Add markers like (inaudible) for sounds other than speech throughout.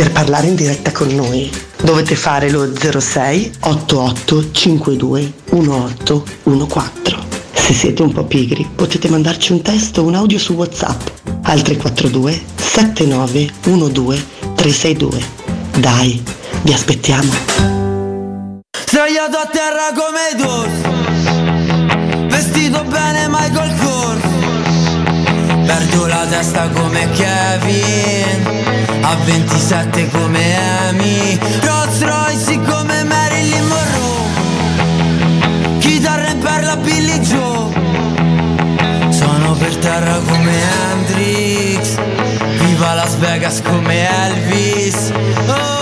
Per parlare in diretta con noi dovete fare lo 06 88 52 1814. Se siete un po' pigri, potete mandarci un testo o un audio su WhatsApp al 342 7912 362. Dai, vi aspettiamo. Sdraiato a terra come Dawes testa come Kevin A 27 come Amy Rolls Royce come Marilyn Monroe Chitarra in perla Billy Joe. Sono per terra come Hendrix Viva Las Vegas come Elvis. Oh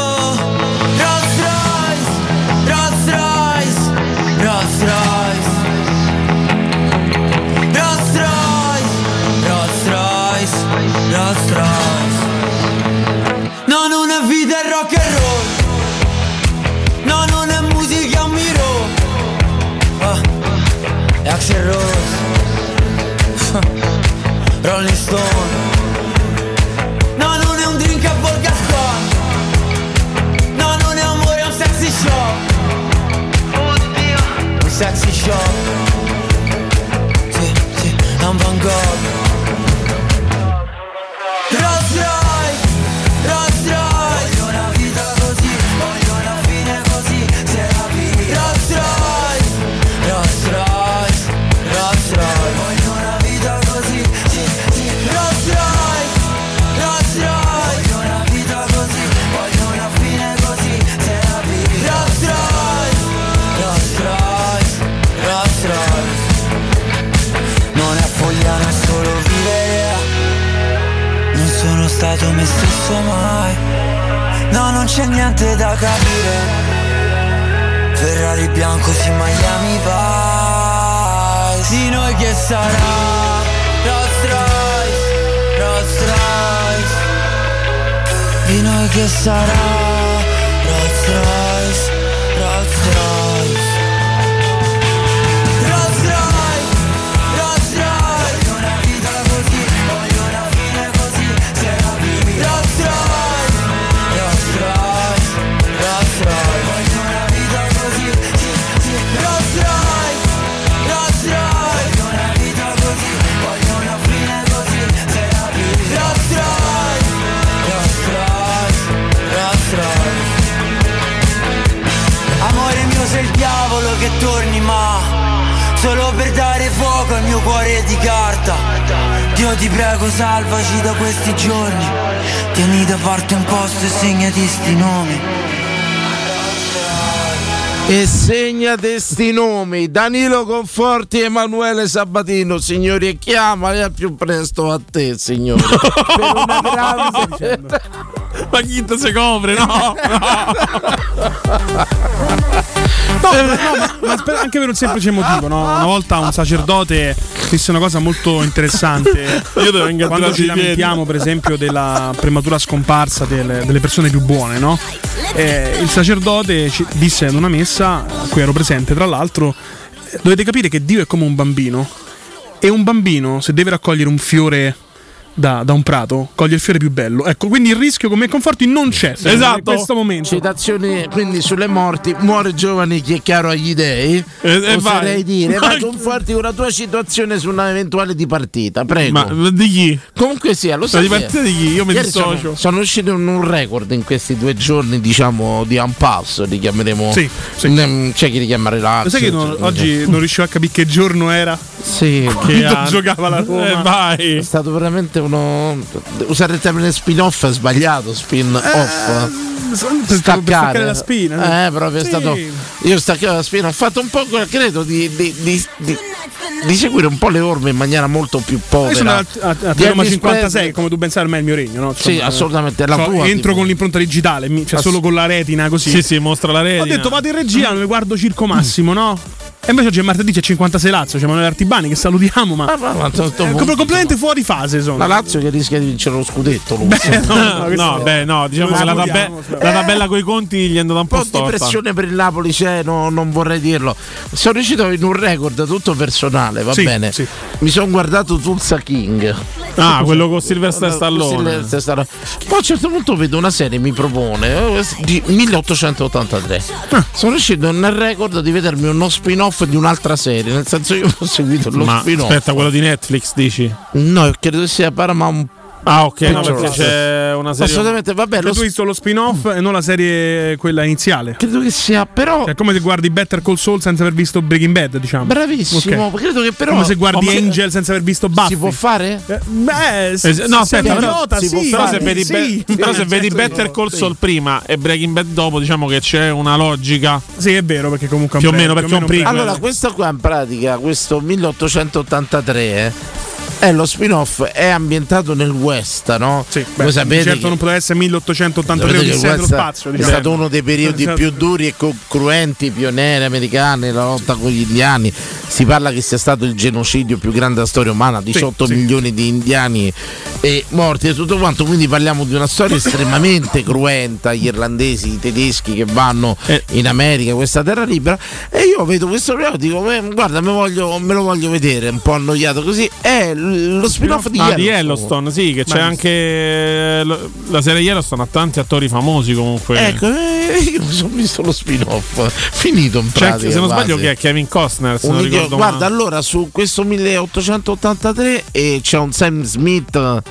Rolls c'è niente da capire. Ferrari bianco sì, Miami Vice. Di noi che sarà Rolls Royce, Rolls Royce. Di noi che sarà Dio ti prego salvaci da questi giorni. Tieni da parte un posto e segnati sti nomi. E segnate sti nomi. Danilo Conforti e Emanuele Sabatino Signori e chiamali al più presto a te signori. (laughs) Per una grande (laughs) Ma chi te si copre, no? No, ma, no, ma- ma per- anche per un semplice motivo, no? Una volta un sacerdote disse una cosa molto interessante. Io devo Quando ci lamentiamo, per esempio, della prematura scomparsa delle, delle persone più buone, no? Eh, il sacerdote ci disse ad una messa, a cui ero presente, tra l'altro, dovete capire che Dio è come un bambino. E un bambino, se deve raccogliere un fiore da, da un prato, coglie il fiore più bello. Ecco, quindi il rischio come conforti non c'è. me, Esatto. In questo momento. Citazioni quindi sulle morti Muore giovane chi è chiaro agli dei E- e Oserei vai. dire Ma- Conforti con la tua situazione su una eventuale di partita Prego Ma di chi? Comunque sia lo La sai di partita di chi? Io mi dissocio. sono, sono uscito in un record in questi due giorni, diciamo, di unpause, li chiameremo. Sì, sì. Mm, C'è chi li chiama relax. Sai che non- oggi non riuscivo a capire che giorno era? Sì, Quando anno? giocava la Roma. Eh, è vai. stato veramente uno. Usare il termine spin-off è sbagliato. Spin-off. per, per staccare la spina. Eh, proprio è Sì. stato. Io staccavo la spina. Ho fatto un po', credo, di, di, di, di- di seguire un po' le orme in maniera molto più Io sono povera. a, a, a Di Roma Elvis 56, Presley. come tu ben sai, ormai è il mio regno, no? Sì, Insomma, assolutamente, è la so- tua, entro tipo. con l'impronta digitale, mi- cioè solo con la retina così. Sì, sì, mostra la rete. Ho detto vado in regia, mi guardo Circo Massimo, no? E invece oggi è martedì, c'è 56 Lazio, c'è Manuele Artibani che salutiamo, ma, Ah, ma- com- completamente fuori fase sono. La Lazio che rischia di vincere lo scudetto. Lu. No, questo- beh, no, diciamo che la, salutiamo, tabe- la tabella coi conti gli è andata un un po' po' di pressione per il Napoli c'è, no- non vorrei dirlo. Sono riuscito in un record tutto personale, va Sì, bene. sì. Mi sono guardato Tulsa King. Ah, quello con Sylvester Stallone. Sylvester Stallone. Poi a un certo punto vedo una serie, mi propone, eh, di 1883. Ah. Sono riuscito nel record di vedermi uno spin-off spin-off di un'altra serie, nel senso io ho seguito lo Ma spin-off. aspetta, quello di Netflix dici? No, credo sia Paramount. Ah, ok, no, perché c'è una serie. Assolutamente, vabbè, Cioè, lo tu hai visto lo spin-off e non la serie quella iniziale. credo che sia però Cioè, è come se guardi Better Call Saul senza aver visto Breaking Bad, diciamo. bravissimo. Ok. Credo che però come se guardi Oh, ma- Angel senza aver visto Buffy. Si può fare? Eh, Beh, Eh, s- no, aspetta, però si può sì, fare. Però se sì, vedi, sì. Be- però se vedi Better Call Saul prima e Breaking Bad dopo, diciamo che c'è una logica. Sì, è vero, perché comunque Più o meno, perché è un più o meno prequel. Allora, questo qua in pratica, questo 1883 è lo spin-off, è ambientato nel West, no? Sì, Voi beh, sapete certo che- non poteva essere 1883 Sapete che dello West spazio. è diciamo. stato uno dei periodi Esatto. più duri e co- cruenti, pionieri americani, la lotta con gli indiani. Si parla che sia stato il genocidio più grande della storia umana, 18 sì. milioni di indiani e morti e tutto quanto. Quindi parliamo di una storia (laughs) estremamente cruenta. Gli irlandesi, i tedeschi che vanno Eh. in America, questa terra libera. E io vedo questo video e dico: "Eh, Guarda, me, voglio- me lo voglio vedere, un po' annoiato così. È lo spin-off di Ah, di Yellowstone. Yellowstone, sì, che c'è anche eh, la serie Yellowstone ha tanti attori famosi comunque. Ecco, eh, io mi sono visto lo spin-off. Finito in pratica. anche, se non sbaglio che è Kevin Costner, se Un non ricordo guarda, male. allora su questo 1883 e c'è un Sam Smith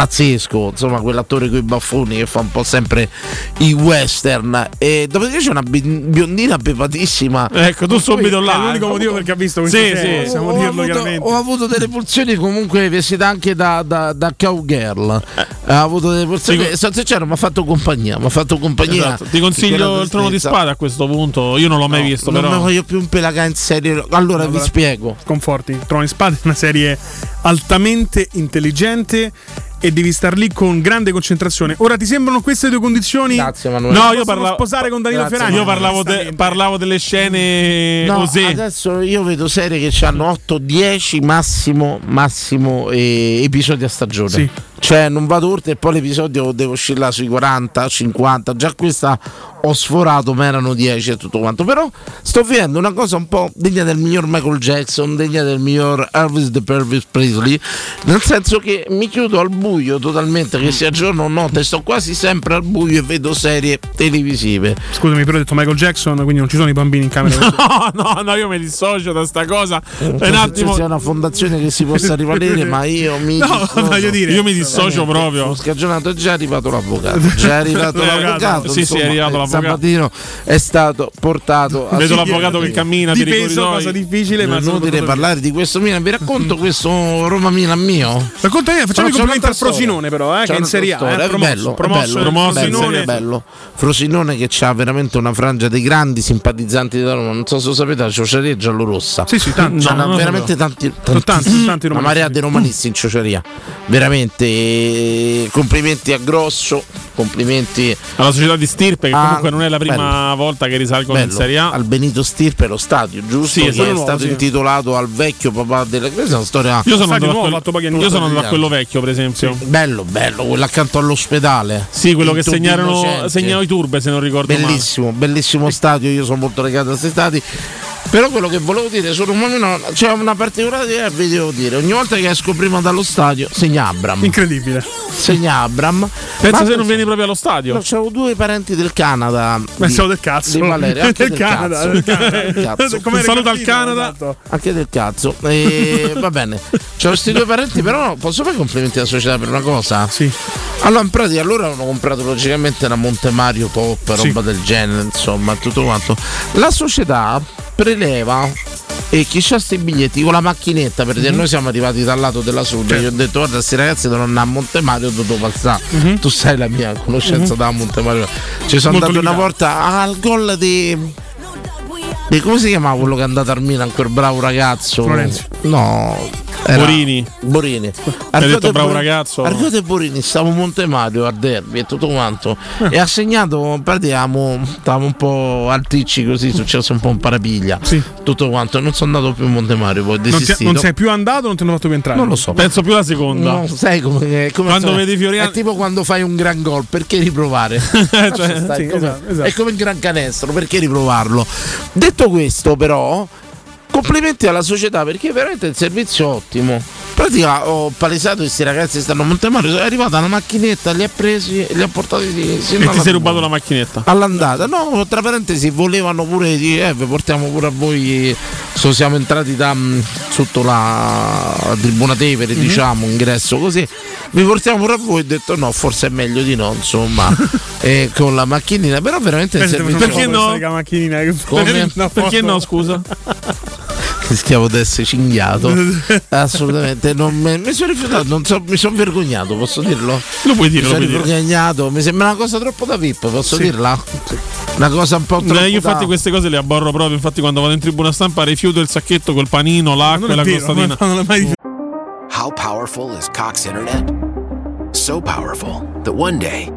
pazzesco, insomma, quell'attore con i baffoni che fa un po' sempre i western. E dopodiché c'è una bi- biondina bepatissima. Ecco, tu subito là. È l'unico eh. motivo perché ha visto questa Sì, sì. possiamo dirlo avuto, chiaramente. ho avuto delle pulsioni comunque vestita anche da, da, da cowgirl. Eh. Ha avuto delle pulsioni. Sì. Sono sincero, mi ha fatto compagnia. Mi ha fatto compagnia. Esatto. Ti consiglio il trono di spada a questo punto. Io non l'ho mai No, visto, non però. mi voglio più impelagare in serie. Allora vi Allora- spiego. Conforti, Trono di Spade è una serie altamente intelligente e devi star lì con grande concentrazione. Ora ti sembrano queste due condizioni? Grazie, Emanuele. No, io parlavo, sposare con Danilo Ferragni. io parlavo, de- parlavo delle scene No, osè. adesso io vedo serie che hanno 8-10 massimo, massimo eh, episodi a stagione. Sì. Cioè non vado oltre e poi l'episodio devo oscillare sui 40, 50. Già questa ho sforato, ma erano 10 e tutto quanto. Però sto vedendo una cosa un po' degna del miglior Michael Jackson, degna del miglior Elvis the Pervis Presley. Nel senso che mi chiudo al buio totalmente, che sia giorno o notte, sto quasi sempre al buio e vedo serie televisive. Scusami, però ho detto Michael Jackson, quindi non ci sono i bambini in camera. (laughs) No, no, no, io mi dissocio da sta cosa. È un Penso attimo. ci sia una fondazione che si possa rivalere, ma io mi (laughs) No, dissocio. voglio dire, Io mi dissocio proprio. Sono scagionato, è già arrivato l'avvocato. (laughs) Già è arrivato L'avvocato. Sì, sì, è arrivato eh, l'avvocato. Sabatino è stato portato a Vedo l'avvocato che cammina Di per i peso, corridoi. cosa difficile, ma Non inutile parlare di questo Milan. Vi racconto questo Roma Milan mio. Racconta me, facciamo i complimenti al Frosinone, però, eh, che è in Serie A. Eh, È promosso, Frosinone. Bello. Frosinone che ha veramente una frangia dei grandi simpatizzanti da Roma. Non so se lo sapete, la ciociaria è giallorossa. Sì, sì, tanti. C'hanno no, no, veramente tanti, Sono tanti, sono tanti una romanisti. marea di romanisti in ciociaria. Veramente complimenti a Grosso, complimenti Alla società di Stirpe, che Ah, comunque non è la prima volta che risalgono in bello, Serie A. al Benito Stirpe lo stadio, giusto? Sì, che esatto. è Nuovo, stato sì. intitolato al vecchio papà della questa è una storia Io sono andato, a nuovo, quello, fatto pochi anni io sono andato a quello vecchio, per esempio. Sì, bello, bello, quello accanto all'ospedale. quello Il che segnarono, segnano i turbe, se non ricordo male. Bellissimo, bellissimo stadio, io sono molto legato a questi stadi. Però quello che volevo dire su Roma Milano c'è una particolarità che vi devo dire. Ogni volta che esco prima dallo stadio segna Abram. Incredibile. Segna Abram. Pensa Ma se non vieni proprio allo stadio. No, c'avevo due parenti del Canada. Pensavo di- del cazzo. Di Valeria, anche (laughs) Del del, Canada, cazzo. del Canada. Del cazzo. Saluto al Canada. Anche del cazzo. E, va bene. C'ho questi due parenti, però posso fare complimenti alla società per una cosa? Sì. Allora, in pratica, loro hanno comprato logicamente una Monte Mario Top, Sì. roba del genere, insomma, tutto quanto. La società preleva e chi c'ha sti biglietti con la macchinetta per Mhm. dire noi siamo arrivati dal lato della sud Certo. gli ho detto guarda questi ragazzi devono andare a Monte Mario ho dovuto passare Mhm. tu sai la mia conoscenza da Monte Mario ci sono Molto andato una volta al gol di di come si chiamava quello che è andato al Milan quel bravo ragazzo Florenzi. no era- Borini. Borini Hai detto bravo Bo- ragazzo? Argote e Borini stavo a Montemario al derby e tutto quanto e ha segnato parliamo stavamo un po' alticci così è successo un po' un parapiglia Sì. tutto quanto non sono andato più a Montemario poi ho Non, ti- non sei più andato, non ti hanno fatto più entrare. Non lo so Penso più la seconda. No, sai come, come Quando vedi Fioriani- è tipo quando fai un gran gol perché riprovare (laughs) Cioè, sì, come, esatto, esatto. è come il gran canestro perché riprovarlo detto questo però complimenti alla società perché veramente il servizio è ottimo pratica ho palesato questi ragazzi che stanno a Montemario, è arrivata una macchinetta, li ha presi e li ha portati di, sino E ti sei rubato la macchinetta. all'andata. No, tra parentesi volevano pure dire, eh, vi portiamo pure a voi. So, siamo entrati da mh, sotto la tribuna Tevere, Mhm. diciamo, ingresso così. Vi portiamo pure a voi. Ho detto no, forse è meglio di no, insomma, (laughs) eh, con la macchinina. Però veramente il servizio Perché no? La macchinina che- Come? No, Perché no, scusa? Rischiavo di essere cinghiato. (laughs) Assolutamente, non me- mi sono rifiutato, non so- mi sono vergognato, posso dirlo? Lo puoi dire, mi sono puoi dire. vergognato, mi sembra una cosa troppo da VIP, posso dirla? Una cosa un po' troppo Eh, io infatti da- queste cose le abborro proprio, infatti quando vado in tribuna stampa rifiuto il sacchetto col panino, l'acqua e la vero, crostatina. non l'ho mai How powerful is Cox Internet? So powerful that one day,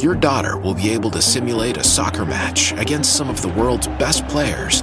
your daughter will be able to simulate a soccer match against some of the world's best players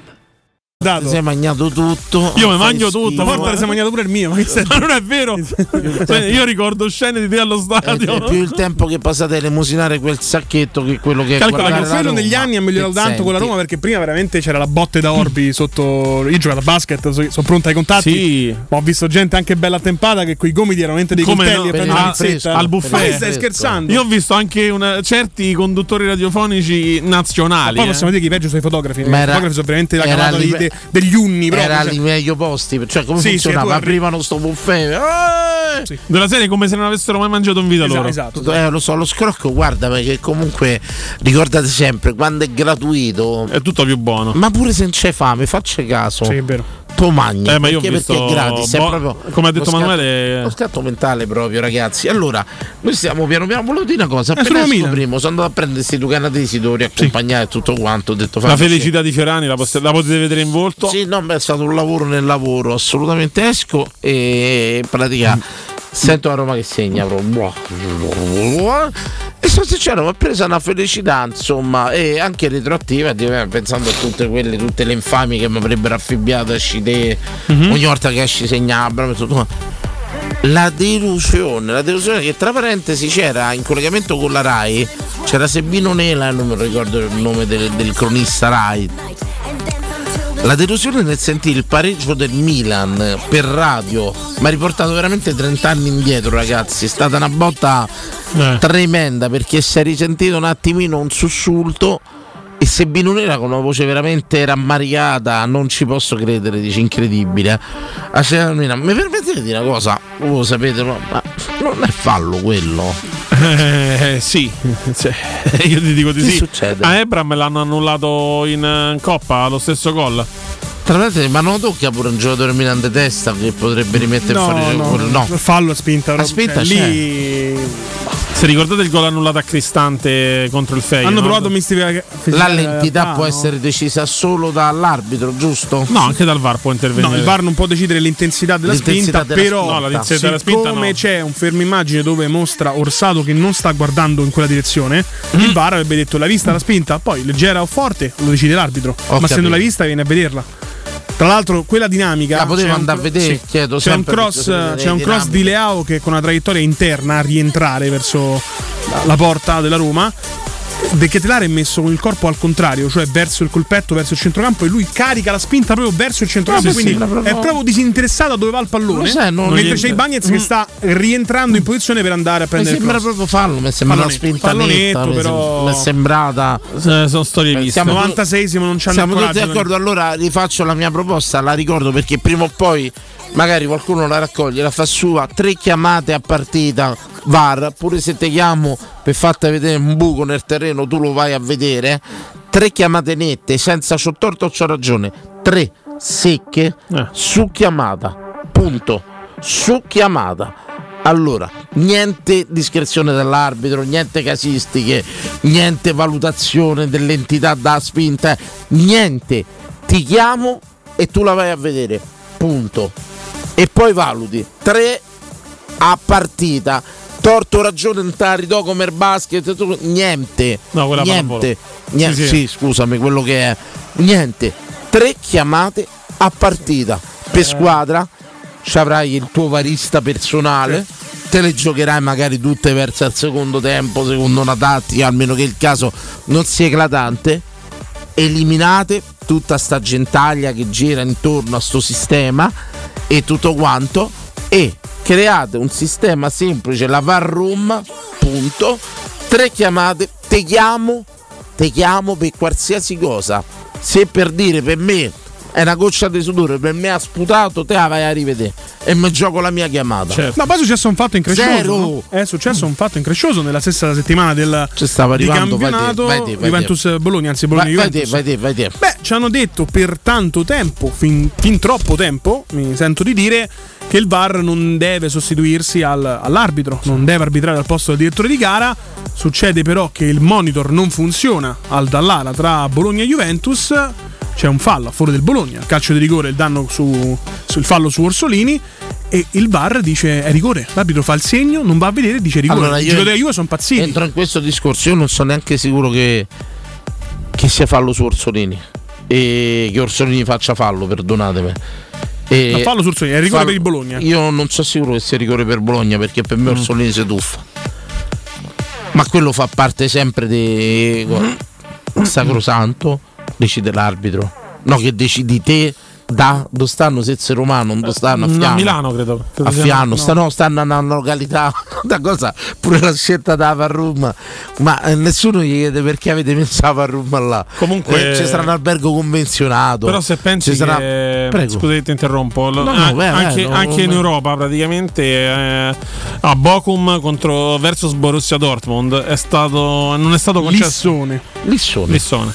Ti sei mangiato tutto. Io mi mangio schifo. tutto, Porta ti sei mangiato pure il mio, ma (laughs) Ma non è vero! Cioè, io ricordo scene di te allo È, stadio. è più il tempo che passate a elemosinare quel sacchetto che quello che è Calcola che quello negli anni ha migliorato tanto con la senti. Roma perché prima veramente c'era la botte da Orbi sotto. Io giocato a basket, so- sono pronto ai contatti. Sì. Ma ho visto gente anche bella attempata che quei gomiti erano veramente dei Come coltelli no? e prendere Ah, la al buffet. Ma stai scherzando? Io ho visto anche una- certi conduttori radiofonici nazionali. Poi eh. possiamo dire che i peggio sono i fotografi. Ma I fotografi sono veramente la cavata de- degli unni. Proprio, Era cioè. meglio posti, cioè come Sì, sì, funzionava? arri- Aprivano sto buffet. eh! Sì. Della serie come se non avessero mai mangiato in vita Esatto, loro. esatto. Eh, lo so, lo scrocco, guarda, perché comunque ricordate sempre quando è gratuito. È tutto più buono. Ma pure se non c'è fame, faccia caso. Sì, è vero. Tu magni, Eh, ma io perché, visto perché è gratis, è bo- proprio come ha detto lo scatto- Manuele- Lo scatto mentale proprio, ragazzi. Allora, noi stiamo piano piano, volevo dire una cosa, Eh, appena primo, sono andato a prendere questi due canadesi, devo riaccompagnare tutto quanto, ho detto La felicità di Fiorani la, poss- la potete vedere in volto. Sì, no, beh, è stato un lavoro nel lavoro, assolutamente esco e in pratica sento la Roma che segna proprio. E sono sincero, mi ha presa una felicità, insomma, e anche retroattiva, pensando a tutte quelle, tutte le infami che mi avrebbero affibbiato esci te ogni volta che esci segnava. La delusione, la delusione che tra parentesi c'era in collegamento con la Rai, c'era Sebino Nela, non mi ricordo il nome del, del cronista Rai, la delusione nel sentire il pareggio del Milan per radio mi ha riportato veramente 30 anni indietro, ragazzi. È stata una botta Eh. tremenda perché si è risentito un attimino un sussulto. E se Binunera con una voce veramente rammaricata, non ci posso credere, dice incredibile. Mi permettete di dire una cosa? Voi lo sapete, ma non è fallo quello. (laughs) Eh, sì, Cioè, (laughs) io ti dico di Che sì. succede? A Ebram l'hanno annullato in, eh, coppa lo stesso gol. Tra l'altro, ma non tocca pure un giocatore Milan de testa che potrebbe rimettere No, fuori no. No. fallo a spinta. A spinta cioè, c'è. lì Se ricordate il gol annullato a Cristante contro il Feyenoord? hanno provato a mistificare. La l'entità può no? essere decisa solo dall'arbitro, giusto? No, anche dal VAR può intervenire. No, il VAR non può decidere l'intensità della L'intensità spinta, della però spinta. No, l'intensità della spinta siccome no. c'è un fermo immagine dove mostra Orsato che non sta guardando in quella direzione, Mm. il VAR avrebbe detto l'hai vista la spinta, poi leggera o forte lo decide l'arbitro, Ho ma se capito. non l'hai vista viene a vederla. Tra l'altro quella dinamica La potevo c'è un andare a vedere, chiedo c'è un cross, c'è un cross di. Leao che con una traiettoria interna a rientrare verso la porta della Roma De Ketelare è messo con il corpo al contrario, cioè verso il colpetto, verso il centrocampo, e lui carica la spinta proprio verso il centrocampo. Sì, quindi sì, proprio- è proprio disinteressato a dove va il pallone. Lo sai, non- mentre non c'è gli- il Bagnez che Mm. sta rientrando in posizione per andare a Mi prendere il sembra cross. proprio fallo, mi sembra una Pallonetto, spinta pallonetto, netta, mi però- mi è sembrata. Eh, sono storie viste. Siamo 96esimo non c'hanno Siamo il tutti d'accordo, allora rifaccio la mia proposta, la ricordo perché prima o poi magari qualcuno la raccoglie, la fa sua, tre chiamate a partita VAR, pure se ti chiamo per farti vedere un buco nel terreno, tu lo vai a vedere, tre chiamate nette, senza c'ho torto o c'ho ragione, tre secche Eh. su chiamata, punto, su chiamata. Allora, niente discrezione dell'arbitro, niente casistiche, niente valutazione dell'entità da spinta, niente. Ti chiamo e tu la vai a vedere. Punto. E poi valuti. Tre a partita. Torto ragione in ridò come il basket, tu- niente. No, quella niente. Niente. Sì, Sì, sì. scusami, quello che è. Niente. Tre chiamate a partita. Per squadra ci avrai il tuo varista personale. Te le giocherai magari tutte verso il secondo tempo, secondo una tattica, almeno che il caso non sia eclatante. Eliminate tutta sta gentaglia che gira intorno a sto sistema e tutto quanto e create un sistema semplice, la VAR room, punto. Tre chiamate, te chiamo, te chiamo per qualsiasi cosa. Se per dire per me è una goccia di sudore, per me ha sputato, te la vai a rivedere e mi gioco la mia chiamata. Certo. No, poi è successo un fatto increscioso. Zero. no? È successo un fatto increscioso nella stessa settimana del Ci stava di arrivando, vai te, campionato vai te, vai te. Juventus Bologna, anzi Bologna Vai, vai te, Juventus. vai te, vai te. Beh, ci hanno detto per tanto tempo, fin, fin troppo tempo, mi sento di dire, che il VAR non deve sostituirsi al- all'arbitro, non deve arbitrare al posto del direttore di gara. Succede però che il monitor non funziona al Dallara tra Bologna e Juventus. C'è un fallo a favore del Bologna, calcio di rigore, il danno su, sul fallo su Orsolini. E il VAR dice è rigore. L'arbitro fa il segno, non va a vedere, dice rigore. Allora, io della Juve sono pazziti. Entro in questo discorso, io non sono neanche sicuro che, che sia fallo su Orsolini e che Orsolini faccia fallo, perdonatemi. E Ma fallo su Orsolini, è rigore fallo- per il Bologna. Io non sono sicuro che sia rigore per Bologna perché per me Mm. Orsolini si tuffa. Ma quello fa parte sempre di (clears throat) sacrosanto, decide l'arbitro. No, che decidi te da dove stanno Sezze Romano, dove stanno a No, a Fiano. Milano, credo. Credo A Fiano, no. stanno, stanno in una località, (laughs) da cosa pure la scelta della Varrum, ma eh, nessuno gli chiede perché avete messo la Varrum là. Comunque- Eh, ci sarà un albergo convenzionato. Però se pensi sarà... che Prego. scusa che ti interrompo No, no, a- vai, vai, anche, no, anche in. Europa praticamente eh, a Bochum contro versus Borussia Dortmund è stato non è stato concesso Lissone. Lissone. Lissone.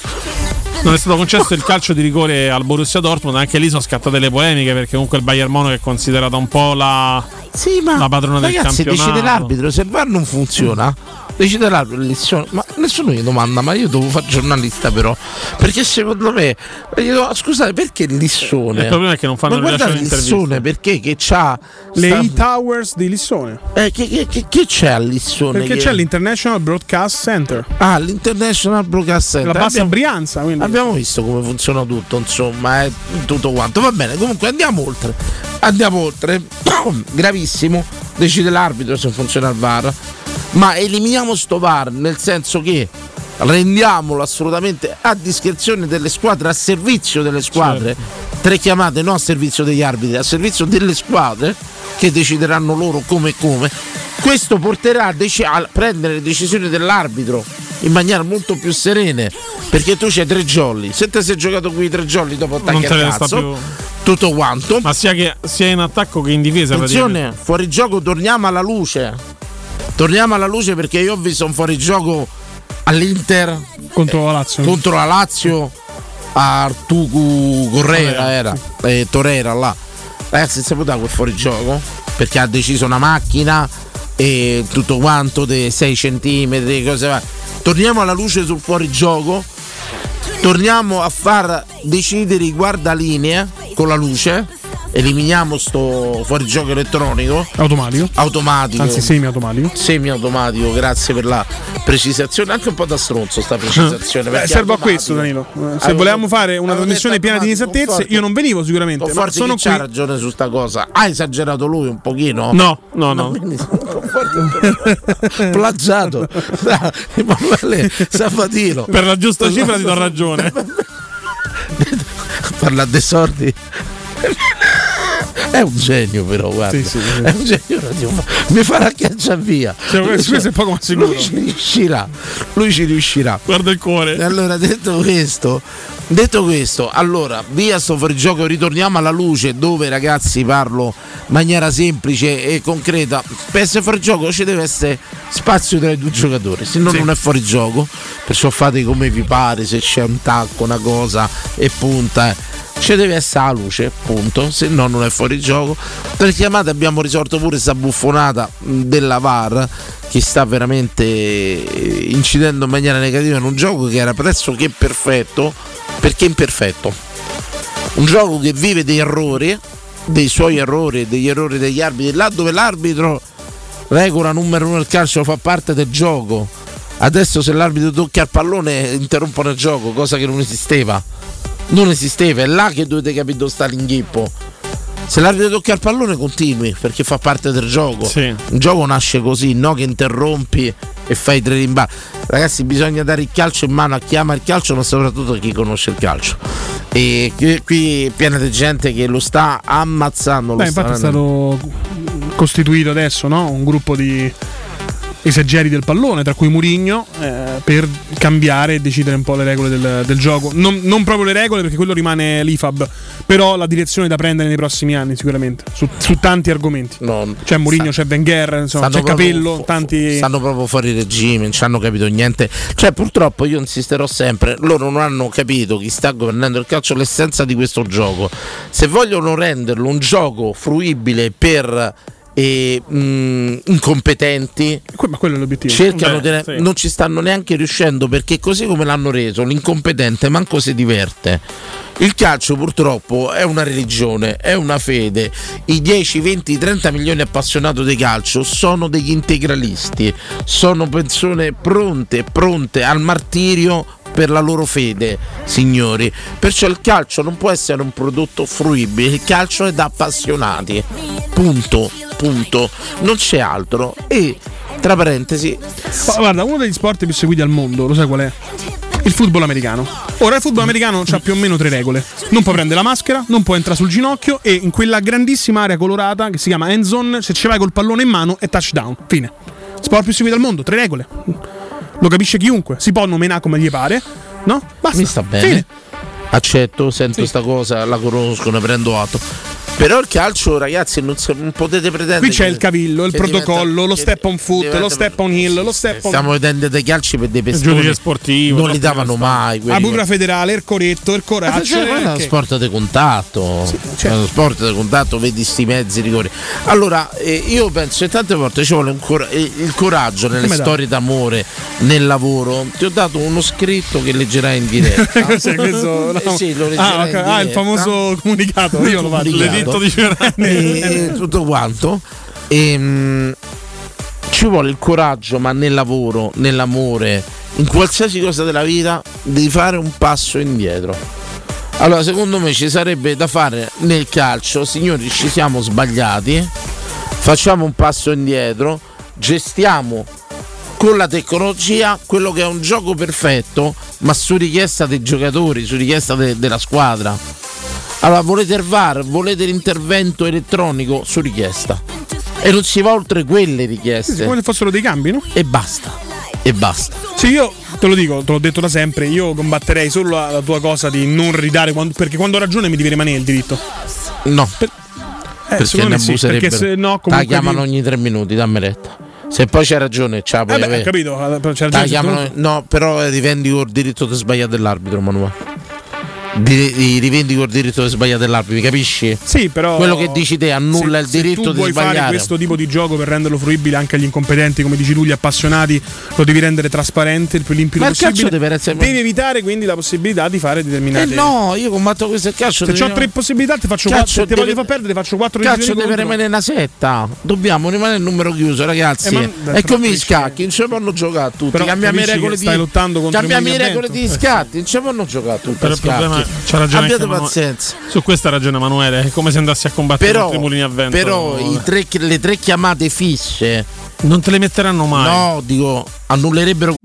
Non è stato concesso il calcio di rigore al Borussia Dortmund, anche lì sono scattate le polemiche perché comunque il Bayern Monaco è considerata un po' la, Sì, ma la padrona del ragazzi, campionato. decide l'arbitro. Se il VAR non funziona, decide l'arbitro. Lissone. Ma nessuno gli domanda, ma io devo fare giornalista però. Perché secondo me. dico, scusate, perché il Lissone? Il problema è che non fanno ma guardate Lissone perché che c'ha Le sta- E-Towers di Lissone. Eh, che, che- che- che c'è a Lissone? Perché che- c'è l'International Broadcast Center. Ah, l'International Broadcast Center. La bassa abbiamo, Brianza. Quindi. abbiamo visto come funziona tutto, insomma, è tutto quanto. Va bene, comunque andiamo oltre. Andiamo oltre. (coughs) Gravissimo. Decide l'arbitro se funziona il VAR. Ma eliminiamo sto VAR nel senso che rendiamolo assolutamente a discrezione delle squadre, a servizio delle squadre. Tre chiamate non a servizio degli arbitri, a servizio delle squadre che decideranno loro come e come. Questo porterà a, dec- a prendere le decisioni dell'arbitro in maniera molto più serene. Perché tu c'hai tre jolly. Se te sei giocato qui tre jolly dopo attacchi al cazzo, tutto quanto. Ma sia, che, sia in attacco che in difesa. Attenzione, fuori gioco torniamo alla luce. Torniamo alla luce perché io ho visto un fuorigioco all'Inter Contro la Lazio. contro la Lazio a Artugu Correra era eh, Torera là. Ragazzi, si può dare quel fuorigioco perché ha deciso una macchina e tutto quanto dei 6 centimetri, cose va. Torniamo alla luce sul fuorigioco. Torniamo a far decidere i guardalinee con la luce eliminiamo sto fuorigioco elettronico Automatico. automatico Anzi, semi-automatico. semi-automatico grazie per la precisazione anche un po' da stronzo sta precisazione Eh, perché servo a questo, Danilo. Eh, Se Avevo volevamo fare una trasmissione piena di inesattezze, io non venivo sicuramente. Ma sono chi c'ha qui. ragione su sta cosa ha esagerato lui un pochino No, no, no. (laughs) plagiato (laughs) da Emanuele Sabatino Per la giusta cifra ti do (laughs) ragione. parla dei sordi (laughs) è un genio però guarda Sì, sì, sì. è un genio radiofonico. mi farà cacciare via Cioè, questo- questo è poco ma sicuro. lui ci riuscirà lui ci riuscirà Guarda il cuore. allora detto questo detto questo allora via sto fuorigioco ritorniamo alla luce dove ragazzi parlo in maniera semplice e concreta per essere fuorigioco ci deve essere spazio tra i due giocatori se no Sì. non è fuorigioco perciò fate come vi pare se c'è un tacco una cosa e punta eh. Ci deve essere la luce punto. Se no non è fuori gioco. Per chiamate abbiamo risolto pure sta buffonata mh, della VAR che sta veramente eh, incidendo in maniera negativa in un gioco che era pressoché perfetto. Perché imperfetto? Un gioco che vive dei errori dei suoi errori degli errori degli arbitri. Là dove l'arbitro regola numero uno del calcio fa parte del gioco. Adesso se l'arbitro tocca il pallone interrompono il gioco cosa che non esisteva non esisteva, è là che dovete capire dove sta l'inghippo. Se l'arbitro tocca il pallone continui perché fa parte del gioco. Sì. Un gioco nasce così, no che interrompi e fai tre rimbalzi. Ragazzi, bisogna dare il calcio in mano a chi ama il calcio, ma soprattutto a chi conosce il calcio. E qui, piena di gente che lo sta ammazzando. lo Beh, sta infatti è stato costituito adesso no? un gruppo di esageri del pallone, tra cui Murigno, eh, per cambiare e decidere un po' le regole del, del gioco. Non, non proprio le regole, perché quello rimane l'IFAB, però la direzione da prendere nei prossimi anni, sicuramente, su, su tanti argomenti. No, C'è Murigno, c'è Wenger, insomma, c'è Capello, fu- tanti. stanno proprio fuori regime, non ci hanno capito niente. Cioè, purtroppo io insisterò sempre, loro non hanno capito chi sta governando il calcio l'essenza di questo gioco. Se vogliono renderlo un gioco fruibile per eh, mh, incompetenti, Que- Ma quello è l'obiettivo. cercano Beh, di- sì. non ci stanno neanche riuscendo perché così come l'hanno reso l'incompetente manco si diverte il calcio purtroppo è una religione è una fede i 10 20 30 milioni appassionati di calcio sono degli integralisti sono persone pronte pronte al martirio per la loro fede, signori. Perciò il calcio non può essere un prodotto fruibile, il calcio è da appassionati. Punto, punto. Non c'è altro. E tra parentesi, Ma Guarda, uno degli sport più seguiti al mondo, lo sai qual è? Il football americano. Ora il football americano ha più o meno tre regole. Non può prendere la maschera, non può entrare sul ginocchio e in quella grandissima area colorata che si chiama end zone, se ci vai col pallone in mano è touchdown. Fine. Sport più seguito al mondo, tre regole. Lo capisce chiunque. Si può nominare come gli pare. No? Basta. mi sta bene. Fine. Accetto, sento sta cosa, la conosco, ne prendo atto. Però il calcio, ragazzi, non, se- non potete pretendere. Qui c'è che- il cavillo, il protocollo, diventa- lo step on foot, diventa- lo step on hill, lo step on. Stiamo vedendo dei calci per dei giudice pestoni. sportivo, Non li davano mai. La Bugra federale, il coretto, il Ma coraggio. cioè, quello è uno che- sport di contatto, certo. è uno sport di contatto, vedi sti mezzi rigori. Allora, eh, io penso che tante volte ci vuole un cor- eh, il coraggio nelle Come storie d'amore, nel lavoro. Ti ho dato uno scritto che leggerai in (laughs) diretta. Cos'è questo? No. Eh sì, lo leggerai ah, ok. in Ah, il famoso comunicato. Io lo faccio. (laughs) E, e tutto quanto. Ehm, ci vuole il coraggio, ma nel lavoro, nell'amore, in qualsiasi cosa della vita, di fare un passo indietro. Allora, secondo me ci sarebbe da fare nel calcio, signori, ci siamo sbagliati, facciamo un passo indietro, gestiamo con la tecnologia quello che è un gioco perfetto, ma su richiesta dei giocatori, su richiesta de- della squadra. Allora, volete il VAR, volete l'intervento elettronico su richiesta. E non si va oltre quelle richieste. Come se fossero dei cambi, no? E basta. E basta. Sì, io te lo dico, te l'ho detto da sempre. Io combatterei solo la, la tua cosa di non ridare. quando- perché quando ho ragione mi devi rimanere il diritto. No. Eh, perché ne me sì, abuserebbero. perché se no, La comunque. chiamano di- ogni tre minuti, dammi retta. Se poi c'è ragione, ciao. puoi Vabbè, avere. ho capito. eh, c'è La ragione, chiamano- no, però rivendico il diritto di sbagliare dell'arbitro, Manuel. Di, di rivendico il diritto di sbagliare dell'arbitro, capisci? Sì, però. Quello che dici te annulla se- il diritto se tu di vuoi fare sbagliare. questo tipo di gioco per renderlo fruibile anche agli incompetenti, come dici tu, gli appassionati, lo devi rendere trasparente il più limpido Ma il possibile. calcio deve essere- Devi evitare quindi la possibilità di fare Eh determinate. no, io combatto questo calcio. Se deve- ho tre possibilità, ti faccio Calcio quattro. Se ti deve- voglio far perdere, ti faccio quattro Il calcio deve contro. rimanere una setta. Dobbiamo rimanere il numero chiuso, ragazzi. Eh, ma- è però come i scacchi, non ci possono giocare tutti. Però Cambiamo le regole di Cambiamo le regole di Eh, scatti, non ci possono giocare tutti. Il problema scacchi. C'ha ragione Abbiate Manu- pazienza. Su questo ha ragione Emanuele, è come se andassi a combattere Però, mulini a vento. però i tre- le tre chiamate fisse non te le metteranno mai. No, dico, annullerebbero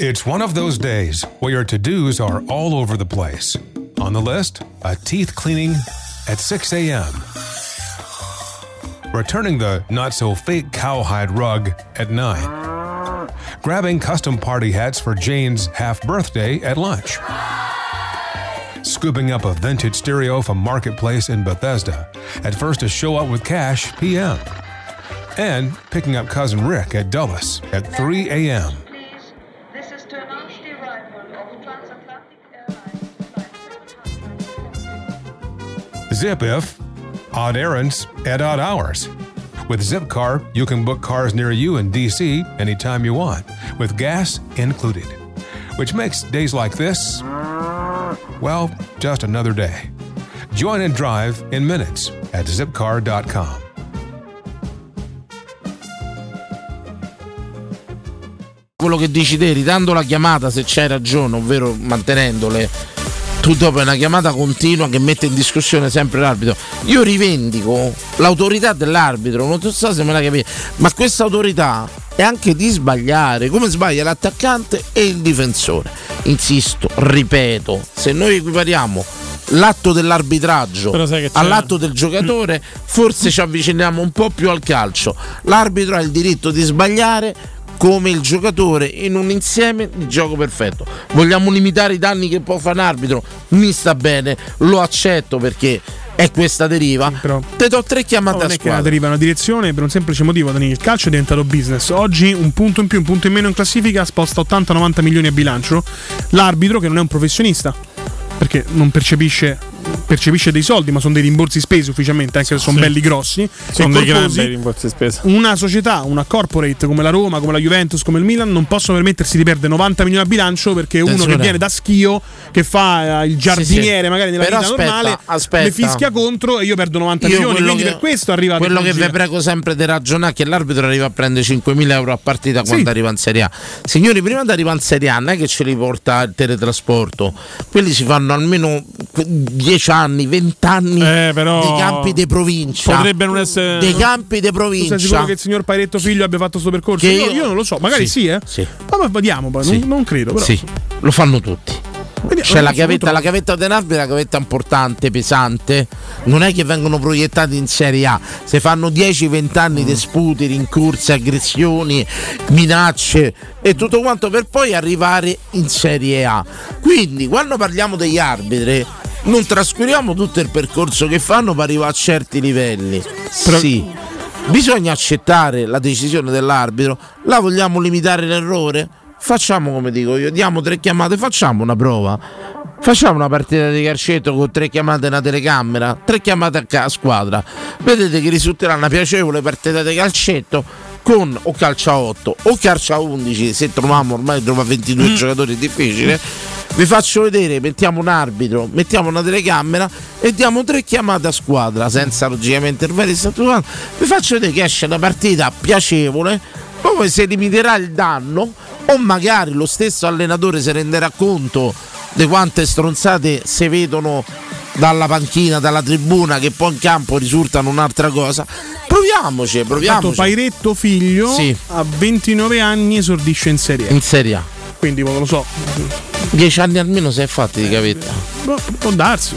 It's one of those days where your to dos are all over the place. On the list, a teeth cleaning at 6 a.m., returning the not so fake cowhide rug at 9, grabbing custom party hats for Jane's half birthday at lunch, scooping up a vintage stereo from Marketplace in Bethesda at first to show up with cash PM, and picking up cousin Rick at Dulles at 3 a.m. Zip if odd errands at odd hours. With Zipcar, you can book cars near you in DC anytime you want, with gas included. Which makes days like this, well, just another day. Join and drive in minutes at zipcar.com. quello che dici te, ridando la chiamata se c'hai ragione, ovvero mantenendole, tu dopo è una chiamata continua che mette in discussione sempre l'arbitro. Io rivendico l'autorità dell'arbitro, non so se me la capite, ma questa autorità è anche di sbagliare, come sbaglia l'attaccante e il difensore. Insisto, ripeto, se noi equipariamo l'atto dell'arbitraggio all'atto del giocatore, forse ci avviciniamo un po' più al calcio. L'arbitro ha il diritto di sbagliare come il giocatore in un insieme di gioco perfetto. Vogliamo limitare i danni che può fare un arbitro? Mi sta bene, lo accetto perché è questa deriva. Te do tre chiamate Non a è squadra. deriva è una direzione per un semplice motivo, Dani. Il calcio è diventato business. Oggi un punto in più, un punto in meno in classifica sposta 80-90 milioni a bilancio. L'arbitro, che non è un professionista, perché non percepisce, percepisce dei soldi, ma sono dei rimborsi spesi ufficialmente, anche se sono Sì. belli grossi. Sono dei grandi rimborsi spesa. Una società, una corporate come la Roma, come la Juventus, come il Milan non possono permettersi di perdere 90 milioni a bilancio perché uno Attenzione. che viene da schio, che fa eh, il giardiniere sì. magari nella Però vita aspetta, normale, aspetta. mi fischia contro e io perdo 90 Io milioni. Quindi che- per questo arriva Quello che vi prego sempre di ragionare è che l'arbitro arriva a prendere 5.000 euro a partita quando Sì. arriva in Serie A. Signori, prima di arrivare in Serie A non è che ce li porta il teletrasporto, quelli si fanno almeno 10 anni, 20 anni Eh, dei campi di provincia. Potrebbe non essere. Dei campi di Tu sei provincia. sicuro che il signor Pairetto figlio abbia fatto questo percorso? Io, io- non lo so, magari sì, Sì, eh. sì. Ma vediamo, poi, Sì. non, non credo. Però. Sì, lo fanno tutti. Vediamo, C'è la non gavetta, non la gavetta dell'arbitro è una gavetta importante, pesante. Non è che vengono proiettati in Serie A. Se fanno 10-20 anni di sputi, rincorsi, aggressioni, minacce e tutto quanto per poi arrivare in Serie A. Quindi quando parliamo degli arbitri non trascuriamo tutto il percorso che fanno per arrivare a certi livelli. Sì. Bisogna accettare la decisione dell'arbitro. La vogliamo limitare l'errore? Facciamo come dico io, diamo tre chiamate, facciamo una prova. Facciamo una partita di calcetto con tre chiamate e una telecamera, tre chiamate a squadra. Vedete che risulterà una piacevole partita di calcetto con o calcio a 8 o calcio a 11 se troviamo ormai trova 22 giocatori è difficile vi faccio vedere mettiamo un arbitro mettiamo una telecamera e diamo tre chiamate a squadra senza logicamente il vero statuato vi faccio vedere che esce una partita piacevole poi si limiterà il danno o magari lo stesso allenatore si renderà conto di quante stronzate si vedono dalla panchina, dalla tribuna che poi in campo risultano un'altra cosa proviamoci, Tanto proviamoci Pairetto figlio Sì. a 29 anni esordisce in Serie A. in Serie A Quindi non lo so. Dieci anni almeno si è fatti di gavetta. Boh, può darsi.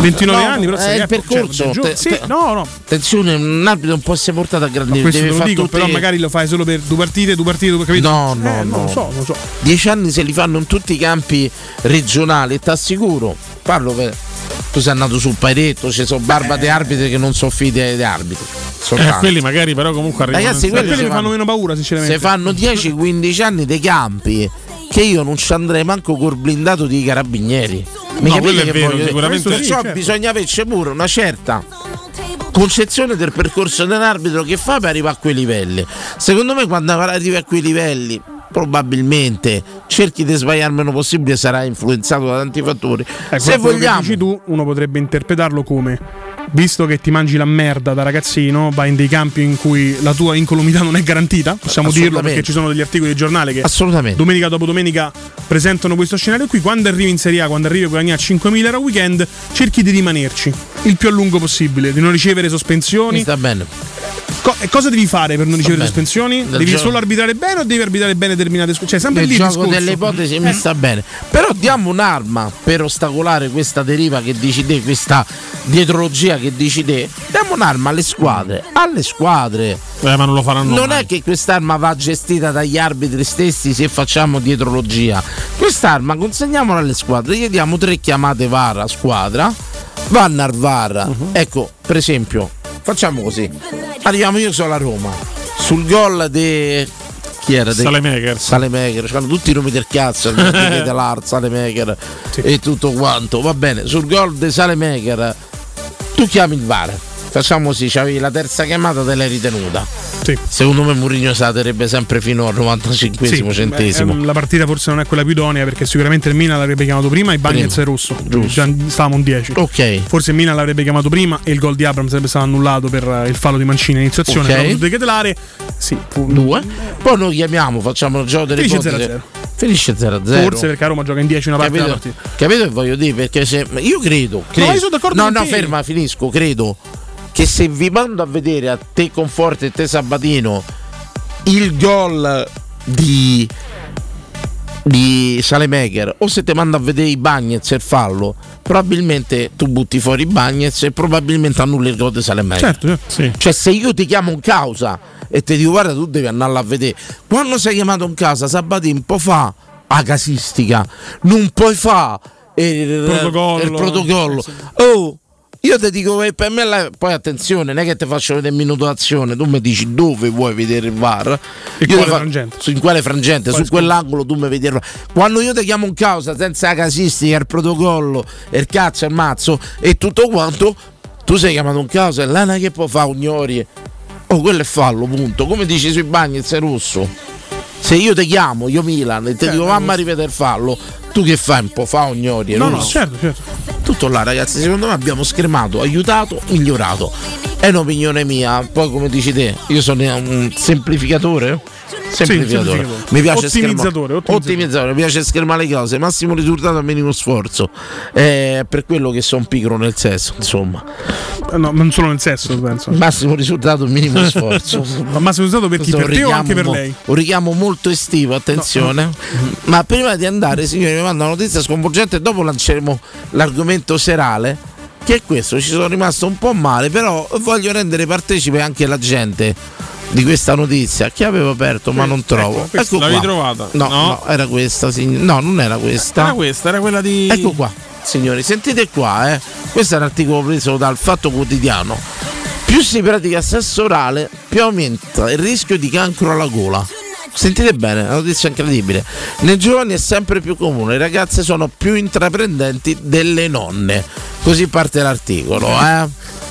29 No, anni, però è il percorso. cioè, Te- sì, te- no, no. Attenzione, un arbitro non può essere portato a grandi te lo dico, tutte- però magari lo fai solo per due partite, due partite, due capito? No, no, Eh, no. Non lo so, non lo so. Dieci anni se li fanno in tutti i campi regionali, ti assicuro. Parlo per. Tu sei andato sul paretto, ci sono barba di arbitri che non sono figli di arbitri. Eh, quelli magari però comunque arrivano Ragazzi, in- quelli Quelli mi fanno fanno- meno paura, sinceramente. Se fanno 10-15 anni dei campi, che io non ci andrei manco col blindato di carabinieri. Mi No, quello è vero, voglio sicuramente Perciò sì, certo. bisogna averci pure una certa concezione del percorso dell'arbitro che fa per arrivare a quei livelli. Secondo me quando arrivi a quei livelli probabilmente cerchi di sbagliare il meno possibile sarà influenzato da tanti fattori. Ecco, Se vogliamo dici tu, uno potrebbe interpretarlo come visto che ti mangi la merda da ragazzino, vai in dei campi in cui la tua incolumità non è garantita, possiamo dirlo perché ci sono degli articoli di giornale che domenica dopo domenica presentano questo scenario qui. Quando arrivi in Serie A, quando arrivi a guadagnare 5.000 euro a weekend, cerchi di rimanerci il più a lungo possibile, di non ricevere Mi sospensioni. sta bene. Co- e cosa devi fare per non ricevere sospensioni? Devi gioco. solo arbitrare bene o devi arbitrare bene determinate scu- Cioè, sempre Il lì il gioco discorso. delle ipotesi mi sta bene. Però diamo un'arma per ostacolare questa deriva che dici te, questa dietrologia che dici te. Diamo un'arma alle squadre. Alle squadre. Eh, ma non lo faranno Non mai. è che quest'arma va gestita dagli arbitri stessi se facciamo dietrologia. Quest'arma consegniamola alle squadre, gli diamo tre chiamate VAR a squadra, vanno al VAR. Mhm. Ecco, per esempio, facciamo così. Arriviamo io sono a Roma. Sul gol di chi era? De- Salemaker. Salemaker, c'hanno tutti i nomi del cazzo, dell'Art, (laughs) Salemaker e tutto quanto. Va bene, sul gol di Salemaker tu chiami il VAR. Facciamo così, c'avevi la terza chiamata, te l'hai ritenuta. Sì. Secondo me Mourinho se la terrebbe sempre fino al 95 Sì, centesimo. beh, la partita forse non è quella più idonea perché sicuramente il Milan l'avrebbe chiamato prima e Bagnez è rosso. Giusto. Già stavamo un 10. Ok, Forse il Milan l'avrebbe chiamato prima e il gol di Abram sarebbe stato annullato per eh, il fallo di Mancini in iniziazione. Ok. però decretare. Sì, due. Poi noi chiamiamo, facciamo il gioco delle Finisce ipotesi. 0-0. Finisce 0-0. Forse perché a Roma gioca in 10 una parte della Capito? partita. Capito che voglio dire? Perché se io credo. credo ma io sono d'accordo no, con no, te. ferma, finisco. Credo che se vi mando a vedere a te Conforte e te Sabatino il gol di di Salemaker o se ti mando a vedere i Bagnets e il fallo probabilmente tu butti fuori i Bagnets e probabilmente annulli il gol di Salemaker Certo, certo. Sì. cioè, se io ti chiamo in causa e ti dico, guarda, tu devi andarla a vedere. Quando sei chiamato in causa, Sabatini, può fa la casistica, non puoi fa il Protocollo. il protocollo. Oh, io ti dico, eh, per me, la- poi attenzione, non è che ti faccio vedere minuto d'azione, tu mi dici dove vuoi vedere il VAR. In quale fa- frangente? su- in quale frangente? Quale su quell'angolo tu mi vedi il VAR. Quando io ti chiamo in causa senza la casistica, il protocollo, il cazzo, il mazzo e tutto quanto, tu sei chiamato in causa e l'ana che può fare Ugnori? Oh, quello è fallo, punto. Come dici sui bagni, sei rosso. Se io ti chiamo, io Milan, e ti Certo, dico mamma ripete il fallo, tu che fai? Un po' fa Ugnori, è No, no, rosso. certo, certo. Tutto là, ragazzi. Secondo me abbiamo schermato, aiutato, migliorato. È un'opinione mia. Poi, come dici te, io sono un semplificatore. Semplificatore. Mi piace Ottimizzatore, schermare- ottimizzatore. ottimizzatore, mi piace schermare le cose. Massimo risultato a minimo sforzo. È per quello che sono pigro nel sesso, insomma. Eh, No, non solo nel sesso, penso. Massimo risultato, minimo (laughs) sforzo. Ma massimo risultato per chi? Questo Per te o anche per lei? Un richiamo molto estivo, attenzione. Ma prima di andare, signori, mi manda una notizia sconvolgente e dopo lanceremo l'argomento serale. Che è questo, ci sono rimasto un po' male, però voglio rendere partecipe anche la gente di questa notizia che avevo aperto ma non trovo. questa Ecco l'avevi trovata? No, No. no, era questa, signor- no, non era questa. Era questa, era quella di. Ecco qua, signori, sentite qua, eh. Questo è un articolo preso dal Fatto Quotidiano. Più si pratica sesso orale, più aumenta il rischio di cancro alla gola. Sentite bene, una notizia incredibile. Nei giovani è sempre più comune, le ragazze sono più intraprendenti delle nonne. Così parte l'articolo, eh.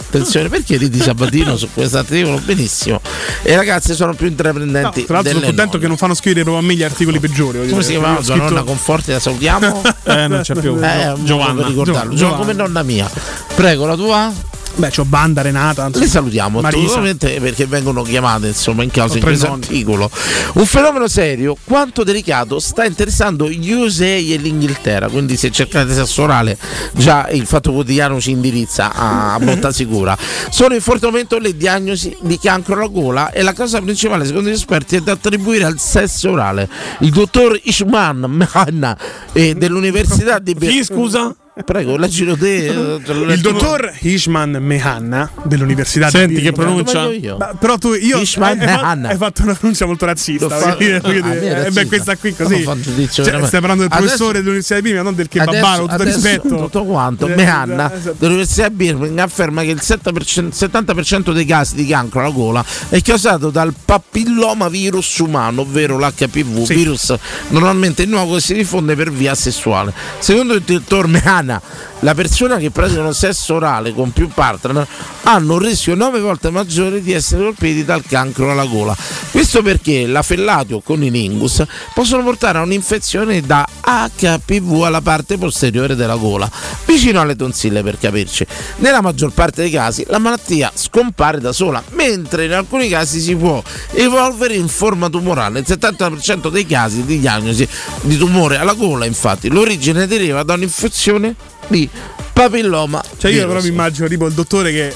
Attenzione, perché ridi Sabatino su questo articolo? Benissimo. E ragazze sono più No, intraprendenti tra l'altro sono contento nonne. che non fanno scrivere proprio a me gli articoli peggiori. Come si chiamava scritto- nonna Conforti? La salutiamo? Eh, non c'è più. Eh, modo Giovanna. Giovanna. Gio- come nonna mia. Prego, la tua? Beh, c'ho Banda, Renata. insomma, Le salutiamo assolutamente perché vengono chiamate insomma in causa in questo articolo. Un fenomeno serio quanto delicato sta interessando gli USA e l'Inghilterra, quindi se cercate sesso orale già il Fatto Quotidiano ci indirizza a, botta sicura. Sono in forte aumento le diagnosi di cancro alla gola e la causa principale secondo gli esperti è da attribuire al sesso orale. Il dottor Ishman Mehanna eh, dell'Università di Chi scusa? Prego, leggilo te. eh, te Il dottor Ishman Mehanna dell'Università Senti di che pronuncia. Ma però tu io Ishmael hai, hai Mehanna. hai fatto una pronuncia molto razzista. Fa- dire, Ah, dire. Eh, beh, questa qui così. Cioè, stai parlando del Adesso- professore dell'Università di Birmingham, non del kebabaro, tutto adesso rispetto. tutto quanto Eh, Mehanna esatto. dell'Università di Birmingham afferma che il 7%, 70% dei casi di cancro alla gola è causato dal papilloma virus umano, ovvero l'HPV, Sì. virus normalmente nuovo che si diffonde per via sessuale. Secondo il dottor Mehanna, semana la persona che praticano sesso orale con più partner hanno un rischio 9 volte maggiore di essere colpiti dal cancro alla gola. Questo perché la fellatio con i lingus possono portare a un'infezione da HPV alla parte posteriore della gola, vicino alle tonsille per capirci. Nella maggior parte dei casi la malattia scompare da sola, mentre in alcuni casi si può evolvere in forma tumorale. Il 70% dei casi di diagnosi di tumore alla gola, infatti, l'origine deriva da un'infezione di papilloma. Cioè, io però mi immagino tipo il dottore che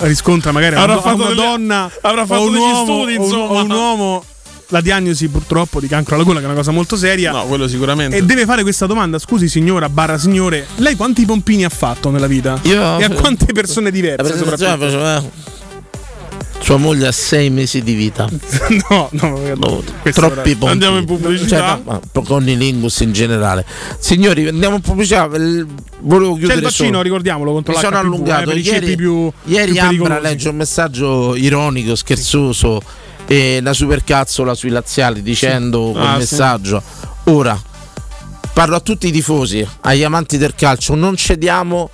riscontra magari Avrà una, fatto una delle- donna avrà fatto un degli uomo, studi, o un- insomma. o un uomo la diagnosi purtroppo di cancro alla gola, che è una cosa molto seria. No, quello sicuramente. E deve fare questa domanda, scusi signora, barra signore, lei quanti pompini ha fatto nella vita? Io- e a quante persone La diverse presentazione soprattutto? faceva. eh, Sua moglie ha sei mesi di vita. (laughs) no, no, No, questo troppi pompi. Andiamo in pubblicità? Cioè, no, con i lingus in generale. Signori, andiamo in pubblicità. il- Volevo C'è chiudere il vaccino, solo. ricordiamolo, contro Mi sono l'HPV, eh, allungato i ieri, più, ieri più Ambra legge un messaggio ironico, scherzoso e una supercazzola sui laziali dicendo quel Ah, sì. messaggio. Ora parlo a tutti i tifosi, agli amanti del calcio, non cediamo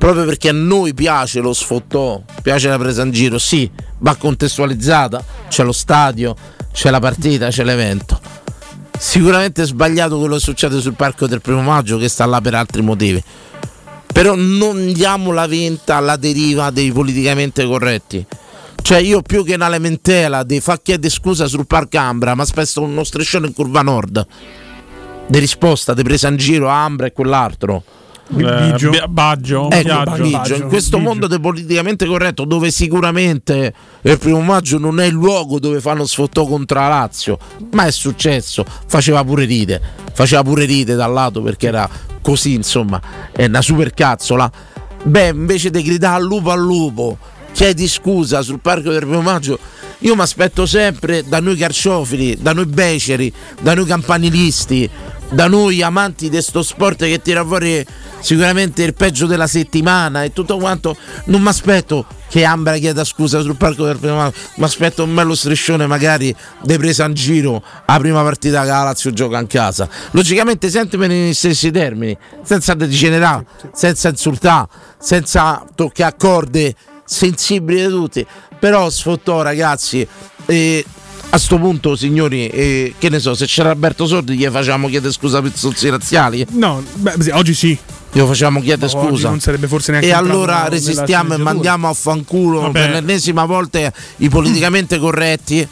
proprio perché a noi piace lo sfottò, piace la presa in giro, sì, va contestualizzata, c'è lo stadio, c'è la partita, c'è l'evento. Sicuramente è sbagliato quello che succede sul parco del primo maggio che sta là per altri motivi. Però non diamo la venta alla deriva dei politicamente corretti. Cioè io più che una lamentela di fa chiedere scusa sul parco Ambra, ma spesso uno striscione in curva nord. Di risposta, di presa in giro a Ambra e quell'altro. Eh, Biggio. Bia- Baggio, Ecco, Biagio. Biggio, Baggio, in questo Biggio. mondo del politicamente corretto, dove sicuramente il primo maggio non è il luogo dove fanno sfottò contro la Lazio, ma è successo, faceva pure ride, faceva pure ride dal lato perché era così, insomma, è una supercazzola. Beh, invece di gridare al lupo al lupo, chiedi scusa sul parco del primo maggio. Io mi aspetto sempre da noi carciofili, da noi beceri, da noi campanilisti, da noi amanti di sto sport che tira fuori sicuramente il peggio della settimana e tutto quanto. Non mi aspetto che Ambra chieda scusa sul parco del primo maggio, mi aspetto un bello striscione magari di presa in giro la prima partita che la Lazio gioca in casa. Logicamente sempre negli stessi termini, senza degenerare, senza insultare, senza toccare corde sensibili di tutti. Però sfottò ragazzi. E a sto punto, signori, eh, che ne so, se c'era Alberto Sordi gli facciamo chiedere scusa per i zozzi razziali? No, beh, oggi sì. Glielo facciamo chiedere Oggi scusa. non sarebbe forse neanche E allora resistiamo e mandiamo a fanculo Vabbè. per l'ennesima volta i politicamente corretti.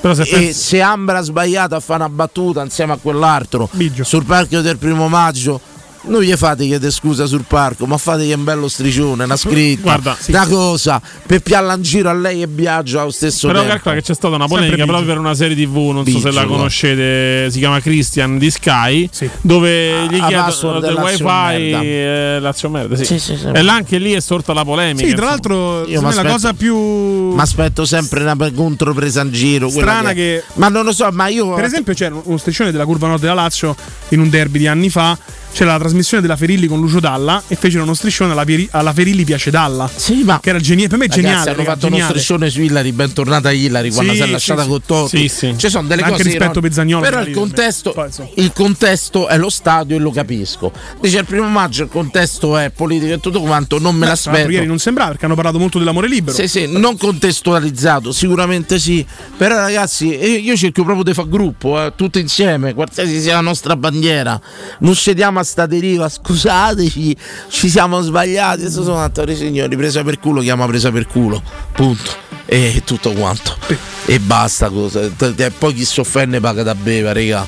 Se E pensi- se Ambra ha sbagliato a fare una battuta insieme a quell'altro Biggio. sul parco del primo maggio, non gli fate chiedere scusa sul parco, ma fategli un bello stricione, una scritta, Guarda, sì, una cosa per piarla in giro a lei e Biagio allo stesso Però tempo. calcola che c'è stata una polemica Biggio. proprio per una serie TV, non so se Biggio, la conoscete, si chiama Christian di Sky, Sì. dove gli Ah, chiedono del Lazio wifi merda. eh, Lazio merda, sì. Sì, sì, sì. E là anche lì è sorta la polemica. Sì, tra l'altro, Io la cosa più. Mi aspetto sempre una contropresa in giro. Strana che- Ma non lo so, ma io. Per esempio, c'era uno striscione della curva nord della Lazio in un derby di anni fa. C'era la trasmissione della Ferilli con Lucio Dalla e fecero uno striscione alla, Pieri- alla Ferilli piace Dalla. Sì, ma. Che era geniale. Per me è Ragazzi, geniale. hanno fatto uno geniale. striscione su Hillary, bentornata Hillary quando Sì, si è lasciata sì. con Totti. Sì, sì. Ci sono delle Anche cose. rispetto no? Pezzagnolo, Però il contesto, poi, il contesto è lo stadio e lo capisco. Dice il primo maggio il contesto è politico e tutto quanto, non me Beh, l'aspetto. ieri non sembrava perché hanno parlato molto dell'amore libero. Sì, sì, non contestualizzato, sicuramente sì. Però ragazzi, io cerco proprio di fare gruppo, eh, tutti insieme, qualsiasi sia la nostra bandiera. Non cediamo a sta deriva, scusateci, ci siamo sbagliati. Adesso sono attori signori, presa per culo, chiama presa per culo. Punto. E tutto quanto. E basta cosa. E poi chi si offende paga da beva, raga.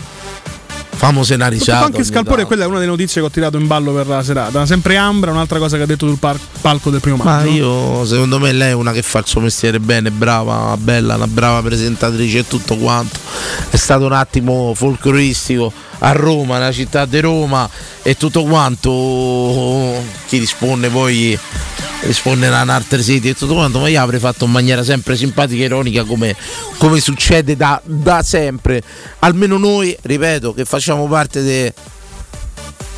Famose una risata. anche Scalpore, quella è una delle notizie che ho tirato in ballo per la serata. Sempre Ambra, un'altra cosa che ha detto sul par- palco del primo Ma maggio. io, secondo me, lei è una che fa il suo mestiere bene, brava, bella, una brava presentatrice e tutto quanto. È stato un attimo folcloristico a Roma, nella città di Roma e tutto quanto. Chi risponde poi risponderà in altre sedi e tutto quanto, ma io avrei fatto in maniera sempre simpatica e ironica come, come succede da, da sempre. Almeno noi, ripeto, che facciamo parte de-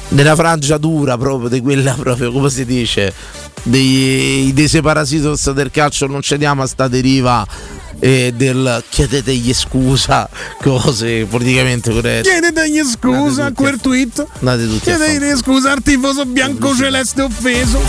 della frangia dura proprio di quella (laughs) proprio come si dice dei, dei separatitos del calcio non cediamo a sta deriva eh, del chiedetegli scusa cose politicamente corrette Chiedetegli scusa a quel tweet. andate tutti Chiedetegli scusa al tifoso bianco celeste offeso.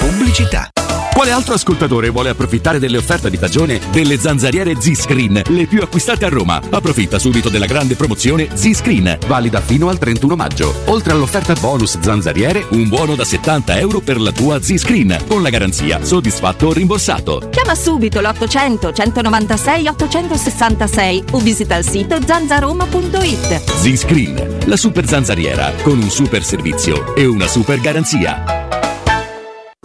Pubblicità. Quale altro ascoltatore vuole approfittare delle offerte di stagione delle zanzariere Z-Screen, le più acquistate a Roma? Approfitta subito della grande promozione Z-Screen, valida fino al 31 maggio. Oltre all'offerta bonus zanzariere, un buono da 70 euro per la tua Z-Screen, con la garanzia soddisfatto o rimborsato. Chiama subito l'800 196 866 o visita il sito zanzaroma.it. Z-Screen, la super zanzariera, con un super servizio e una super garanzia.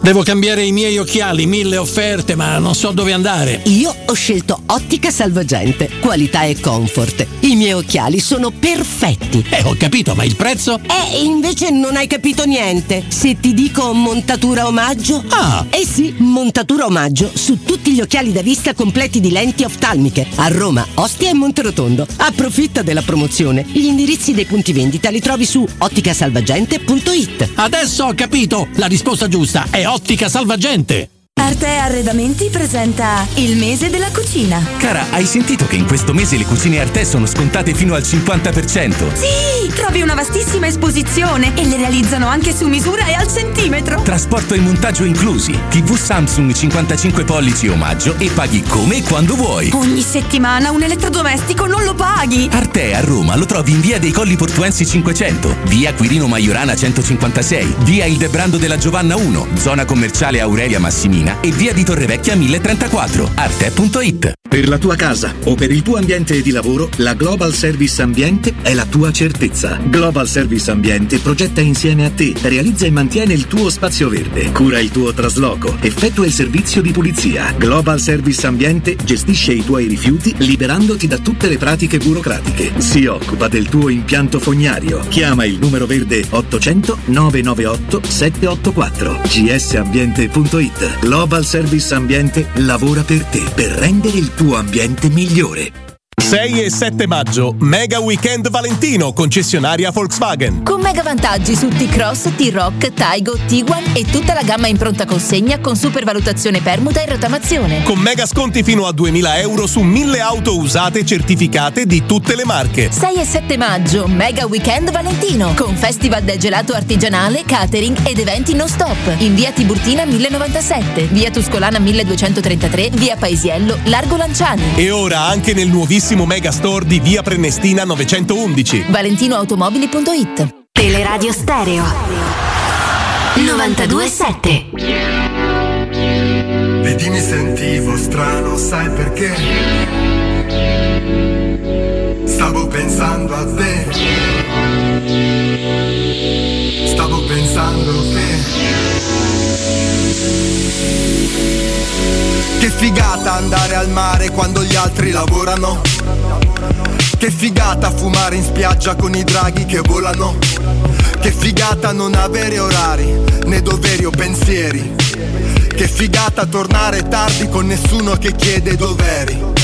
Devo cambiare i miei occhiali, mille offerte, ma non so dove andare. Io ho scelto Ottica Salvagente, qualità e comfort. I miei occhiali sono perfetti. Eh, ho capito, ma il prezzo? E invece non hai capito niente. Se ti dico montatura omaggio? Ah! Eh sì, montatura omaggio su tutti gli occhiali da vista completi di lenti oftalmiche a Roma, Ostia e Monterotondo. Approfitta della promozione. Gli indirizzi dei punti vendita li trovi su otticasalvagente.it. Adesso ho capito! La risposta giusta è Ottica Salvagente! Arte Arredamenti presenta il mese della cucina. Cara, hai sentito che in questo mese le cucine Arte sono scontate fino al 50%? Sì, trovi una vastissima esposizione e le realizzano anche su misura e al centimetro. Trasporto e montaggio inclusi. TV Samsung 55 pollici omaggio e paghi come e quando vuoi. Ogni settimana un elettrodomestico non lo paghi. Arte a Roma lo trovi in via dei Colli Portuensi 500, via Quirino Maiorana 156, via Il Debrando della Giovanna 1, zona commerciale Aurelia Massimina e via di Torrevecchia 1034. Arte.it Per la tua casa o per il tuo ambiente di lavoro, la Global Service Ambiente è la tua certezza. Global Service Ambiente progetta insieme a te, realizza e mantiene il tuo spazio verde, cura il tuo trasloco, effettua il servizio di pulizia. Global Service Ambiente gestisce i tuoi rifiuti liberandoti da tutte le pratiche burocratiche. Si occupa del tuo impianto fognario. Chiama il numero verde 800 998 784 gsambiente.it. Global Service Ambiente lavora per te per rendere il tuo ambiente migliore. 6 e 7 maggio, Mega Weekend Valentino, concessionaria Volkswagen. Con mega vantaggi su T-Cross, T-Rock, Taigo, Tiguan e tutta la gamma in pronta consegna con supervalutazione permuta e rottamazione. Con mega sconti fino a 2000 euro su 1000 auto usate certificate di tutte le marche. 6 e 7 maggio, Mega Weekend Valentino, con festival del gelato artigianale, catering ed eventi non stop. In via Tiburtina 1097, via Tuscolana 1233, via Paesiello, Largo Lanciani. E ora anche nel nuovissimo Mega Store di via Prenestina 911. ValentinoAutomobili.it Teleradio Stereo 927 Vedi mi sentivo strano, sai perché? Stavo pensando a te. Stavo pensando che. Che figata andare al mare quando gli altri lavorano. Che figata fumare in spiaggia con i draghi che volano. Che figata non avere orari, né doveri o pensieri. Che figata tornare tardi con nessuno che chiede dov'eri.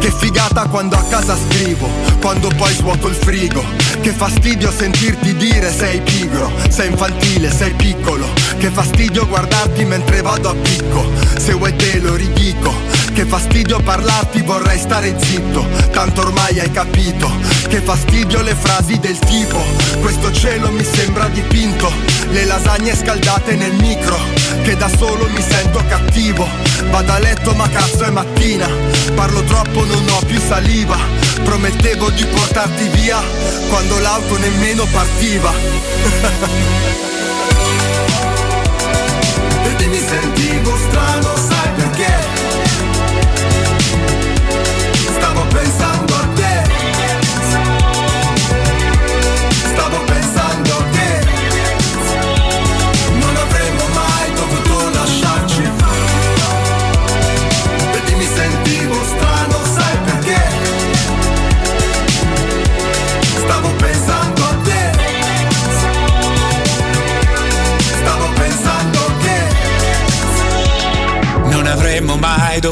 Che figata quando a casa scrivo, quando poi svuoto il frigo. Che fastidio sentirti dire sei pigro, sei infantile, sei piccolo. Che fastidio guardarti mentre vado a picco. Se vuoi te lo ridico. Che fastidio parlarti, vorrei stare zitto. Tanto ormai hai capito. Che fastidio le frasi del tipo. Questo cielo mi sembra dipinto. Le lasagne scaldate nel micro. Che da solo mi sento cattivo. Vado a letto ma cazzo è mattina. Parlo troppo, non ho più saliva. Promettevo di portarti via quando l'auto nemmeno partiva. (laughs) e mi sentivo strano, sai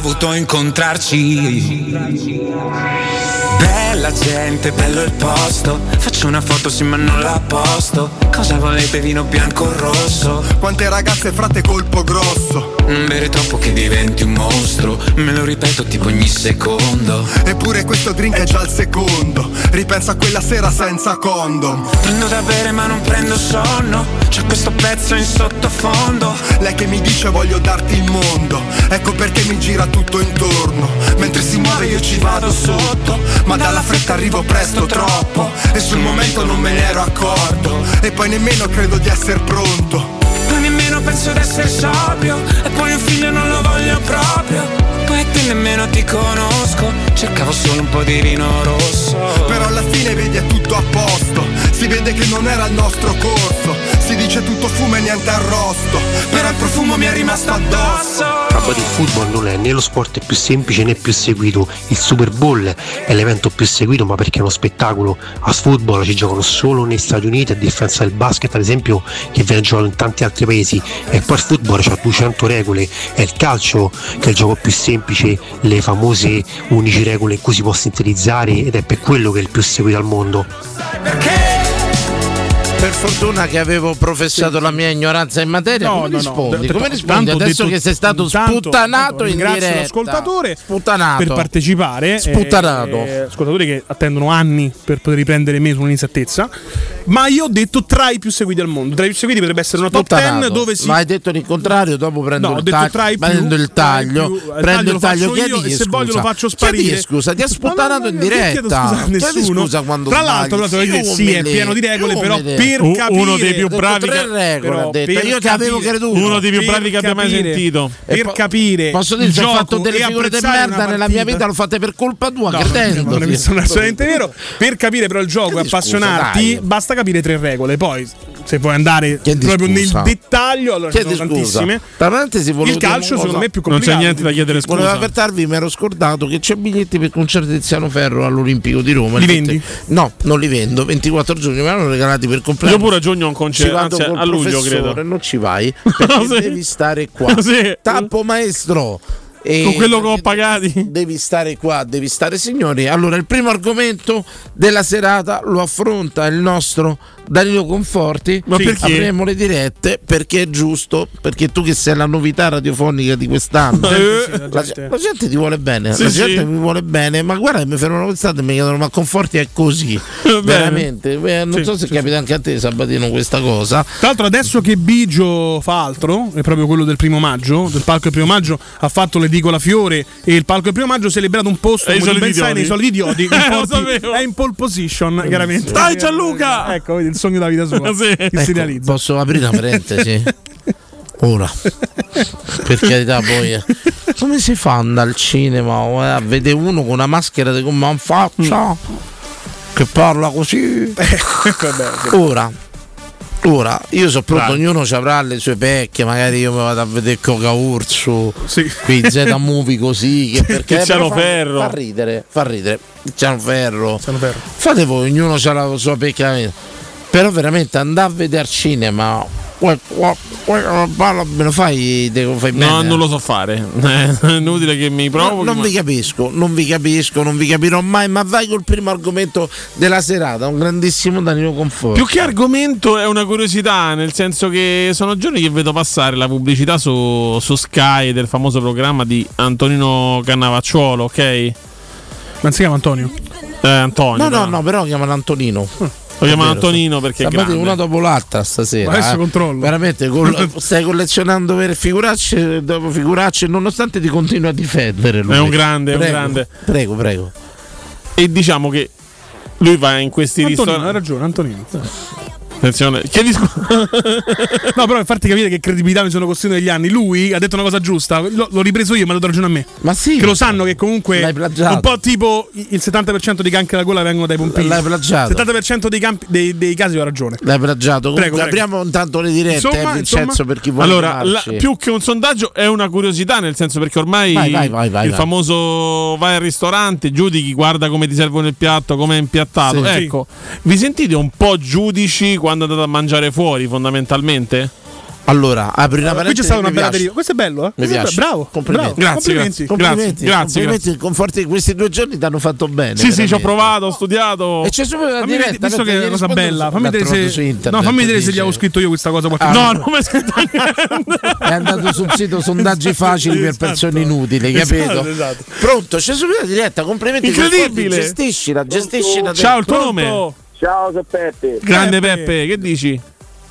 dovuto incontrarci. Bella gente, bello il posto. Faccio una foto sì ma non la posto. Cosa volete, vino bianco o rosso? Quante ragazze frate colpo grosso. Non bere troppo che diventi un mostro. Me lo ripeto tipo ogni secondo. Eppure questo drink è già il secondo. Ripenso a quella sera senza condom. Prendo da bere ma non prendo sonno. C'è questo pezzo in sottofondo. Lei che mi dice voglio darti il mondo. Ecco perché mi gira tutto intorno. Mentre si muove io ci vado sotto. Ma dalla fretta arrivo presto troppo. E sul momento non me ne ero accorto. E poi nemmeno credo di essere pronto. Poi nemmeno penso d'essere sobrio E poi un figlio non lo voglio proprio Poi a te nemmeno ti conosco Cercavo solo un po' di vino rosso Però alla fine vedi è tutto a posto. Si vede che non era il nostro corso. Si dice tutto fumo e niente arrosto. Però il profumo mi è rimasto addosso. Roba di football non è né lo sport più semplice né più seguito. Il Super Bowl è l'evento più seguito, ma perché è uno spettacolo. A football ci giocano solo negli Stati Uniti, a differenza del basket, ad esempio, che viene giocato in tanti altri paesi. E poi il football ha 200 regole. È il calcio che è il gioco più semplice, le famose 11 regole in cui si può sintetizzare ed è per quello che è il più seguito al mondo. Per fortuna che avevo professato la mia ignoranza in materia, No, come no, no. rispondi? D- Come rispondi adesso detto- che sei stato intanto- sputtanato in diretta? l'ascoltatore Sputtanato. per partecipare. Sputtanato. eh, ascoltatori che attendono anni per poter riprendere me su un'inesattezza. Ma io ho detto tra i più seguiti al mondo. Tra i più seguiti potrebbe essere una top Sputtanato. 10 dove si. Ma hai detto il contrario, dopo prendo No, il taglio. i più, prendo il taglio, più. Il prendo taglio il taglio. faccio io Chiedigli e se voglio lo faccio sparire. Chiedigli scusa, ti ha sputtanato in non chiedo diretta. scusa a Chiedi nessuno. scusa quando Tra l'altro, sì, è pieno di regole, però le- per U- capire uno dei più bravi tre che- regole, però Io che avevo creduto. Uno dei più bravi che abbia mai sentito. Per po- capire Posso dire, se ho fatto delle figure di merda nella mia vita, l'ho fatte per colpa tua, No, credendo. non è assolutamente vero. Per capire però il gioco e appassionarti, basta capire tre regole. Poi, se vuoi andare proprio nel dettaglio, allora ci Chiedi sono scusa. tantissime. Tra parentesi, volevo Il calcio, secondo cosa. me, è più Non c'è complicato. niente da chiedere Volevo scusa. avvertarvi, mi ero scordato che c'è biglietti per il concerto di Tiziano Ferro all'Olimpico di Roma. Li vendi? No, non li vendo. 24 giugno mi hanno regalati per compleanno. Io pure a giugno ho un concerto, anzi a luglio professore, credo. Non ci vai perché (laughs) Sì. devi stare qua. Sì. Tappo maestro. E Con quello che ho pagati. Devi stare qua, devi stare signori. Allora, il primo argomento della serata lo affronta il nostro Danilo Conforti. Ma perché? Avremo le dirette perché è giusto, perché tu che sei la novità radiofonica di quest'anno. (laughs) Eh. La, la gente ti vuole bene, Sì, la sì. gente mi vuole bene, ma guarda mi fermano quest'anno e mi chiedono ma Conforti è così. (laughs) Veramente, Eh, non Sì, so se sì, capita anche a te Sabatino questa cosa. Tra l'altro, adesso che Bigio fa altro, è proprio quello del primo maggio, del palco del primo maggio, ha fatto l'edicola Fiore e il palco del primo maggio ha celebrato un posto i come ben sai, nei. (laughs) Eh, è in pole position, chiaramente. Dai, Gianluca! Ecco, vedi il sogno della vita sua. (laughs) Sì. Che si Ecco, realizza. Posso aprire una parentesi? (laughs) Ora, per carità, poi eh, come si fa ad andare al cinema eh, a vedere uno con una maschera di gomma in faccia che parla così? (laughs) Vabbè, Ora, ora io sono pronto, Dai. ognuno ci avrà le sue pecche. Magari io mi vado a vedere Coca Urso, Sì. qui Z Movie così. Che perché Tiziano fa- Ferro. Fa ridere, fa ridere. Tiziano Ferro. Fermo. Fate voi, ognuno ha la sua pecca. Però veramente andare a vedere al cinema Me lo fai, te lo fai bene? No, non lo so fare. (laughs) È inutile che mi provochi. No, non ma- vi capisco, non vi capisco, non vi capirò mai, ma vai col primo argomento della serata, un grandissimo Danilo Conforto. Più che argomento è una curiosità, nel senso che sono giorni che vedo passare la pubblicità su, su Sky del famoso programma di Antonino Cannavacciuolo, ok? Ma si chiama Antonio? Eh, Antonio. No, no, però. no, però chiamano Antonino. Lo chiamano Antonino perché grande. una dopo l'altra stasera. Adesso eh. controllo. Veramente col- (laughs) stai collezionando per figuracce dopo figuracce, nonostante ti continui a difendere. lui. È un grande, è un Prego, grande. Prego, prego. E diciamo che lui va in questi Antonino, ristoranti. ragione, Antonino. Attenzione, chiedi scusa. (laughs) No, però per farti capire che credibilità mi sono costruito negli anni. Lui ha detto una cosa giusta, lo- l'ho ripreso io e mi ha dato ragione a me. Ma sì. Che lo sanno che comunque L'hai plagiato. un po' tipo il 70% dei cancri alla gola vengono dai pompini. L'hai plagiato. Il 70% dei, campi- dei- dei casi ho ragione. L'hai plagiato. Comunque Prego, prego. apriamo intanto le dirette, Insomma, eh, Vincenzo, insomma. per chi vuole Allora, la- più che un sondaggio è una curiosità, nel senso perché ormai Vai, vai, vai, vai, il vai. famoso vai al ristorante, giudichi, guarda come ti servono il piatto, come è impiattato. Sì. ecco, vi sentite un po' giudici quando andate a mangiare fuori, fondamentalmente? Allora, apri una Qui parentesi. c'è stata una bella deriva. Questo è bello, eh? Mi è piace. Bravo. Complimenti. bravo. Grazie, Complimenti. Complimenti, Grazie, complimenti, conforti questi due giorni ti hanno fatto bene. Sì, sì, ci ho veramente. provato, ho studiato. E c'è subito la Fammi diretta. visto che è una cosa bella, su- fammi vedere se. su internet, no, fammi vedere se gli avevo scritto io questa cosa qualche Ah, No, non mi sento niente. (laughs) È andato sul sito (laughs) sondaggi facili per Esatto. persone inutili, capito? Esatto, esatto. Pronto, c'è subito la diretta, complimenti. Incredibile. Conforti, Gestiscila, gestiscila. Ciao, il tuo Pronto? nome? Ciao, sono Peppe. Grande Peppe. Peppe, che dici?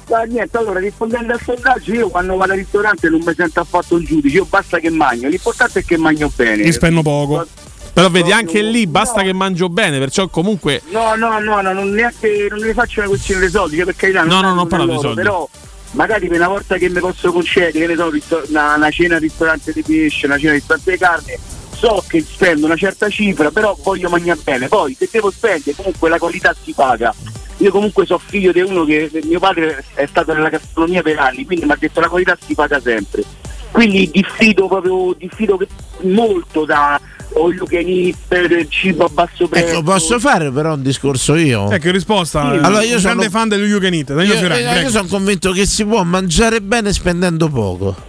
Ma niente, allora rispondendo al sondaggio, io quando vado al ristorante non mi sento affatto un giudice, io basta che magno, l'importante è che magno bene. Mi spenno poco. Però vedi, anche lì basta che mangio bene, perciò comunque No, no, no, no, non neanche non ne faccio una questione dei soldi, cioè per carità, No, no, non parlo loro, soldi. Però magari per una volta che mi posso concedere, che ne so, una, una cena al ristorante di pesce, una cena al ristorante di carne, so che spendo una certa cifra, però voglio mangiare bene. Poi se devo spendere, comunque la qualità si paga. Io comunque sono figlio di uno che mio padre è stato nella gastronomia per anni, quindi mi ha detto la qualità si paga sempre. Quindi diffido proprio diffido molto da all you can eat, del cibo a basso prezzo. Ecco, posso fare però un discorso io? Ecco, risposta. Sì. eh, Allora, io sono- grande fan dello You Can Eat. Danilo Io, Fiorani, io sono convinto che si può mangiare bene spendendo poco.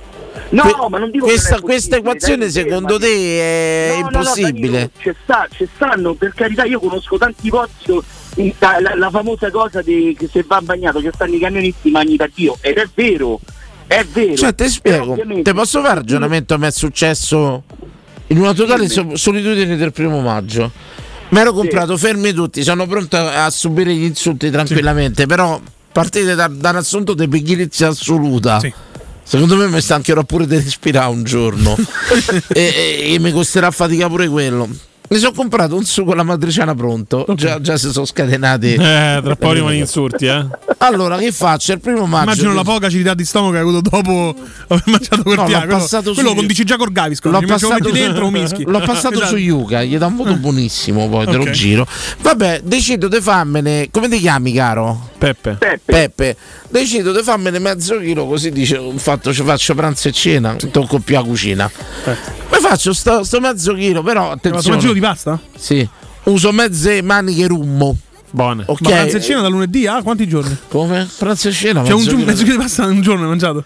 No, Que- ma non dico che questa, non è questa equazione dai, secondo fermati. te è No, no, no, impossibile? Danilo, c'è sta, ci stanno, per carità, io conosco tanti posti, il- la, la- la famosa cosa di, che se va bagnato, che stanno i camionisti magni da Dio, ed è vero, è vero. Cioè, ti spiego, te posso fare ragionamento che mi è successo in una totale so- solitudine del primo maggio. Mi ero comprato fermi tutti, sono pronto a subire gli insulti tranquillamente, però partite da, da un assunto di pigrizia assoluta. Secondo me mi stancherò pure di respirare un giorno (laughs) e, e- e mi costerà fatica pure quello. Mi sono comprato un sugo alla matriciana pronto, già, già si sono scatenati. Eh, tra poco (laughs) arrivano gli insulti, eh. Allora, che faccio? Il primo maggio. Immagino la poca acidità di stomaco che hai avuto dopo aver mangiato quel No, piatto. Quello, quello su- lo condici già col Gaviscon. L'ho passato dentro o mischi. l'ho passato Esatto. su Yuga, gli dà un voto buonissimo, poi te lo giro. Vabbè, decido di farmene. Come ti chiami, caro? Peppe. Peppe. Decido di farmene mezzo chilo, così dice, fatto ci faccio pranzo e cena, tocco più la cucina. Mi faccio sto, sto mezzo chilo, però attenzione. mezzo chilo di pasta? Sì. Uso mezze maniche rummo. Buone. Ok. Ma pranzo e cena da lunedì a quanti giorni? Come? Pranzo e cena? Cioè un mezzo giorno, chilo. mezzo chilo di pasta un giorno hai mangiato?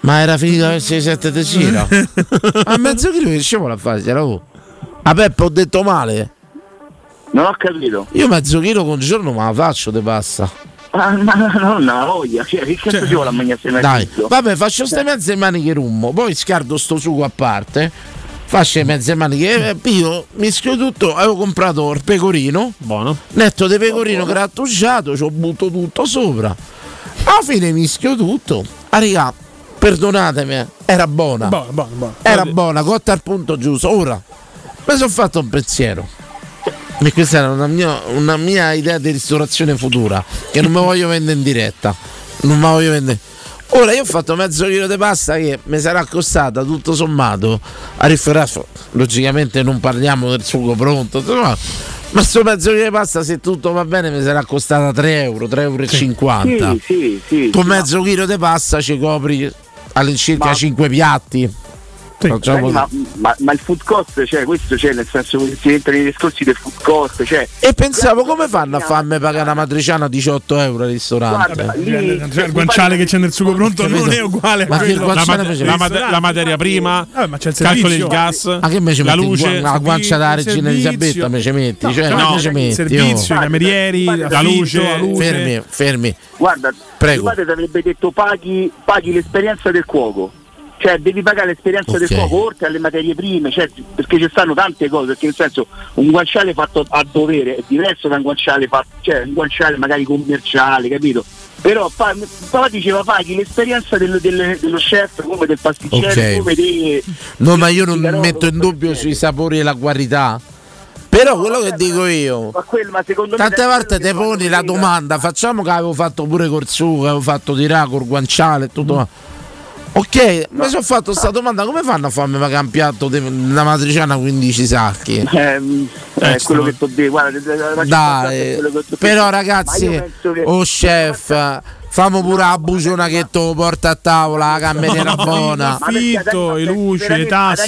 Ma era finito alle 6-7 di cena. (laughs) A mezzo chilo che scemola a fare? c'era tu. A Peppe ho detto male. Non ho capito. Io mezzo chilo con giorno ma la faccio te passa. (laughs) Ah, ma no, no, voglia, cioè, che cazzo ci vuole a mangiare se Dai, vabbè, faccio ste mezze maniche rummo, poi scardo sto sugo a parte. Faccio le mezze maniche, eh, pio, mischio tutto, avevo comprato il pecorino. Buono. Netto di pecorino grattugiato, ci ho butto tutto sopra. Alla fine mischio tutto. Ah, raga, perdonatemi, era buona. Buono, buono, buono. Era buona, cotta al punto giusto. Ora, mi sono fatto un pensiero. E questa era una mia, una mia idea di ristorazione futura. Che non mi voglio vendere in diretta. Non mi voglio vendere. Ora io ho fatto mezzo chilo di pasta che mi sarà costata tutto sommato a riferirsi. Logicamente non parliamo del sugo pronto. insomma, Ma sto mezzo chilo di pasta, se tutto va bene, mi sarà costata 3 euro, 3,50 euro. Sì, sì, sì. Con mezzo chilo di pasta ci copri all'incirca Ma- 5 piatti. Facciamo- ma, ma- ma il food cost, cioè questo c'è nel senso che si entra nei discorsi del food cost, cioè E pensavo come fanno a farmi pagare una matriciana 18 euro al ristorante? Guarda, lì- Cioè, il guanciale che c'è nel sugo pronto non è uguale a Ma quello La, facevi? la mate- la materia prima, Vabbè, ma c'è il calcoli il gas, Ma che me ci la metti luce, la guancia da regina. Elisabetta me ci metti? No, Cioè, no, come ci il metti? servizio, oh? i camerieri, la l'affitto, luce. la luce. Fermi, fermi. Guarda, Prego. mio padre ti avrebbe detto paghi, paghi l'esperienza del cuoco. Cioè devi pagare l'esperienza Ok. del cuoco oltre alle materie prime, cioè, perché ci stanno tante cose, perché nel senso un guanciale fatto a dovere è diverso da un guanciale fatto, cioè un guanciale magari commerciale, capito? Però pa- papà diceva paghi l'esperienza del- del- dello chef come del pasticcere, Ok. come dei. No, ma io non metto in dubbio sui sapori e la qualità. Però quello che dico io, Ma quello, ma tante volte fanno poni la domanda, facciamo che avevo fatto pure col sugo, avevo fatto di là col guanciale e tutto. Ok, mi sono fatto questa domanda, come fanno a farmi pagare un piatto di una matriciana 15 sacchi? Ehm, è quello che ti dico, guarda, la- Dai, però ragazzi, che- oh chef, famo pure la buciona che te lo porta a tavola, la cameriera buona. L'affitto, ma luci, le tasse.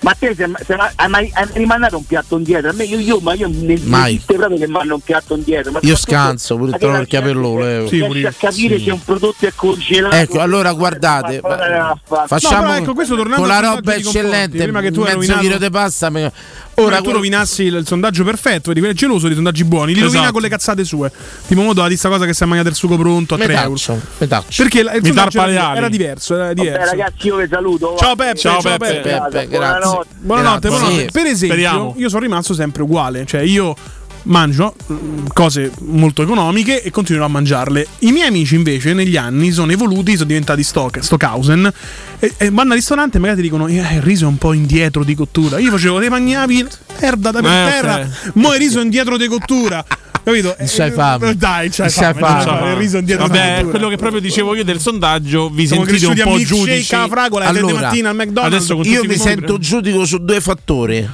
Ma- eh. Te sei, sei, hai mai hai mai rimandato un piatto indietro? A me io, io ma io ne Mai. esiste proprio che mando un piatto indietro. Ma Io scanso pure trovo il capello, gente Leo. riesce Sì, a pure io. capire Sì. se un prodotto è congelato. Ecco, allora guardate, Ma- facciamo No, ecco, questo tornando con la roba eccellente, prima che tu hai mezzo chilo di pasta. me- Ora tu quello- rovinassi il, il sondaggio perfetto, vedi, quello è geloso di sondaggi buoni, li rovina Esatto. con le cazzate sue. Tipo modo la questa cosa che si è mangiato il sugo pronto a Me 3 euro. Perché la- il Mi sondaggio era, era diverso, era Vabbè, diverso. ragazzi, io vi saluto. Ciao Peppe, Ciao, ciao, Peppe. Peppe. Peppe, grazie. Buonanotte. Buonanotte, Grazie. buonanotte. Sì, Per esempio, speriamo. io sono rimasto sempre uguale, cioè io mangio mm, cose molto economiche e continuerò a mangiarle. I miei amici invece negli anni sono evoluti, sono diventati stock, Stockhausen e, e vanno al ristorante e magari ti dicono eh, il riso è un po' indietro di cottura. Io facevo dei magnavi merda da per Eh, terra, mo il riso è indietro di cottura. Capito? c'hai Eh, fame. Dai, c'hai C'hai fame. fame. c'hai Il riso indietro di Vabbè, quello che proprio dicevo io del sondaggio, vi Siamo sentite un po' giudici. fragola Allora, mattina al McDonald's. adesso Io mi sento giudico su due fattori.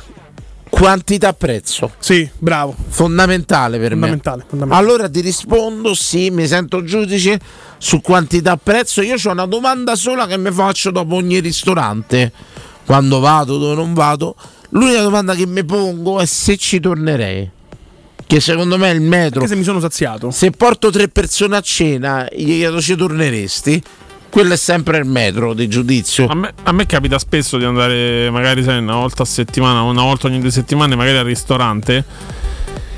Quantità prezzo. Sì, bravo. Fondamentale per Fondamentale, me. fondamentale. Allora ti rispondo: sì, mi sento giudice su quantità prezzo. Io ho una domanda sola che mi faccio dopo ogni ristorante. Quando vado, dove non vado. L'unica domanda che mi pongo è se ci tornerei. Che secondo me è il metro. Anche se mi sono saziato. Se porto tre persone a cena, gli chiedo ci torneresti. Quello è sempre il metro di giudizio. A me, a me capita spesso di andare magari sai, una volta a settimana, una volta ogni due settimane, magari al ristorante.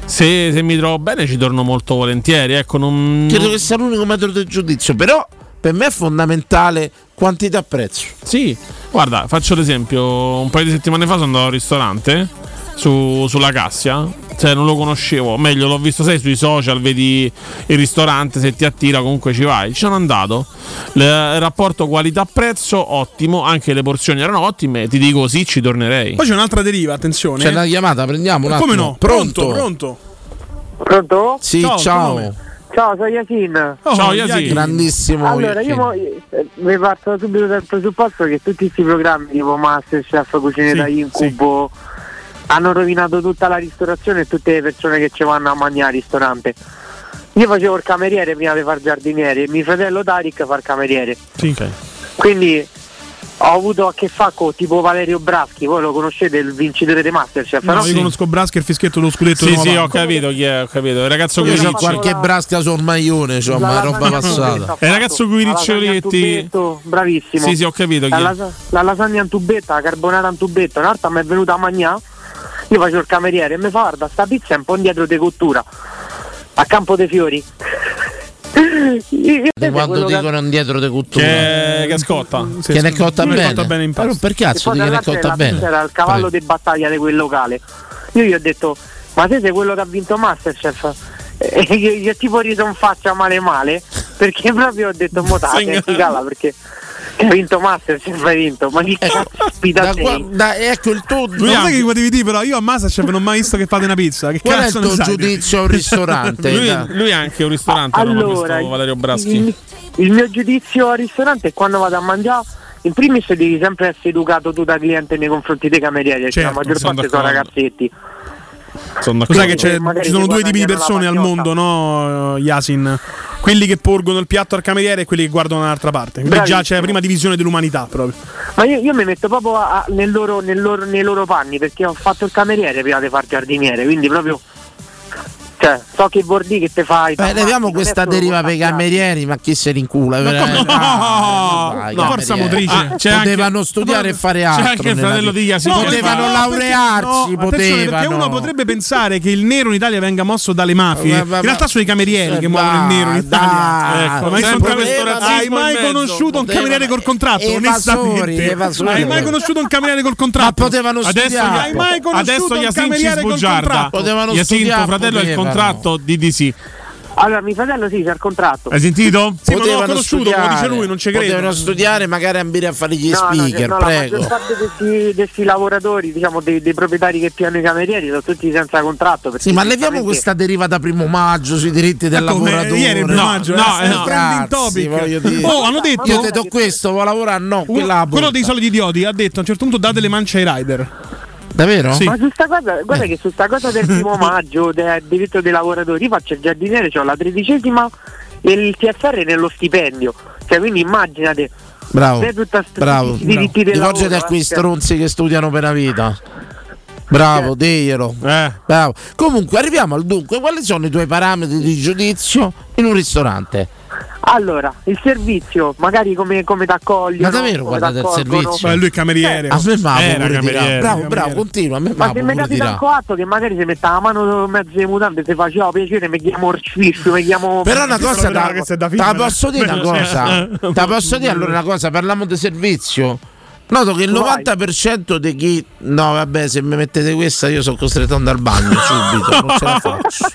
Se, se mi trovo bene ci torno molto volentieri. Ecco, non, Credo non- che sia l'unico metro del giudizio, però per me è fondamentale quantità prezzo. Sì, guarda, faccio l'esempio. Un paio di settimane fa sono andato al ristorante su- sulla Cassia. Cioè, non lo conoscevo. Meglio, l'ho visto, sai, sui social, vedi il ristorante, se ti attira comunque ci vai. Ci sono andato. Il rapporto qualità-prezzo ottimo, anche le porzioni erano ottime. Ti dico sì, ci tornerei. Poi c'è un'altra deriva, attenzione. C'è una chiamata, prendiamo un Come no? Pronto? Pronto? Pronto? Sì, Ciao, ciao. Ciao, sono Yasin. Oh, Ciao, Yasin. Grandissimo. Allora, io Yasin. mo- eh, mi parto subito dal presupposto che tutti questi programmi tipo Masterchef, Cucine Sì, da Incubo hanno rovinato tutta la ristorazione e tutte le persone che ci vanno a mangiare al ristorante. Io facevo il cameriere prima di fare giardiniere e mio fratello Tarik fa il cameriere. Sì. Quindi ho avuto a che fare con tipo Valerio Braschi, voi lo conoscete, il vincitore di Masterchef, No, no? io conosco Braschi e il fischietto dello scudetto Sì, sì, ho capito chi è, ho capito. Il ragazzo con i riccioli. qualche brasca sul maglione, cioè, ma è roba passata. il ragazzo la lasagna in riccioletti. Bravissimo. Sì, sì, ho capito chi La, è. lasa- la lasagna in tubetta, la carbonara in tubetta, una volta mi è venuta a mangiare, io facevo il cameriere e mi fa guarda sta pizza è un po' indietro di cottura, a Campo dei Fiori. Io- io- Di quando quello che- dicono indietro di cottura. Che, che scotta. Sì, che ne è sì. cotta è bene. cotta bene in pasta. per cazzo che ne cotta bene? era il cavallo Prego. di battaglia di quel locale. Io gli ho detto, ma te sei quello che ha vinto Masterchef? E (laughs) io, io tipo riso in faccia male male, perché proprio ho detto, mo Sei te, cala perché hai vinto Masterchef, hai vinto, ma chi caspita Da sei? qua- da- ecco il tuo. Non sai che potevi dire, però io a Masterchef non ho mai visto che fate una pizza. Che Qual è il cazzo tuo sai? giudizio a un ristorante? (laughs) Lui, Da- lui ha anche un ristorante, no, Allora, Valerio Braschi. il, il mio giudizio al ristorante è quando vado a mangiare, in primis devi sempre essere educato tu da cliente nei confronti dei camerieri, perché Certo, la maggior sono parte sono ragazzetti. Sono Lo sai che d'accordo. c'è- Magari ci sono due tipi di persone al mondo, no, Yasin? Quelli che porgono il piatto al cameriere e quelli che guardano dall'altra parte. Quindi già c'è la prima divisione dell'umanità proprio. Ma io, io mi metto proprio a- a- nel loro- nel loro- nei loro panni perché ho fatto il cameriere prima di far giardiniere, quindi proprio. Cioè, so che dire che te fai. Beh, leviamo questa deriva per i camerieri, ma chi se rincula? veramente? Ah, dai, No, forza motrice. Ah, c'è anche- potevano studiare e fare c'è altro. anche il fratello di Yasin. No, potevano laurearsi, no, potevano. perché uno potrebbe pensare che il nero in Italia venga mosso dalle mafie. Ma- ma- in realtà sono i camerieri Eh, che muovono il nero in Italia. ecco, ma sempre sono questo camerieri- razzismo hai mai conosciuto un potevano- cameriere col contratto? Onestamente, hai mai conosciuto un cameriere col contratto? Ma potevano Adesso, studiare. hai mai conosciuto adesso un Yasin ci cameriere col sbugiarda. contratto? Potevano studiare, fratello il potevano. Contratto di DC. Allora, mio fratello sì, c'è il contratto. Hai sentito? Sì, ma Potevano conosciuto, come dice studiare, lui, non ci credo. Potevano studiare, magari ambire a fare gli No, no, speaker, no, la prego. maggior parte di questi, lavoratori, diciamo, dei, dei proprietari che piano i camerieri, sono tutti senza contratto. Sì, ma leviamo questa deriva da primo maggio sui diritti del Ma come? lavoratore. Ieri primo No, maggio, no, eh, no, voglio dire. Oh, hanno detto- Io ho detto questo, vuoi lavorare? No, la quello dei soliti idioti ha detto a un certo punto date le mance ai rider. Davvero? Sì. Ma su sta cosa, guarda che su sta cosa del primo (laughs) maggio, del diritto dei lavoratori, io faccio il giardiniere, ho la tredicesima e il TFR nello stipendio. Cioè, quindi immaginate. Bravo, se tutta st- bravo. i diritti del Rivolgiti lavoro, a quei eh, stronzi che studiano per la vita. Bravo, diglielo. Bravo. Comunque, arriviamo al dunque. Quali sono i tuoi parametri di giudizio in un ristorante? Allora, il servizio, magari come, come t'accogli. Ma davvero guarda del servizio? Ma lui è cameriere. A me va pure dirà. cameriere. Bravo, Cameriere. bravo, continua. A me Ma se mi dirà. un coatto che magari si mette la mano in mezzo alle mutande se faceva piacere mi chiamo Orcificio, mi chiamo (laughs) Però una cosa da, da te film, la eh. posso dire una (laughs) cosa. Te la posso dire allora una cosa, parliamo di servizio. Noto che il Vai. 90% di chi no, vabbè, se mi mettete questa io sono costretto ad andare al bagno (laughs) subito, non ce la faccio.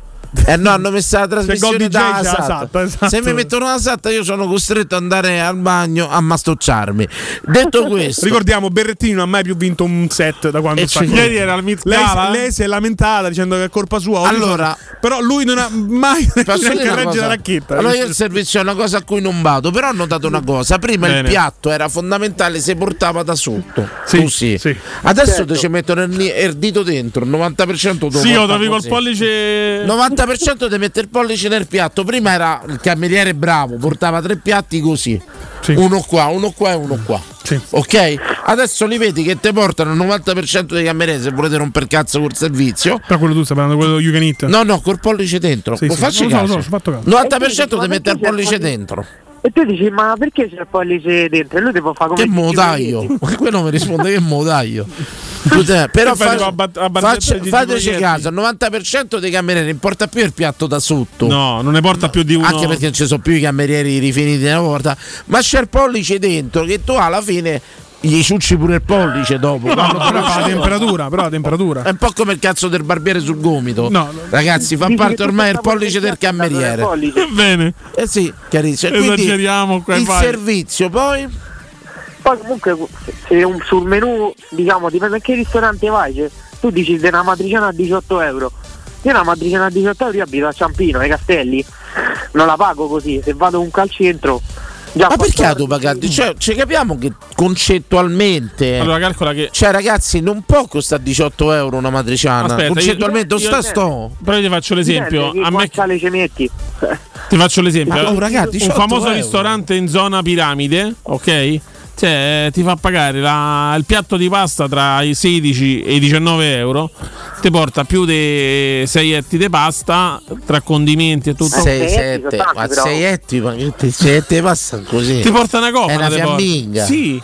(laughs) Eh no, hanno messo la trasmissione da la SAT. SAT, esatto. Se mi mettono la SAT io sono costretto ad andare al bagno a mastocciarmi. Detto (laughs) questo, Ricordiamo, Berrettini non ha mai più vinto un set da quando sta c'è- qua. Ieri era al Meet lei, lei si è lamentata dicendo che è colpa sua. Allora- però lui non ha mai (laughs) neanche dire una regge cosa? la racchetta. Allora io il servizio è una cosa a cui non vado, però ho notato una cosa, prima Bene. il piatto era fondamentale se portava da sotto. Sì, Tu sì. sì. Adesso Certo. ti ci mettono il, il dito dentro, il 90% tu Sì, lo trovi col pollice. 90% ti mette il pollice nel piatto. Prima era il cameriere bravo, portava tre piatti così. Sì. Uno qua, uno qua e uno qua. Sì. Ok? Adesso li vedi che ti portano il 90% dei camerieri se volete romper cazzo col servizio. Però quello tu stai parlando quello you can eat. No, no, col pollice dentro. Sì, sì, facci lo caso. fatto caso. 90% Ma ti mette il pollice dentro. E tu dici, ma perché c'è il pollice dentro? E lui ti può fare come Che modaio? (laughs) quello mi risponde che modaio. (laughs) Scusa, (laughs) però fa- bat- faccia- fateci caso, il 90% dei camerieri importa più il piatto da sotto. No, non ne porta più di uno. Anche perché non ci sono più i camerieri rifiniti una volta, ma c'è il pollice dentro che tu alla fine gli ciucci pure il pollice dopo. No, te però fa la temperatura, però la temperatura. È un po' come il cazzo del barbiere sul gomito. No, no. Ragazzi, fa parte ormai il pollice del cameriere. Bene. Eh sì, chiarissimo. Quindi Esageriamo qua e il vai. servizio poi Poi comunque se- un- sul menù, diciamo, dipende a che ristorante vai, cioè, tu dici di una matriciana a 18 euro. Io una matriciana a 18 euro io abito a Ciampino, ai Castelli, non la pago così, se vado comunque al centro. Già Ma perché la 14 tu pagati? Cioè, ci capiamo che concettualmente. Allora, calcola che. Cioè, ragazzi, non può costare 18 euro una matriciana. Aspetta, io- concettualmente, io- sta sto. Però io ti faccio l'esempio. Dipende, A me quale ci metti. Ti faccio l'esempio. Ma, oh, ragazzi, un 18 famoso euro. ristorante in zona piramide, ok? Cioè, ti fa pagare la- il piatto di pasta tra i 16 e i 19 euro. Ti porta più di 6 etti di pasta tra condimenti e tutto. 6, etti 7, sono tanti, ma però. 6 etti, ma che te- 7 passano così. Ti porta una cofana. È una fiamminga. Sì.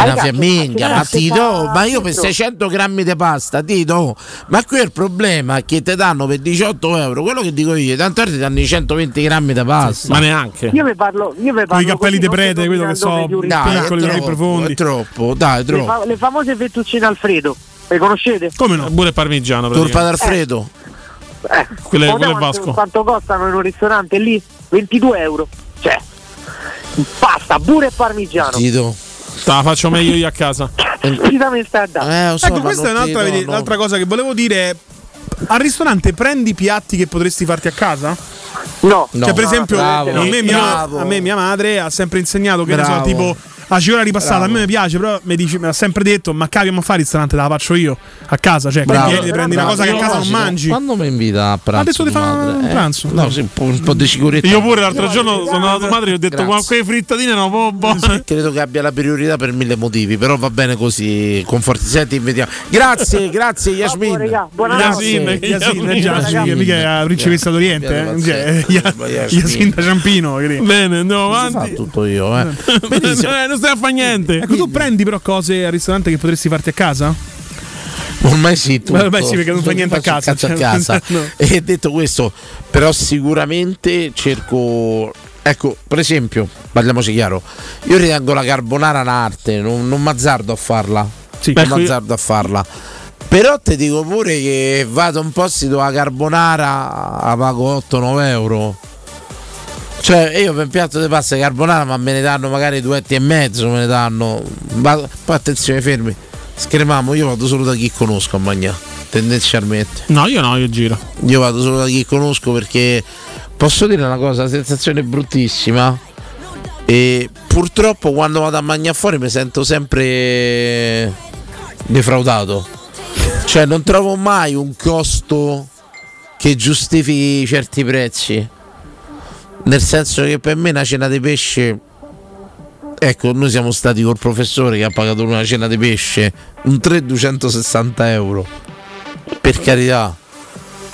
È una ragazzi, fiamminga, ma ma se ti fa do, ma io per dentro- 600 600 grammi di pasta ti do, ma qui il problema è che ti danno per 18 euro, quello che dico io, tanto ti danno i 120 grammi di pasta. Ma neanche. Io mi parlo, io mi Con parlo i cappelli di prete, quello che so, Dai, è piccoli, troppo, profondi. è troppo, dai, è Le, troppo. fa- le famose fettuccine Alfredo, le conoscete? Come no? Pure parmigiano. Turpa praticamente. d'Alfredo. Eh, Quelle- sapete quelle quanto- Vasco. Quanto costano in un ristorante lì? 22 euro. Cioè, pasta, pure e parmigiano. Tito. Te la faccio meglio io a casa. Eh, so, Ecco, questa è un'altra, vedi, no. l'altra cosa che volevo dire. Al ristorante prendi piatti che potresti farti a casa? No, No. cioè, per esempio, bravo, a, me mia, bravo. a me mia madre ha sempre insegnato che ne so, Bravo. tipo La cicora ripassata Bravo. a me mi piace, però mi dici, me l'ha sempre detto, ma cavolo, ma fare il ristorante te la faccio io a casa, cioè Bravo. prendi, prendi una cosa che a casa non mangi. Quando mi invita a pranzo? Adesso ti tua fa madre? un Eh, pranzo. No, sì, un po', di sicurezza. Io pure l'altro giorno sono andato da tua madre e ho detto ma quelle frittatine erano un po' buone. Credo che abbia la priorità per mille motivi, però va bene così. Conforti, senti, vediamo. Grazie, (laughs) grazie Yasmin. Eh, sì, che mica è la principessa d'Oriente, eh. Cioè, Ya- Yasin da Ciampino. Bene, andiamo avanti. tutto io, eh. Eh, (laughs) non stai a fare niente. Ecco, tu prendi però cose al ristorante che potresti farti a casa? Ormai sì, tutto. Beh, sì, perché non fai niente a casa, cazzo a cioè, casa. (laughs) no. E detto questo, però sicuramente cerco. Ecco, per esempio, parliamoci chiaro, io ritengo la carbonara un'arte, non, non m'azzardo a farla. non ecco, io- m'azzardo a farla. Però ti dico pure che vado un posto dove la carbonara la pago 8-9 euro. Cioè, io per un piatto di pasta carbonara, ma me ne danno magari due etti e mezzo, me ne danno. Ma poi attenzione, fermi. Scremiamo, io vado solo da chi conosco a mangiare, tendenzialmente. No, io no, io giro. Io vado solo da chi conosco perché posso dire una cosa, la sensazione è bruttissima. E purtroppo quando vado a mangiare fuori mi sento sempre defraudato. Cioè non trovo mai un costo che giustifichi certi prezzi. Nel senso che per me una cena di pesce Ecco, noi siamo stati col professore che ha pagato una cena di pesce un 3 260 euro. Per carità,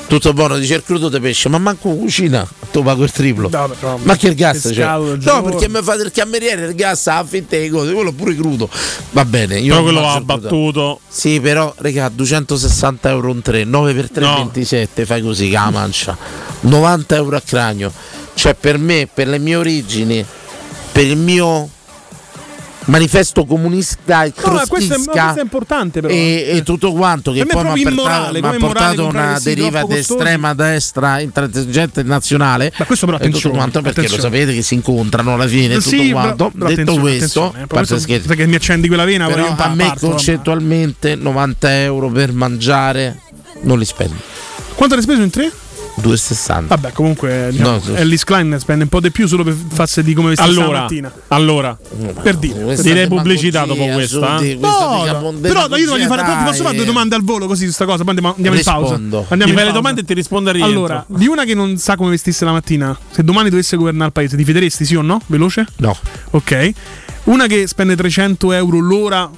tutto buono, dice il crudo di pesce, ma manco cucina, tu pago il triplo. No, no, ma che il gas c'è? del No, perché mi fate il cameriere, il gas ha affitta le cose, quello pure crudo. Va bene, io Però quello va il crudo. battuto. Sì, però, raga, 260 euro un 3, 9 per 3, No. 27, fai così, che la mancia. 90 euro a cranio. Cioè, per me, per le mie origini, per il mio manifesto comunista e No, questo è, questo è importante però. e, e tutto quanto che poi mi ha portato, immorale, portato una deriva troppo di costosi. estrema destra intransigente nazionale Ma questo però e tutto quanto perché lo attenzione. sapete che si incontrano alla fine tutto Sì, però- quanto però detto questo poi parte scherzi, perché mi accendi quella vena, però a me parto, concettualmente 90 euro per mangiare non li spendo Quanto hai speso in tre? 2,60 Vabbè, comunque diciamo, No. Ellis Klein spende un po' di più solo per farsi di come vestirsi la Allora, mattina. allora, Per dire. Questa direi pubblicità dopo questa. assurdi, eh. questa No, no, però io voglio fare, demagogia, posso fare due dai. domande al volo così su sta cosa, poi andiamo, andiamo in pausa. Rispondo. Andiamo Ti in fai le pausa. domande e ti risponde a rientro. Allora, di una che non sa come vestirsi la mattina, se domani dovesse governare il paese, ti fideresti sì o no? Veloce? no Ok. Una che spende 300 euro l'ora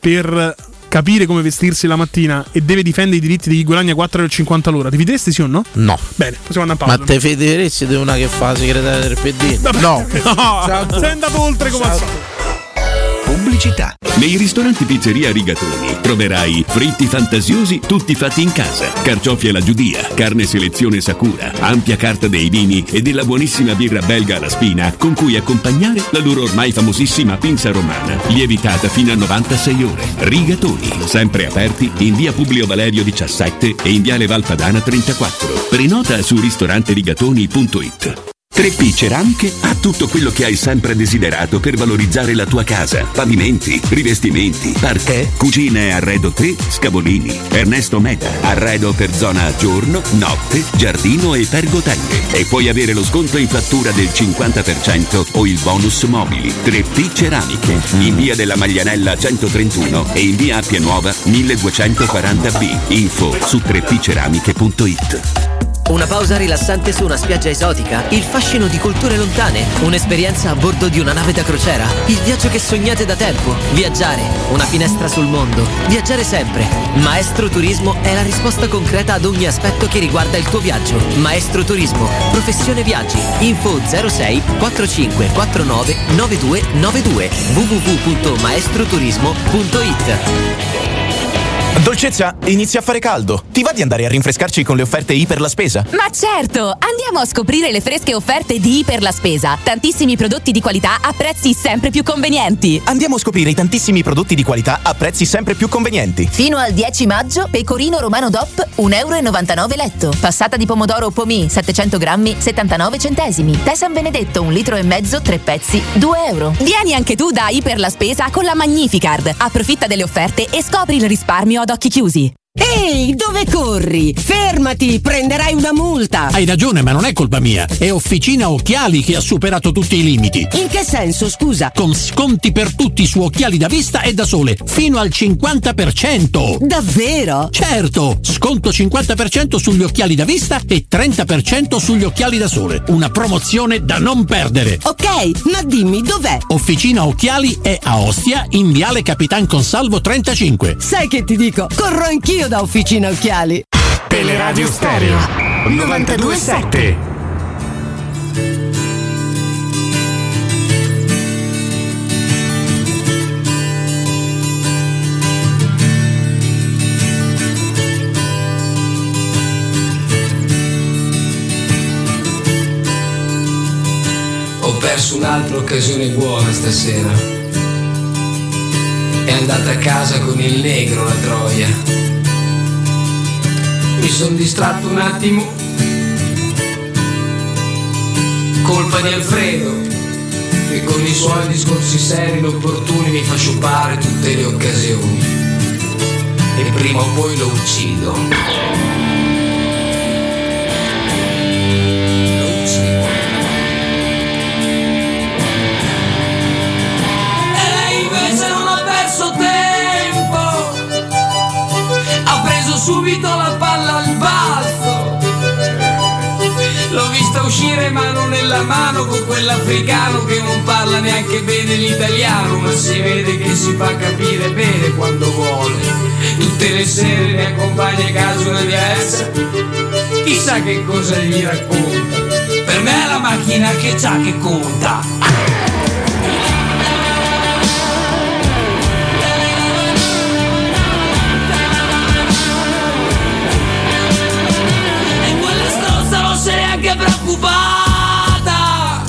per capire come vestirsi la mattina e deve difendere i diritti di chi guadagna 4,50 euro l'ora, ti fideresti sì o no? no. Bene, possiamo andare ma in pausa. te federesti di una che fa la segretaria del PD no. (laughs) No, sei andato oltre come al solito. Pubblicità. Nei ristoranti Pizzeria Rigatoni troverai fritti fantasiosi tutti fatti in casa, carciofi alla giudia, carne selezione Sakura, ampia carta dei vini e della buonissima birra belga alla spina con cui accompagnare la loro ormai famosissima pinza romana, lievitata fino a 96 ore. Rigatoni, sempre aperti in via Publio Valerio 17 e in viale Valpadana 34. Prenota su ristoranterigatoni.it. 3P Ceramiche ha tutto quello che hai sempre desiderato per valorizzare la tua casa. Pavimenti, rivestimenti, parquet, cucina e arredo 3, Scavolini, Ernesto Meda. Arredo per zona giorno, notte, giardino e pergotelle. E puoi avere lo sconto in fattura del 50% o il bonus mobili. 3P Ceramiche, in via della Maglianella 131 e in via Appia Nuova 1240B. Info su 3pceramiche.it. Una pausa rilassante su una spiaggia esotica? Il fascino di culture lontane? Un'esperienza a bordo di una nave da crociera? Il viaggio che sognate da tempo? Viaggiare, una finestra sul mondo. Viaggiare sempre. Maestro Turismo è la risposta concreta ad ogni aspetto che riguarda il tuo viaggio. Maestro Turismo, professione viaggi. Info 06 45 49 9292 www.maestroturismo.it Dolcezza, inizia a fare caldo. Ti va di andare a rinfrescarci con le offerte Iper la spesa? Ma certo! Andiamo a scoprire le fresche offerte di Iper la Spesa. Tantissimi prodotti di qualità a prezzi sempre più convenienti. Andiamo a scoprire i tantissimi prodotti di qualità a prezzi sempre più convenienti. Fino al 10 maggio, pecorino romano DOP 1,99 euro letto. Passata di pomodoro Pomì 700 grammi 79 centesimi. Tè San Benedetto 1 litro e mezzo 3 pezzi 2 euro. Vieni anche tu da Iper la Spesa con la Magnificard. Approfitta delle offerte e scopri il risparmio ad salotti chiusi. Ehi, dove corri? Fermati, prenderai una multa. Hai ragione, ma non è colpa mia. È Officina Occhiali che ha superato tutti i limiti. In che senso, scusa? Con sconti per tutti su occhiali da vista e da sole, fino al 50%. Davvero? Certo, sconto 50% sugli occhiali da vista e 30% sugli occhiali da sole. Una promozione da non perdere. Ok, ma dimmi dov'è? Officina Occhiali è a Ostia, in Viale Capitan Consalvo 35. Sai che ti dico? Corro anch'io da Officina Occhiali. Teleradio Stereo 927. Ho perso un'altra occasione buona stasera. È andata a casa con il negro la troia. Mi sono distratto un attimo. Colpa di Alfredo, che con i suoi discorsi seri e opportuni mi fa sciupare tutte le occasioni. E prima o poi lo uccido. E subito la palla al balzo. L'ho vista uscire mano nella mano con quell'africano che non parla neanche bene l'italiano Ma si vede che si fa capire bene quando vuole. Tutte le sere mi accompagna a casa una diversa. Chissà che cosa gli racconta. Per me è la macchina che c'ha che conta neanche preoccupata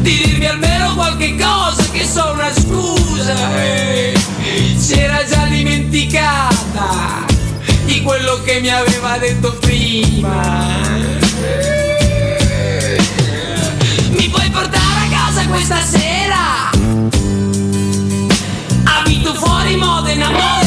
Di dirmi almeno qualche cosa che so una scusa. Eh. Era già dimenticata Di quello che mi aveva detto prima. Mi puoi portare a casa questa sera? Abito fuori Modena, Modena Ti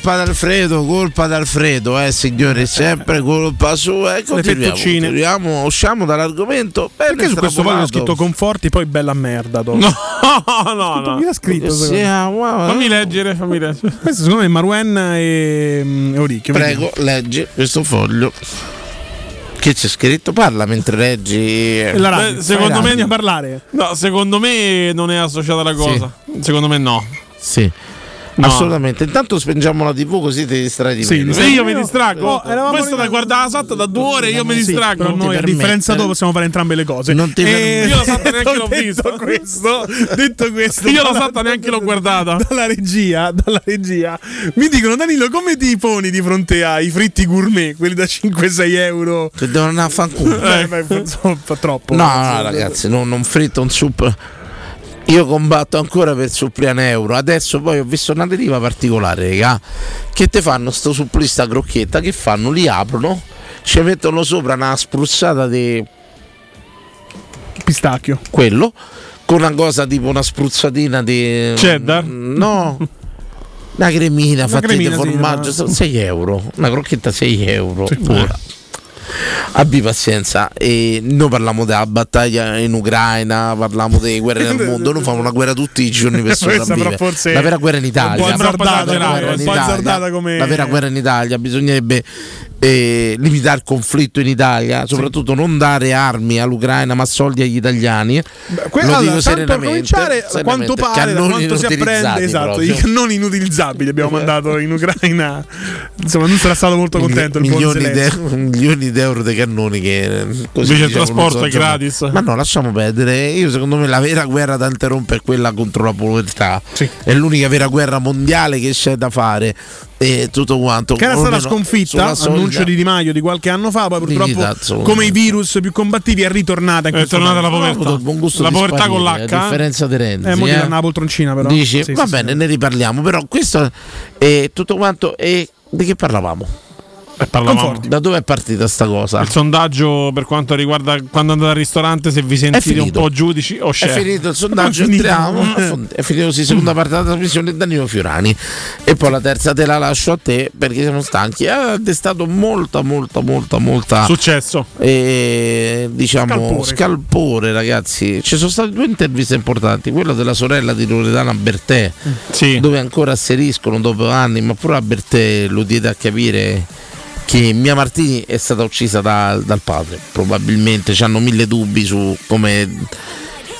colpa d'Alfredo, colpa d'Alfredo, eh signori, sempre colpa sua. E continuiamo, continuiamo, usciamo dall'argomento. Bene Perché su questo foglio ho scritto Conforti, poi bella merda. Dopo. No, (laughs) no, no. Chi l'ha scritto? Che secondo me? siamo, eh. Fammi leggere, fammi leggere. Questo secondo me è Marwen e mm, Euricchio. Prego, leggi questo foglio. Che c'è scritto? Parla mentre leggi. E Beh, secondo me a parlare. No, secondo me non è associata la cosa. Secondo me no. Sì. No. Assolutamente. Intanto spengiamo la TV così ti distrai di Sì, meno. sì, io mi distraggo. Oh, Questo da guardare la SAT da due ore, io mi Sì, distraggo. però noi a differenza tua possiamo fare entrambe le cose. Non ti E- Io la SAT (laughs) neanche l'ho vista. questo, detto questo, Io la dalla- SAT neanche l'ho guardata. (laughs) Dalla regia, dalla regia, mi dicono Danilo come ti poni di fronte ai fritti gourmet, quelli da 5-6 euro? Che devono andare a fanculo. Eh, beh, insomma, fa troppo. No, no, ragazzi, non, non fritto un sup. Io combatto ancora per suppliane euro. Adesso poi ho visto una deriva particolare, raga. Che te fanno sto supplista crocchetta? Che fanno? Li aprono, ci mettono sopra una spruzzata di Pistacchio. quello con una cosa tipo una spruzzatina di Cheddar? no una cremina fatta di sì, formaggio una- 6 euro una crocchetta 6 euro Ora, abbi pazienza. E noi parliamo della battaglia in Ucraina parliamo delle guerre nel (laughs) mondo noi facciamo una guerra tutti i giorni per sopravvivere. Forse la vera guerra in Italia un po' azzardata, La guerra in Italia. come- la vera guerra in Italia. Bisognerebbe eh, limitare il conflitto in Italia soprattutto non dare armi all'Ucraina ma soldi agli italiani. Que- lo allora, dico per cominciare, a quanto pare, da quanto si apprende, esatto, i cannoni (laughs) inutilizzabili abbiamo mandato in Ucraina. Insomma, non sarà stato molto contento il buon milioni, Zelensky. (laughs) milioni d'euro di cannoni che eh, così Invece il diciamo, trasporto è gratis. ma no lasciamo perdere io secondo me la vera guerra da interrompere è quella contro la povertà è l'unica vera guerra mondiale che c'è da fare e tutto quanto Che era stata sconfitta, annuncio di Di Maio di qualche anno fa, poi purtroppo insomma. come i virus più combattivi è ritornata in È tornata la gusto La di povertà con l'H. a differenza di Renzi Eh, gli eh. danno la poltroncina però. Dici, Sì, va sì, bene, sì. ne riparliamo. Però questo è tutto quanto. E di che parlavamo? Parlavamo- Da dove è partita sta cosa? Il sondaggio per quanto riguarda quando andate al ristorante, se vi sentite un po' giudici o È chef. finito il (laughs) sondaggio, È entriamo. È finito così, seconda parte della trasmissione Danilo Fiorani. E poi la terza te la lascio a te perché siamo stanchi. Ha destato molta, molta, molta, molta. Successo. E diciamo Scalpore. scalpore. ragazzi. Ci sono state due interviste importanti. Quella della sorella di Loredana Bertè, dove ancora asseriscono dopo anni, ma pure a Bertè lo diede a capire che Mia Martini è stata uccisa da- dal padre. Probabilmente hanno mille dubbi su come,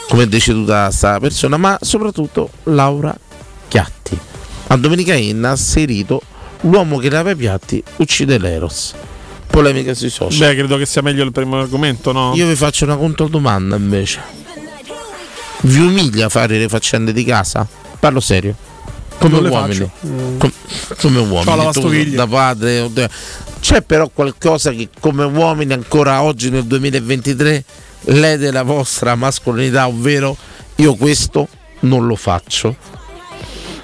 come è deceduta questa persona, ma soprattutto Laura Chiatti. A Domenica Inna ha asserito l'uomo che lava i piatti uccide l'Eros. Polemica sui social. Beh, credo che sia meglio il primo argomento, no? Io vi faccio una controdomanda invece. Vi umilia fare le faccende di casa? Parlo serio. Come uomini. Com- come uomini. Tu, da padre. C'è però qualcosa che come uomini ancora oggi nel 2023 lede la vostra mascolinità, ovvero io questo non lo faccio.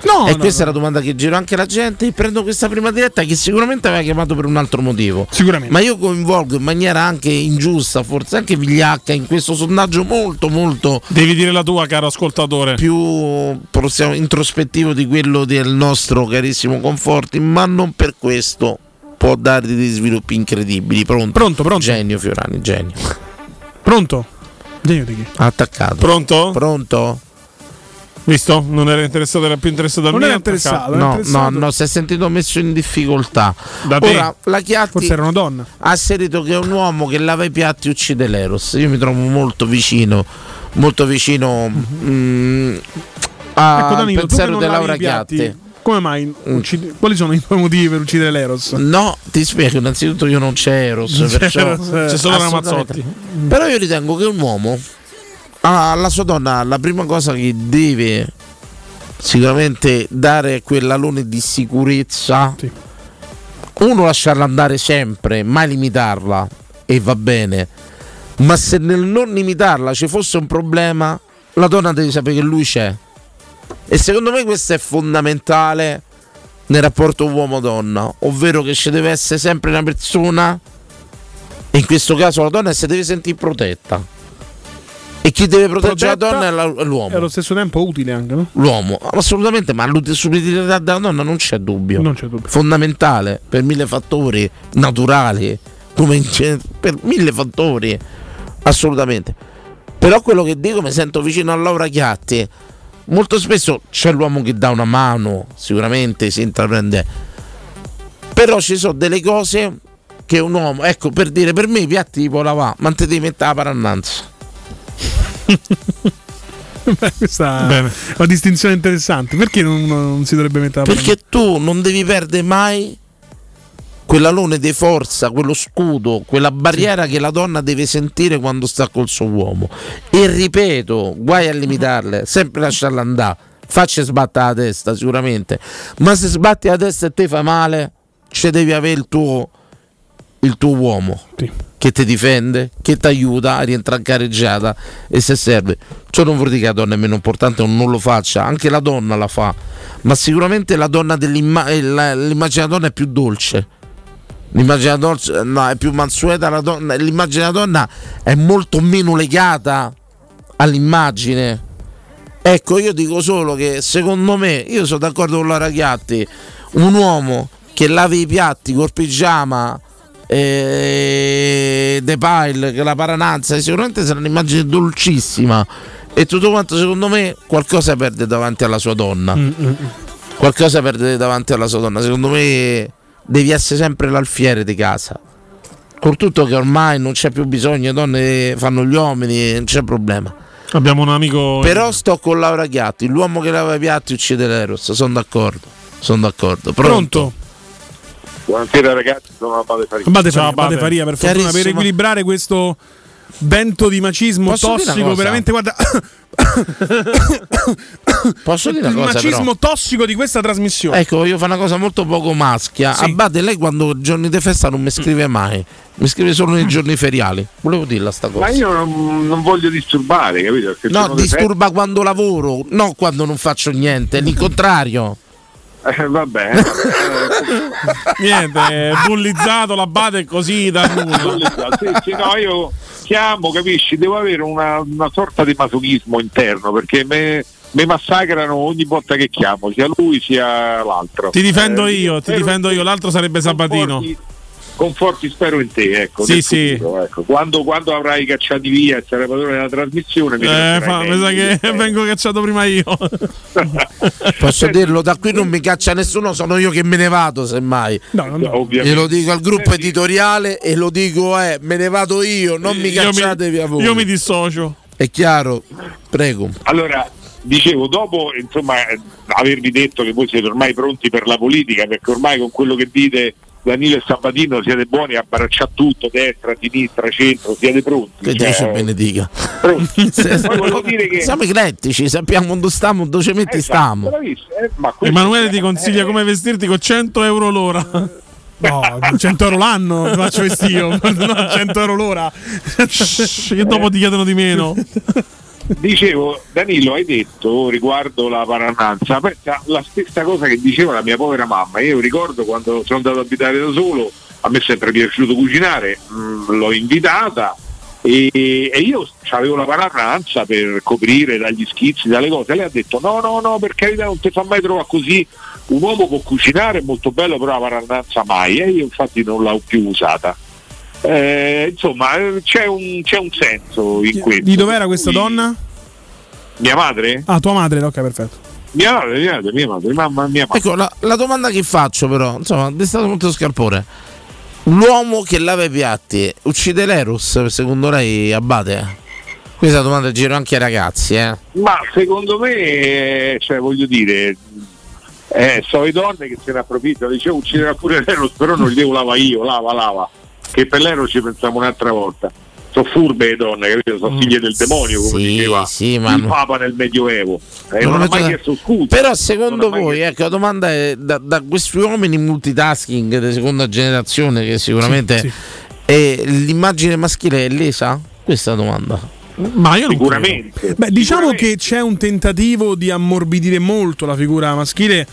No, e no, questa è la domanda che giro anche alla gente. Prendo questa prima diretta che sicuramente aveva chiamato per un altro motivo. Sicuramente. Ma io coinvolgo in maniera anche ingiusta, forse anche vigliacca, in questo sondaggio molto, molto. Devi dire la tua, caro ascoltatore. Più possiamo, introspettivo di quello del nostro carissimo Conforti, ma non per questo può darti degli sviluppi incredibili. Pronto? Pronto, pronto. Genio Fiorani, genio. Pronto? Genio di chi? Attaccato. Pronto? Pronto? Visto? Non era interessato, era più interessato al Non mio. era interessato, era No, interessato. no, no, si è sentito messo in difficoltà. Da te? Ora, la Chiatti Forse era una donna. ha asserito che un uomo che lava i piatti uccide l'Eros. Io mi trovo molto vicino, molto vicino mm, a- ecco Danilo, pensiero non di Laura Chiatti. come mai uccidi- quali sono i tuoi motivi per uccidere l'Eros? No, ti spiego, innanzitutto io non c'è Eros, Non c'è perciò Eros, eh. C'è solo. Ramazzotti. Però io ritengo che un uomo ha alla sua donna la prima cosa che deve sicuramente dare è quell'alone di sicurezza. Uno lasciarla andare sempre, mai limitarla e va bene. Ma se nel non limitarla ci fosse un problema, la donna deve sapere che lui c'è. E secondo me questo è fondamentale nel rapporto uomo-donna, ovvero che ci deve essere sempre una persona, in questo caso la donna si deve sentire protetta. E chi deve proteggere la donna è la- l'uomo. E allo stesso tempo utile anche, no? L'uomo, assolutamente, ma l'ut- sull'utilità della donna non c'è dubbio. Non c'è dubbio. Fondamentale per mille fattori naturali, come per mille fattori, assolutamente. Però quello che dico mi sento vicino a Laura Chiatti. Molto spesso c'è l'uomo che dà una mano, sicuramente si intraprende. Però ci sono delle cose che un uomo, ecco per dire per me i piatti tipo lavà, ma non ti devi mettere la parannanza. Beh, questa è una distinzione interessante. Perché non, non si dovrebbe mettere la Perché tu non devi perdere mai quell'alone di forza, quello scudo, quella barriera che la donna deve sentire quando sta col suo uomo. E ripeto, guai a limitarle, sempre lasciarla andare. Facci sbattere la testa sicuramente, ma se sbatti la testa e te fa male, ci devi avere il tuo, il tuo uomo che ti difende, che ti aiuta a rientrare in carreggiata e se serve. Ciò non vuol dire che la donna è meno importante o non lo faccia, anche la donna la fa, ma sicuramente la donna eh, l'immagine della donna è più dolce. L'immagine della donna no, è più mansueta, la donna- l'immagine della donna è molto meno legata all'immagine. Ecco, io dico solo che secondo me, io sono d'accordo con Laura Chiatti, un uomo che lava i piatti col pigiama e De Pile, che la parananza, sicuramente sarà un'immagine dolcissima. E tutto quanto, secondo me, qualcosa perde davanti alla sua donna. Qualcosa perde davanti alla sua donna. Secondo me devi essere sempre l'alfiere di casa. Con tutto che ormai non c'è più bisogno, le donne fanno gli uomini, non c'è problema. Abbiamo un amico. Però sto con Laura Chiatti, l'uomo che lava i piatti uccide l'Eros, sono d'accordo. Sono d'accordo. Pronto? Buonasera ragazzi, sono Abate Faria. Abate Faria, Abate Faria, per fortuna, per equilibrare questo vento di macismo Posso tossico, cosa? veramente, guarda, Posso dire il una cosa? macismo però? tossico di questa trasmissione. Ecco, voglio fare una cosa molto poco maschia. Sì. Abate, lei quando giorni di festa non mi scrive mai, mi scrive solo nei giorni feriali. Volevo dirla sta cosa. Ma io non, non voglio disturbare, capito? Perché No, disturba quando lavoro, no quando non faccio niente, è l'incontrario. fe- Eh, vabbè, eh, (laughs) Niente, bullizzato l'abate così da nulla. sì, sì, no, io chiamo, capisci? Devo avere una, una sorta di masochismo interno perché me, me massacrano ogni volta che chiamo, sia lui sia l'altro. Ti difendo Eh, io, ti spero- difendo io, l'altro sarebbe Sabatino. Conforti spero in te, ecco. Sì, nel sì. futuro, ecco. Quando, quando avrai cacciati via e sarai padrone della trasmissione, mi Eh, fa, mi sa che vengo cacciato prima io. (laughs) Posso dirlo, da qui non mi caccia nessuno, sono io che me ne vado semmai. Ovviamente. E lo dico al gruppo editoriale e lo dico, eh, me ne vado io, non mi Io mi- cacciate via voi. Io mi dissocio. È chiaro? Prego. Allora, dicevo, dopo insomma eh, avervi detto che voi siete ormai pronti per la politica, perché ormai con quello che dite Danilo e Sabatino siete buoni a baracciare tutto, destra, sinistra, centro, siete pronti. Che Cioè, Dio ci benedica. pronti. (laughs) Poi volevo dire che Siamo eclettici, sappiamo dove stiamo, dove ci metti Esatto, stiamo. eh, ma Emanuele ti consiglia come vestirti con 100 euro l'ora. No, (laughs) 100 euro l'anno ti faccio vestire, (laughs) no, 100 euro l'ora. che dopo ti chiedono di meno. Dicevo, Danilo, hai detto riguardo la parananza, pensa la stessa cosa che diceva la mia povera mamma. Io ricordo quando sono andato ad abitare da solo, a me è sempre piaciuto cucinare, mh, l'ho invitata e, e io avevo la parananza per coprire dagli schizzi, dalle cose. Lei ha detto no, no, no, per carità non ti fa mai trovare così. Un uomo può cucinare, è molto bello, però la parananza mai. E io infatti non l'ho più usata. Eh, insomma, c'è un, c'è un senso in questo. Di dov'era questa donna? Mia madre? Ah, tua madre, ok, perfetto. Mia madre, mia madre, mia madre, mamma mia madre. Ecco, la, la domanda che faccio però, insomma, è stato molto scarpone. L'uomo che lava i piatti uccide l'Eros, secondo lei, Abate? Questa domanda giro anche ai ragazzi, eh. Ma secondo me, eh, cioè voglio dire, eh, so le donne che se ne approfittano, dicevo ucciderà pure l'Eros, però non li devo lava io, lava, lava. Che per l'Eros ci pensiamo un'altra volta. Sono furbe le donne, capito? Sono figlie del demonio, come Sì, diceva sì, ma il non- Papa nel Medioevo. Eh, Non non, ha mai metto- chiesto scusa. Però secondo Non voi, ecco, la domanda è da, da questi uomini multitasking di seconda generazione che sicuramente Sì, sì. è l'immagine maschile è lesa? Questa è la domanda. Ma io non Sicuramente. Beh, diciamo che c'è un tentativo di ammorbidire molto la figura maschile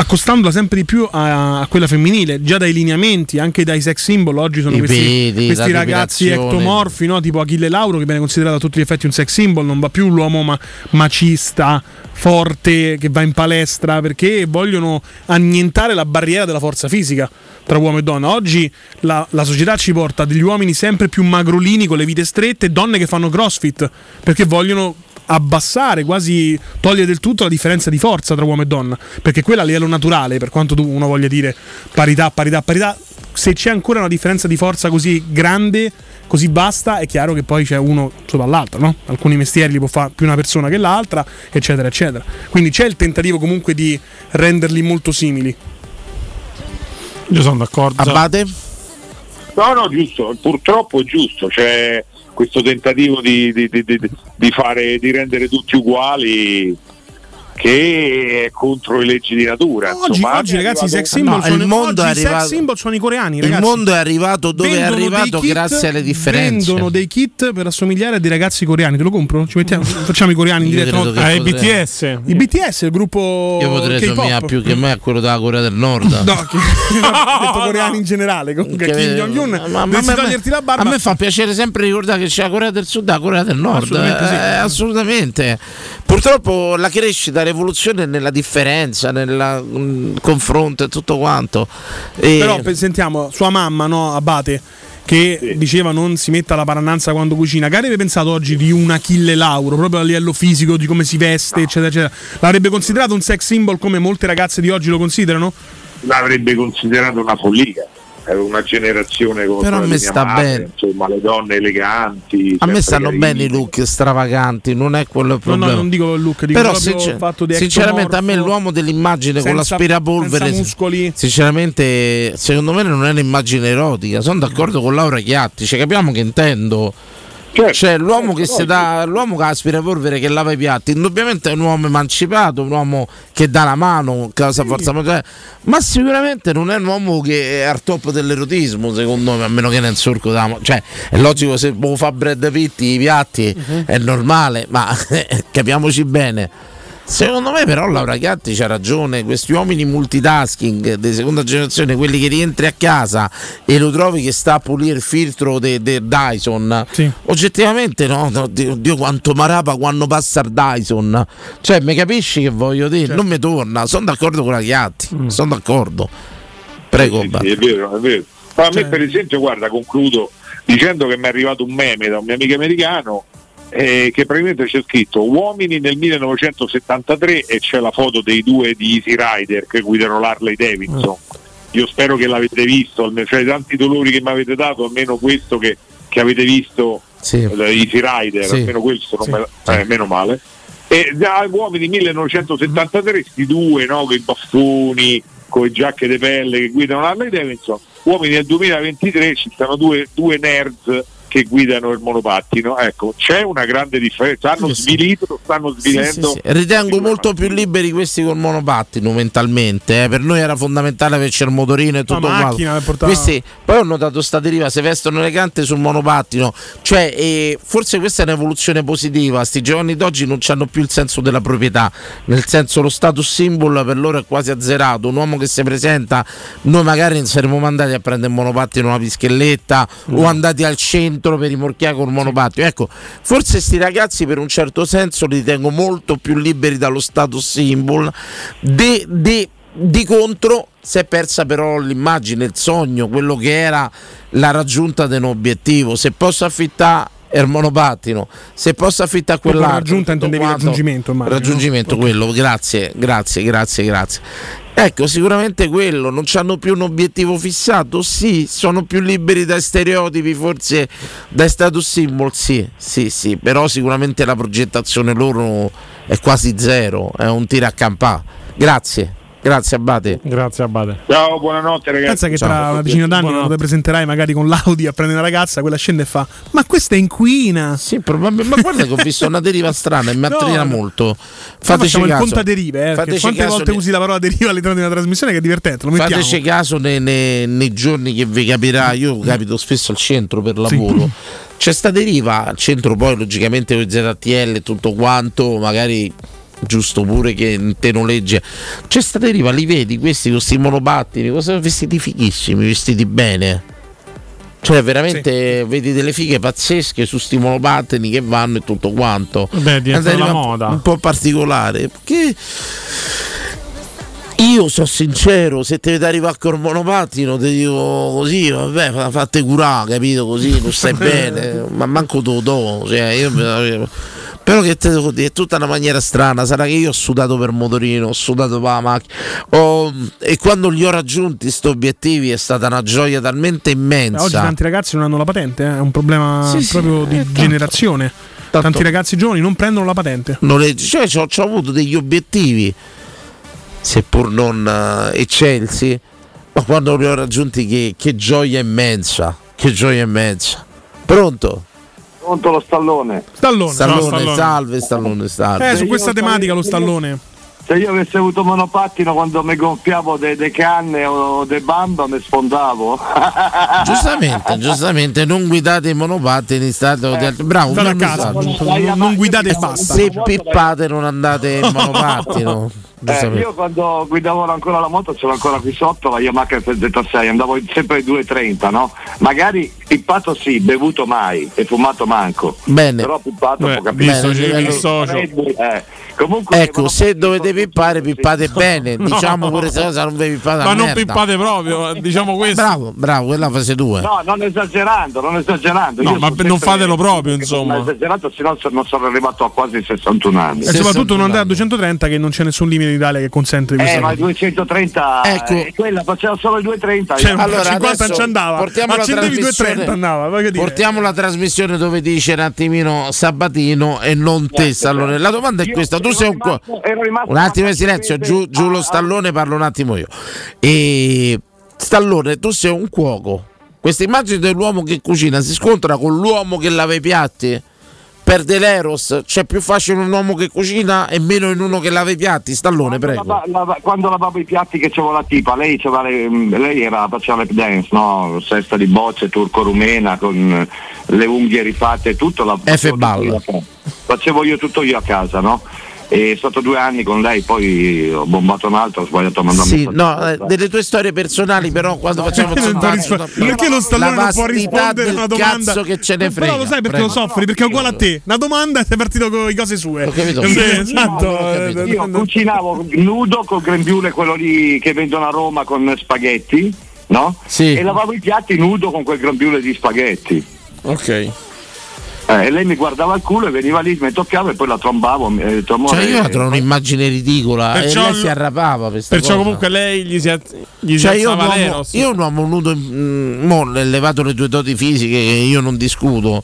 accostandola sempre di più a, a quella femminile, già dai lineamenti, anche dai sex symbol, oggi sono I questi, peli, questi ragazzi ectomorfi, no? tipo Achille Lauro che viene considerato a tutti gli effetti un sex symbol, non va più l'uomo ma- macista, forte, che va in palestra, perché vogliono annientare la barriera della forza fisica tra uomo e donna. Oggi la, la società ci porta degli uomini sempre più magrolini con le vite strette donne che fanno crossfit, perché vogliono abbassare, quasi togliere del tutto la differenza di forza tra uomo e donna, perché quella a livello naturale, per quanto tu uno voglia dire parità, parità, parità, se c'è ancora una differenza di forza così grande, così basta, è chiaro che poi c'è uno sopra l'altro, no? Alcuni mestieri li può fare più una persona che l'altra, eccetera, eccetera. Quindi c'è il tentativo comunque di renderli molto simili. Io sono d'accordo. Abate? No, no, giusto, purtroppo è giusto, c'è questo tentativo di, di- di- di- fare, rendere tutti uguali che è contro le leggi di natura. Oggi, insomma, oggi, è ragazzi, i arrivato- sex symbol, No, sono, il mondo è i sex arrivato- symbol sono i coreani, Il ragazzi. mondo è arrivato dove è Vendono dei arrivato kit- grazie alle differenze. Vendono dei kit per assomigliare a dei ragazzi coreani. Te lo compro? Ci mettiamo, (laughs) facciamo i coreani in diretta. no? Ah, potrei- BTS. I BTS, il gruppo Io potrei K-pop. somigliare più che me a quello della Corea del Nord. (laughs) No, che, (laughs) ho detto coreani in generale. Comunque, Che- Kim Jong-un, ma- ma- dovresti ma- ma- toglierti la barba. A me fa piacere sempre ricordare che c'è la Corea del Sud e la Corea del Nord. Assolutamente sì. Eh, assolutamente. Purtroppo la crescita, l'evoluzione è nella differenza, nel mm, confronto e tutto quanto. E- Però pe- sentiamo sua mamma, no, Abate, che diceva non si metta la parannanza quando cucina. Che avrebbe pensato oggi di un Achille Lauro, proprio a livello fisico, di come si veste, eccetera, eccetera. L'avrebbe considerato un sex symbol come molte ragazze di oggi lo considerano? l'avrebbe considerato una follia. Era una generazione come Però a me sta madre, bene. Insomma, le donne eleganti. a me sempre stanno carine. bene i look stravaganti, non è quello il No, no, problema. non dico il look, dico Però sincer- fatto di sinceramente a me l'uomo dell'immagine con senza- l'aspirapolvere senza muscoli. sinceramente secondo me non è un'immagine erotica sono d'accordo con Laura Chiatti cioè, capiamo che intendo Certo, cioè l'uomo che si dà l'uomo che ha l'aspirapolvere che lava i piatti indubbiamente è un uomo emancipato un uomo che dà la mano che sa forza maggiore ma sicuramente non è un uomo che è al top dell'erotismo secondo me a meno che nel solco da cioè è logico se lo fa Brad Pitt i piatti Mhm. è normale ma (laughs) capiamoci bene Secondo me però Laura Chiatti c'ha ragione, questi uomini multitasking di seconda generazione, quelli che rientri a casa e lo trovi che sta a pulire il filtro del Dyson, oggettivamente no, no, Dio, Dio quanto marapa quando passa il Dyson, cioè mi capisci che voglio dire, non mi torna, sono d'accordo con la Chiatti, sono d'accordo. Prego, Sì, sì, è vero, è vero. Ma a Cioè- me per esempio, guarda, concludo dicendo che mi è arrivato un meme da un mio amico americano eh, che praticamente c'è scritto uomini nel 1973 e c'è la foto dei due di Easy Rider che guidano l'Harley Davidson. Io spero che l'avete visto, almeno cioè tanti dolori che mi avete dato, almeno questo che, che avete visto Sì. eh, Easy Rider, Sì. almeno questo non Sì. me eh, meno male. E da uomini 1973, sti due, no, con i baffoni, con le giacche di pelle che guidano l'Harley Davidson, uomini del 2023 ci stanno due, due nerds che guidano il monopattino. Ecco, c'è una grande differenza. Hanno Sì, sì. svilito, stanno svilendo. sì, sì. Ritengo molto più liberi questi col monopattino mentalmente. eh. Per noi era fondamentale averci il motorino e tutto quanto. Questi, poi ho notato sta deriva, si vestono elegante sul monopattino. Cioè, eh, forse questa è un'evoluzione positiva. Sti giovani d'oggi non hanno più il senso della proprietà. Nel senso, lo status symbol per loro è quasi azzerato. Un uomo che si presenta, noi magari saremmo mandati a prendere il monopattino una pischelletta o andati al centro per rimorchiare col monopattino. Ecco, forse sti ragazzi per un certo senso li tengo molto più liberi dallo status symbol. De, de- di contro si è persa però l'immagine, il sogno, quello che era la raggiunta di un obiettivo. Se posso affittare il monopattino, se posso affittare quell'altro, raggiunta intendevi quanto- raggiungimento, immagino, Raggiungimento, no? quello, grazie, grazie, grazie, grazie. Ecco, sicuramente quello, non hanno più un obiettivo fissato? Sì, sono più liberi dai stereotipi, forse dai status symbol, sì, sì, sì, però sicuramente la progettazione loro è quasi zero, è un tiro a campà. Grazie, grazie Abate. Grazie Abate. Ciao, buonanotte ragazzi. Pensa che Ciao. tra una decina d'anni quando ti presenterai magari con l'Audi a prendere una ragazza, quella scende e fa: Ma questa è inquina! Sì, probabilmente. Ma guarda che ho visto una deriva strana e mi attrina no. molto. Fateci facciamo il caso. contaderive, eh, quante caso volte ne- usi la parola deriva all'interno di una trasmissione che è divertente, lo mettiamo. Fateci caso nei, nei- nei giorni che vi capirà, io capito spesso al centro per lavoro. (laughs) C'è sta deriva al centro, poi logicamente con ZTL e tutto quanto, magari giusto pure che te noleggia. C'è sta deriva, li vedi questi con questi monopattini, cosa vestiti fighissimi, vestiti bene. Cioè, veramente vedi delle fighe pazzesche su sti monopattini che vanno e tutto quanto. Beh, È la moda. Un po' particolare. Perché io sono sincero, se te vedi arrivare col monopattino ti dico così, vabbè, fa- fate curare, capito? Così non stai (laughs) bene, ma manco tu do, cioè, io- però che te devo dire, è tutta una maniera strana, sarà che io ho sudato per motorino, ho sudato per la macchina, ho- e quando li ho raggiunti questi obiettivi è stata una gioia talmente immensa. Oggi tanti ragazzi non hanno la patente, eh, è un problema Sì, sì, proprio di eh, tanto. generazione. Tanti ragazzi giovani non prendono la patente. noleggi, cioè ci ho, avuto degli obiettivi, seppur non eh, eccelsi, ma quando li ho raggiunti che, che gioia immensa, che gioia immensa. Pronto? Pronto lo stallone. Stallone, Stallone, no, Stallone. salve, Stallone, salve. Eh, su questa tematica lo stallone. se io avessi avuto monopattino quando mi gonfiavo delle canne o dei bamba mi sfondavo. (laughs) Giustamente, giustamente, non guidate i monopattini, state di altri- Bravo, non- non guidate e basta. Se pippate non andate in monopattino. (laughs) Eh, io quando guidavo ancora la moto c'era ancora qui sotto la Yamaha FZ6 andavo sempre ai 2.30 no? magari pippato sì, bevuto mai e fumato manco Bene. però pippato Beh, può capire visto. Eh, comunque Ecco, se dovete pippare, pippate (laughs) bene. No. Diciamo pure questa cosa, non vi pippate Ma non merda. pippate proprio, diciamo questo. Bravo, bravo, quella fase 2. no non esagerando non esagerando No, Io ma non fatelo proprio, Non insomma. ho esagerato se no non sono arrivato a quasi 61 anni E soprattutto non andare a 230 che non c'è nessun limite in Italia che consente di eh questa ma i cosa. 230 Ecco. eh, quella faceva solo i 230 Cioè, Allora, 50 adesso non ci andava. portiamo la Accendevi trasmissione- 230 andava. Portiamo la trasmissione dove dice un attimino Sabatino e non te, Stallone. La domanda è questa: tu sei un rimasto Un attimo di silenzio, giù, giù lo stallone, parlo un attimo io. E Stallone, tu sei un cuoco. Questa immagine dell'uomo che cucina si scontra con l'uomo che lava i piatti? Perde l'eros? C'è più facile un uomo che cucina e meno in uno che lava i piatti? Stallone, prego. La- la- quando lavavo i piatti che c'avevo la tipa, lei, c'aveva le- lei era, faceva lap dance, no? Sesta di bocce, turco-rumena, con le unghie rifatte e tutto. La, tutto balla. facevo io tutto io a casa, no? E stato due anni con lei, poi ho bombato un altro, ho sbagliato a mandarmi Sì, no, eh, delle tue storie personali, però quando facciamo Non può sondaggio, rispo- perché lo Stallone non può rispondere a una domanda? cazzo che ce ne frega. Però lo sai perché Prego. lo soffri? Perché è uguale a te. Una domanda e sei partito con le cose sue. Ho capito. Sì, Io- esatto. io. Io cucinavo nudo col grembiule, quello lì che vendono a Roma con spaghetti, no? Sì. E lavavo i piatti nudo con quel grembiule di spaghetti. Ok. Eh, e lei mi guardava il culo e veniva lì, mi toccava e poi la trombavo. E detto, Cioè, "Amore, io la trovo un'immagine ridicola Perciò e lei si arrapava per Perciò cosa. comunque lei gli si, gli si Cioè, io, un uomo, io un uomo nudo, mm, mo, levato le tue doti fisiche che io non discuto,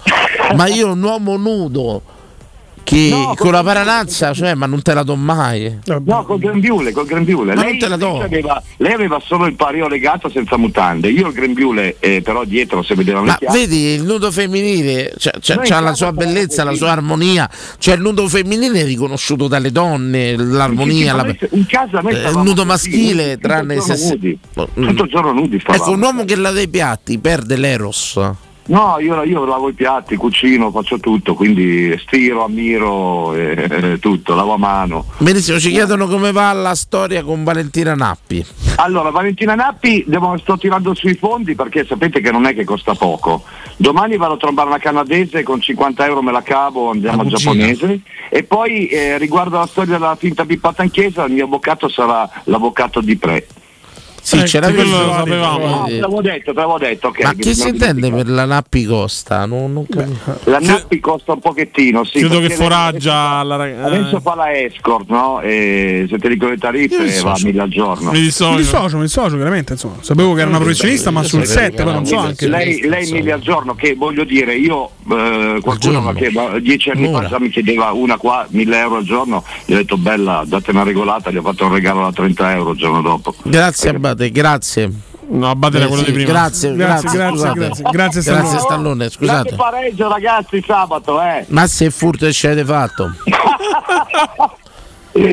ma io un uomo nudo che No, con la paranazza, cioè, ma non te la do mai. No, col grembiule, col grembiule. Ma lei, non te la do. aveva, lei aveva solo il pario legato senza mutande. Io il grembiule, eh, però dietro se vedeva Ma chiappe. vedi, il nudo femminile cioè, c'ha, Noi c'ha la sua bellezza, la sua armonia. Cioè, il nudo femminile è riconosciuto dalle donne, l'armonia. La- eh, il nudo maschile, tranne se. Tutto il giorno nudi. Ecco, un uomo che lava i piatti perde l'eros. No, io, io lavo i piatti, cucino, faccio tutto, quindi stiro, ammiro, eh, eh, tutto, lavo a mano. Benissimo, ci chiedono come va la storia con Valentina Nappi. Allora, Valentina Nappi devo, sto tirando sui fondi perché sapete che non è che costa poco. Domani vado a trovare una canadese con 50 euro me la cavo, andiamo al cucina. giapponese. E poi eh, riguardo alla storia della finta pippata in chiesa, il mio avvocato sarà l'avvocato di Pre. Sì, Eh, c'era quello lo sapevamo. No, te l'avevo detto, te l'avevo detto. ok, Ma che che si intende per la Nappi Costa? Non, non capisco. La Nappi costa un pochettino, sì. Credo che foraggia la ragazza. Adesso fa la escort, no? E se ti ricordi le tariffe va a dissocio. mille al giorno. Mi Mi dissocio. dissocio, mi dissocio, veramente. Insomma. Sapevo che era una professionista, ma sul set, poi non so anche. Lei, lei mille al giorno, che voglio dire, io eh, qualcuno giorno. che dieci anni Un'ora. fa già mi chiedeva una qua, mille euro al giorno, gli ho detto bella, date una regolata, gli ho fatto un regalo da 30 euro il giorno dopo. Grazie Abate, grazie. No, Abate era Eh, quello sì, di prima. Grazie, Grazie, grazie, grazie, scusate. grazie. Grazie, Grazie Stallone. Stallone, scusate. pareggio ragazzi sabato, eh! Ma se furto e ci avete fatto?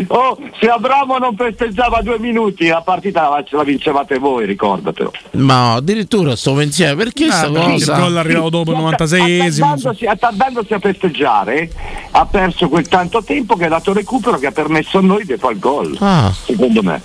Oh, se Abramo non festeggiava due minuti la partita la, ce la vincevate voi, ricordatelo. Ma addirittura sto pensiero, perché sta Ah, perché il gol arrivava dopo il 96esimo. Attardandosi, attardandosi a festeggiare ha perso quel tanto tempo che ha dato recupero che ha permesso a noi di fare il gol, Ah, secondo me.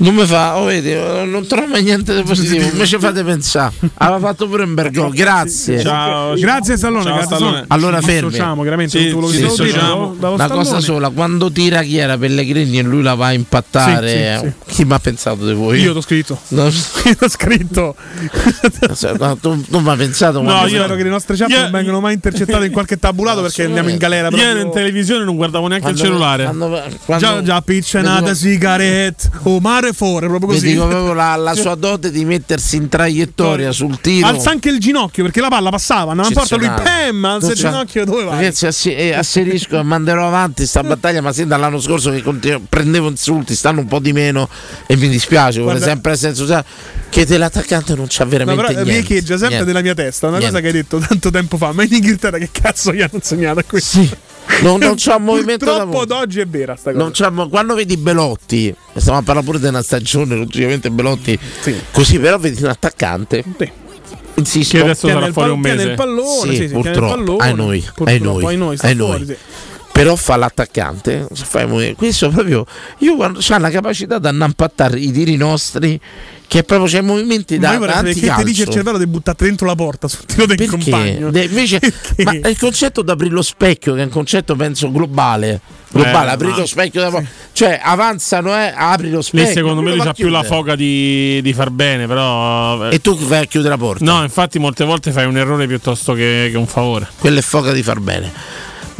Non mi fa, oh, vedi, non trovo mai niente di positivo, invece fate pensare. Aveva fatto pure un bel gol, grazie. Ciao. Grazie Stallone, Ciao, grazie Stallone. Allora Ci fermi. dissociamo, chiaramente Sì, che sì, dallo Una cosa sola, quando tira chi era Pellegrini e lui la va a impattare, Sì, sì, chi mi ha pensato di voi? Io t'ho scritto. No, (laughs) Io t'ho scritto. cioè, no, tu non mi hai pensato No, io spero che le nostre chat Io- non vengano mai intercettate in qualche tabulato perché andiamo in galera. Ieri proprio- in televisione non guardavo neanche quando- il cellulare. quando- quando- Già, già vedevo- sigarette, o mare fuori, proprio così. dico proprio la, la (laughs) sua dote di mettersi in traiettoria sul tiro. Alza anche il ginocchio perché la palla passava, in porta lui, pam, alza Non il ginocchio, dove vai? Ragazzi, assi- eh, asserisco e (laughs) manderò avanti sta battaglia, ma sin dall'anno scorso che continuo- prendevo insulti, stanno un po' di meno e mi dispiace, Guarda- sempre senso che dell'attaccante non c'ha No, veramente però niente. riecheggia sempre niente. nella mia testa una Niente. cosa che hai detto tanto tempo fa. Ma in Inghilterra che cazzo gli hanno insegnato a questo? Sì. Non, non c'è un movimento da Purtroppo ad oggi è vera sta cosa. Non c'è mo- quando vedi Belotti, stiamo a parlare pure di una stagione, logicamente Belotti così, però vedi un attaccante. Insisto, Che adesso sarà fuori un mese. il pallone, Sì, sì, sì, purtroppo, pallone. ai noi, Purtroppo, ai noi, ai noi, fuori, noi. sì. Però fa l'attaccante, questo proprio io quando c'ha la capacità di annampattare i tiri nostri che proprio c'è movimenti Ma da io vorrei sapere che dice il anticalcio. cervello di buttare dentro la porta sul tiro del Perché? compagno. De- invece, (laughs) ma il concetto di aprire lo specchio, che è un concetto penso globale. Globale, Eh, aprire ma- lo specchio, da- cioè avanzano, eh, apri lo specchio. Lì secondo me lui c'ha più la foga di, di far bene, però. eh, E tu vai a chiudere la porta. No, infatti molte volte fai un errore piuttosto che, che un favore. Quella è foga di far bene.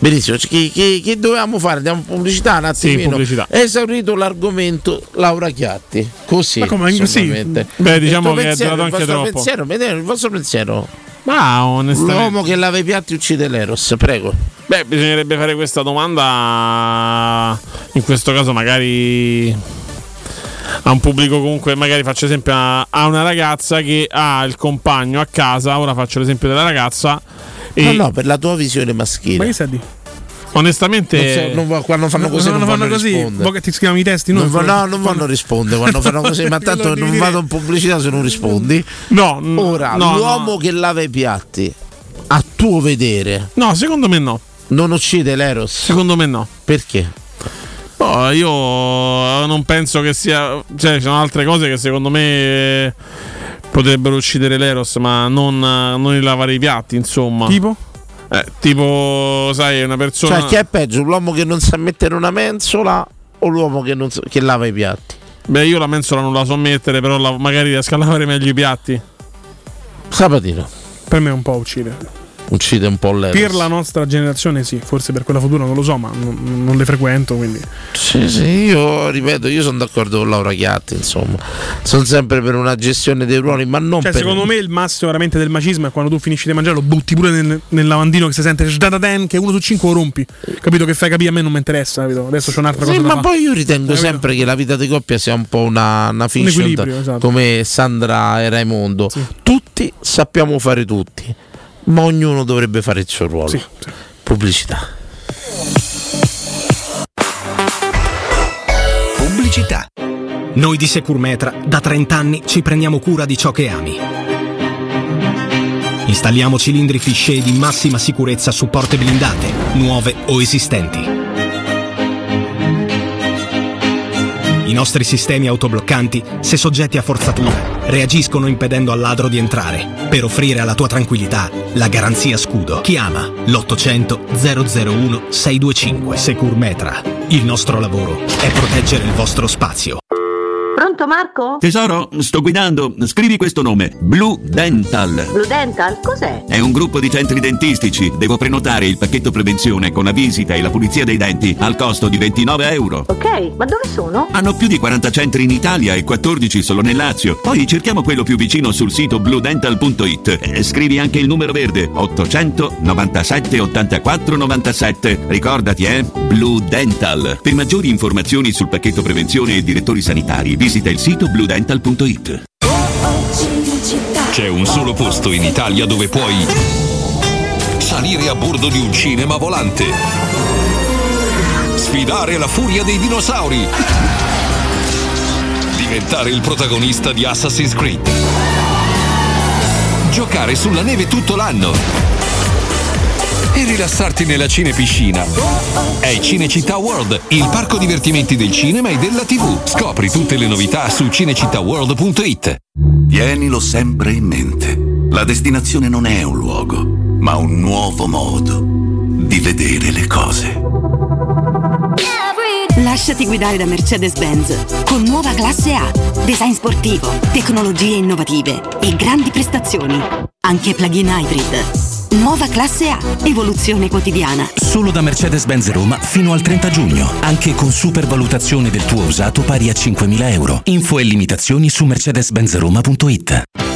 Benissimo, che, che- che dovevamo fare? Andiamo in pubblicità un attimino. pubblicità. È esaurito l'argomento Laura Chiatti. Così. Ma come, assolutamente. Beh, diciamo che è pensiero, durato il anche troppo. Pensiero, vedete, il vostro pensiero. Ma onestamente. L'uomo che lava i piatti uccide l'Eros, prego. Beh, bisognerebbe fare questa domanda. In questo caso, magari a un pubblico comunque. Magari faccio esempio a una ragazza che ha il compagno a casa. Ora faccio l'esempio della ragazza. E No, no, per la tua visione maschile. Ma che sai di? Onestamente, Non so, non quando fanno così non, vanno così. rispondere. Voi che ti scrivono i testi, Non, non va- no, non vanno a rispondere quando (laughs) fanno così, ma tanto non vado in pubblicità se non rispondi. No, Ora, no, l'uomo che lava i piatti, a tuo vedere, No, secondo me no. non uccide l'Eros? Secondo me no. Perché? No, io non penso che sia. Cioè, ci sono altre cose che secondo me potrebbero uccidere l'Eros, ma non, non il lavare i piatti, insomma. Tipo? Eh, tipo, sai, una persona. Cioè, chi è peggio, l'uomo che non sa mettere una mensola o l'uomo che, non sa- che lava i piatti? Beh, io la mensola non la so mettere, però la- magari riesco a lavare meglio i piatti. Sabatino. Per me un po' uccide. Uccide un po' l'Eros. Per la nostra generazione sì, forse per quella futura non lo so, ma non, non le frequento, quindi. Sì, sì, io ripeto, io sono d'accordo con Laura Chiatti, insomma. Sono sempre per una gestione dei ruoli, ma non Cioè, per secondo me il massimo veramente del macismo è quando tu finisci di mangiare, lo butti pure nel, nel lavandino che si sente sdadaden, che uno su cinque lo rompi. Capito che fai capire a me non mi interessa, capito? Adesso c'è un'altra Sì, cosa. ma poi io ritengo sempre che la vita di coppia sia un po' una, una fiction equilibrio, esatto. come Sandra e Raimondo. Tutti sappiamo fare tutti, ma ognuno dovrebbe fare il suo ruolo. Pubblicità. Pubblicità. Noi di Securmetra da 30 anni ci prendiamo cura di ciò che ami. Installiamo cilindri fisce di massima sicurezza su porte blindate, nuove o esistenti. I nostri sistemi autobloccanti, se soggetti a forzatura, reagiscono impedendo al ladro di entrare, per offrire alla tua tranquillità la garanzia scudo. Chiama l'800 001 625 Securmetra. Il nostro lavoro è proteggere il vostro spazio. Pronto Marco? Tesoro, sto guidando. Scrivi questo nome. Blue Dental. Blue Dental, cos'è? È un gruppo di centri dentistici. Devo prenotare il pacchetto prevenzione con la visita e la pulizia dei denti al costo di 29 euro. Ok, ma dove sono? Hanno più di 40 centri in Italia e 14 solo nel Lazio. Poi cerchiamo quello più vicino sul sito bluedental.it. Eh, Scrivi anche il numero verde 800 97 84 97. Ricordati, eh? Blue Dental. Per maggiori informazioni sul pacchetto prevenzione e direttori sanitari, visita il sito bluedental.it. C'è un solo posto in Italia dove puoi salire a bordo di un cinema volante, sfidare la furia dei dinosauri, diventare il protagonista di Assassin's Creed, giocare sulla neve tutto l'anno e rilassarti nella cinepiscina. È Cinecittà World, il parco divertimenti del cinema e della TV. Scopri tutte le novità su cinecittàworld.it. Tienilo sempre in mente. La destinazione non è un luogo, ma un nuovo modo di vedere le cose. Lasciati guidare da Mercedes-Benz con nuova classe A, design sportivo, tecnologie innovative e grandi prestazioni. Anche plug-in hybrid. Nuova classe A, evoluzione quotidiana. Solo da Mercedes-Benz Roma fino al 30 giugno, anche con supervalutazione del tuo usato pari a 5.000 euro. Info e limitazioni su mercedes-benzroma.it.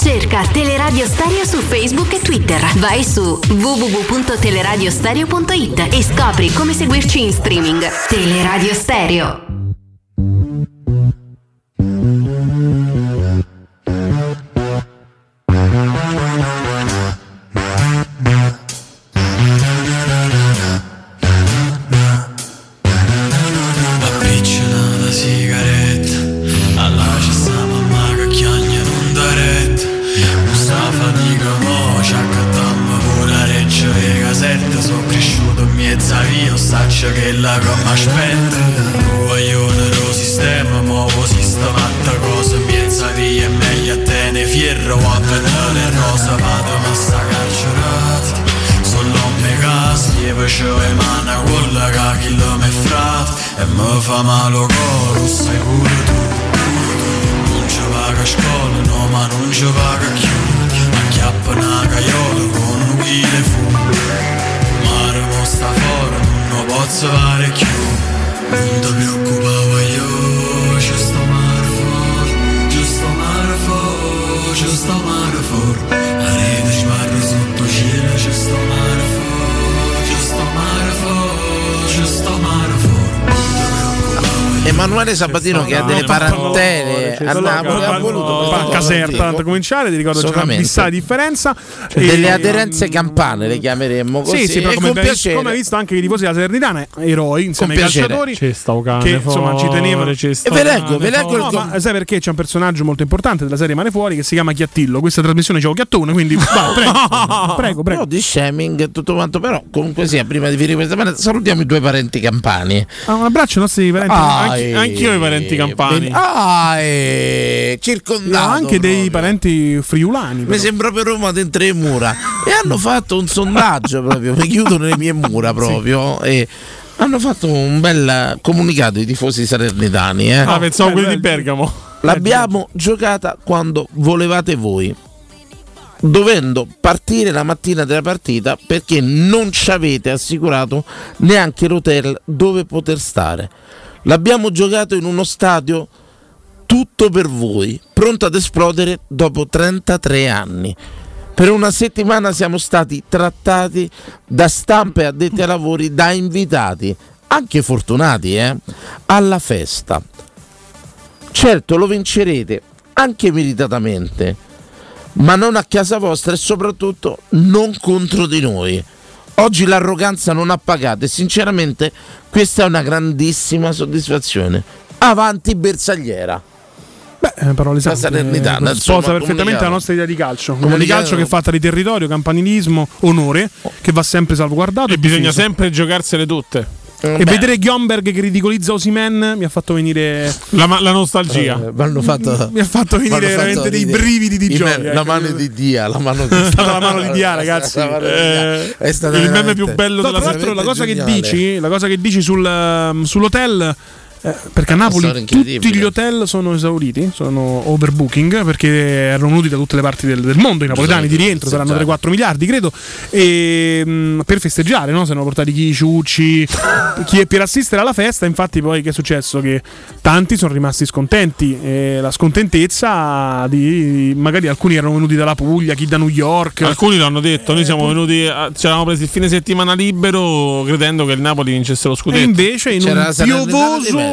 Cerca Teleradio Stereo su Facebook e Twitter. Vai su www.teleradiostereo.it e scopri come seguirci in streaming. Teleradio Stereo. Sabatino che ha delle parentele a Napoli ha voluto a Caserta tanto cominciare ti ricordo c'è una vista differenza. Cioè, delle aderenze campane le chiameremmo così sì, sì, però come, piacere come hai visto anche i tifosi della Salernitana, eroi insieme ai Con piacere. calciatori Ci sta un cane che insomma ci tenevano. E ve leggo, cane ve leggo. No, ma sai perché c'è un personaggio molto importante della serie Mane Fuori che si chiama Chiattillo. Questa trasmissione c'è un chiattone, quindi (laughs) vai, prego, prego, prego. No, di shaming e tutto quanto però comunque sia prima di finire questa parata salutiamo i due parenti campani Ah, un abbraccio ai nostri parenti. Ai, Anche- anch'io i parenti campani. ben- Ah, circondato anche dei parenti friulani. Mi però. sembra per Roma dentro le mura e hanno fatto un sondaggio proprio, mi chiudono le mie mura proprio e hanno fatto un bel comunicato i tifosi salernitani. Eh. Ah, pensavo quelli di Bergamo. L'abbiamo giocata quando volevate voi, dovendo partire la mattina della partita perché non ci avete assicurato neanche l'hotel dove poter stare. L'abbiamo giocato in uno stadio tutto per voi, pronto ad esplodere dopo 33 anni. Per una settimana siamo stati trattati da stampa e addetti ai lavori da invitati, anche fortunati, eh, alla festa. Certo lo vincerete anche meritatamente, ma non a casa vostra e soprattutto non contro di noi. Oggi l'arroganza non ha pagato e sinceramente questa è una grandissima soddisfazione. Avanti bersagliera. Beh, eh, parole La sante, Salernitana, eh, insomma, sposa perfettamente la nostra idea di calcio. Idea di calcio che è fatta di territorio, campanilismo, onore, che va sempre salvaguardato. E bisogna difeso. sempre giocarsele tutte. E vedere Gionberg che ridicolizza Osimen mi ha fatto venire La, ma- la nostalgia. Eh, vanno fatto- (laughs) mi ha fatto venire fatto veramente dei brividi di gioia. me- La ecco. mano di Dia, la mano di (laughs) È stata la mano di Dia, (laughs) ragazzi. La di Dia. Eh, È stata il meme veramente- più bello No, della tra l'altro la cosa, che dici, la cosa che dici sul, um, sull'hotel eh, perché a Napoli tutti gli hotel sono esauriti, sono overbooking perché erano venuti da tutte le parti del, del mondo. I napoletani di rientro saranno 3-4 miliardi, credo. E mm, per festeggiare, no? Si erano portati chi, i ciucci, chi per assistere alla festa. Infatti, poi che è successo? Che tanti sono rimasti scontenti. E la scontentezza di magari alcuni erano venuti dalla Puglia, chi da New York. Alcuni l'hanno detto, noi siamo venuti, a- ci eravamo presi il fine settimana libero credendo che il Napoli vincesse lo E scudetto. invece in C'era un di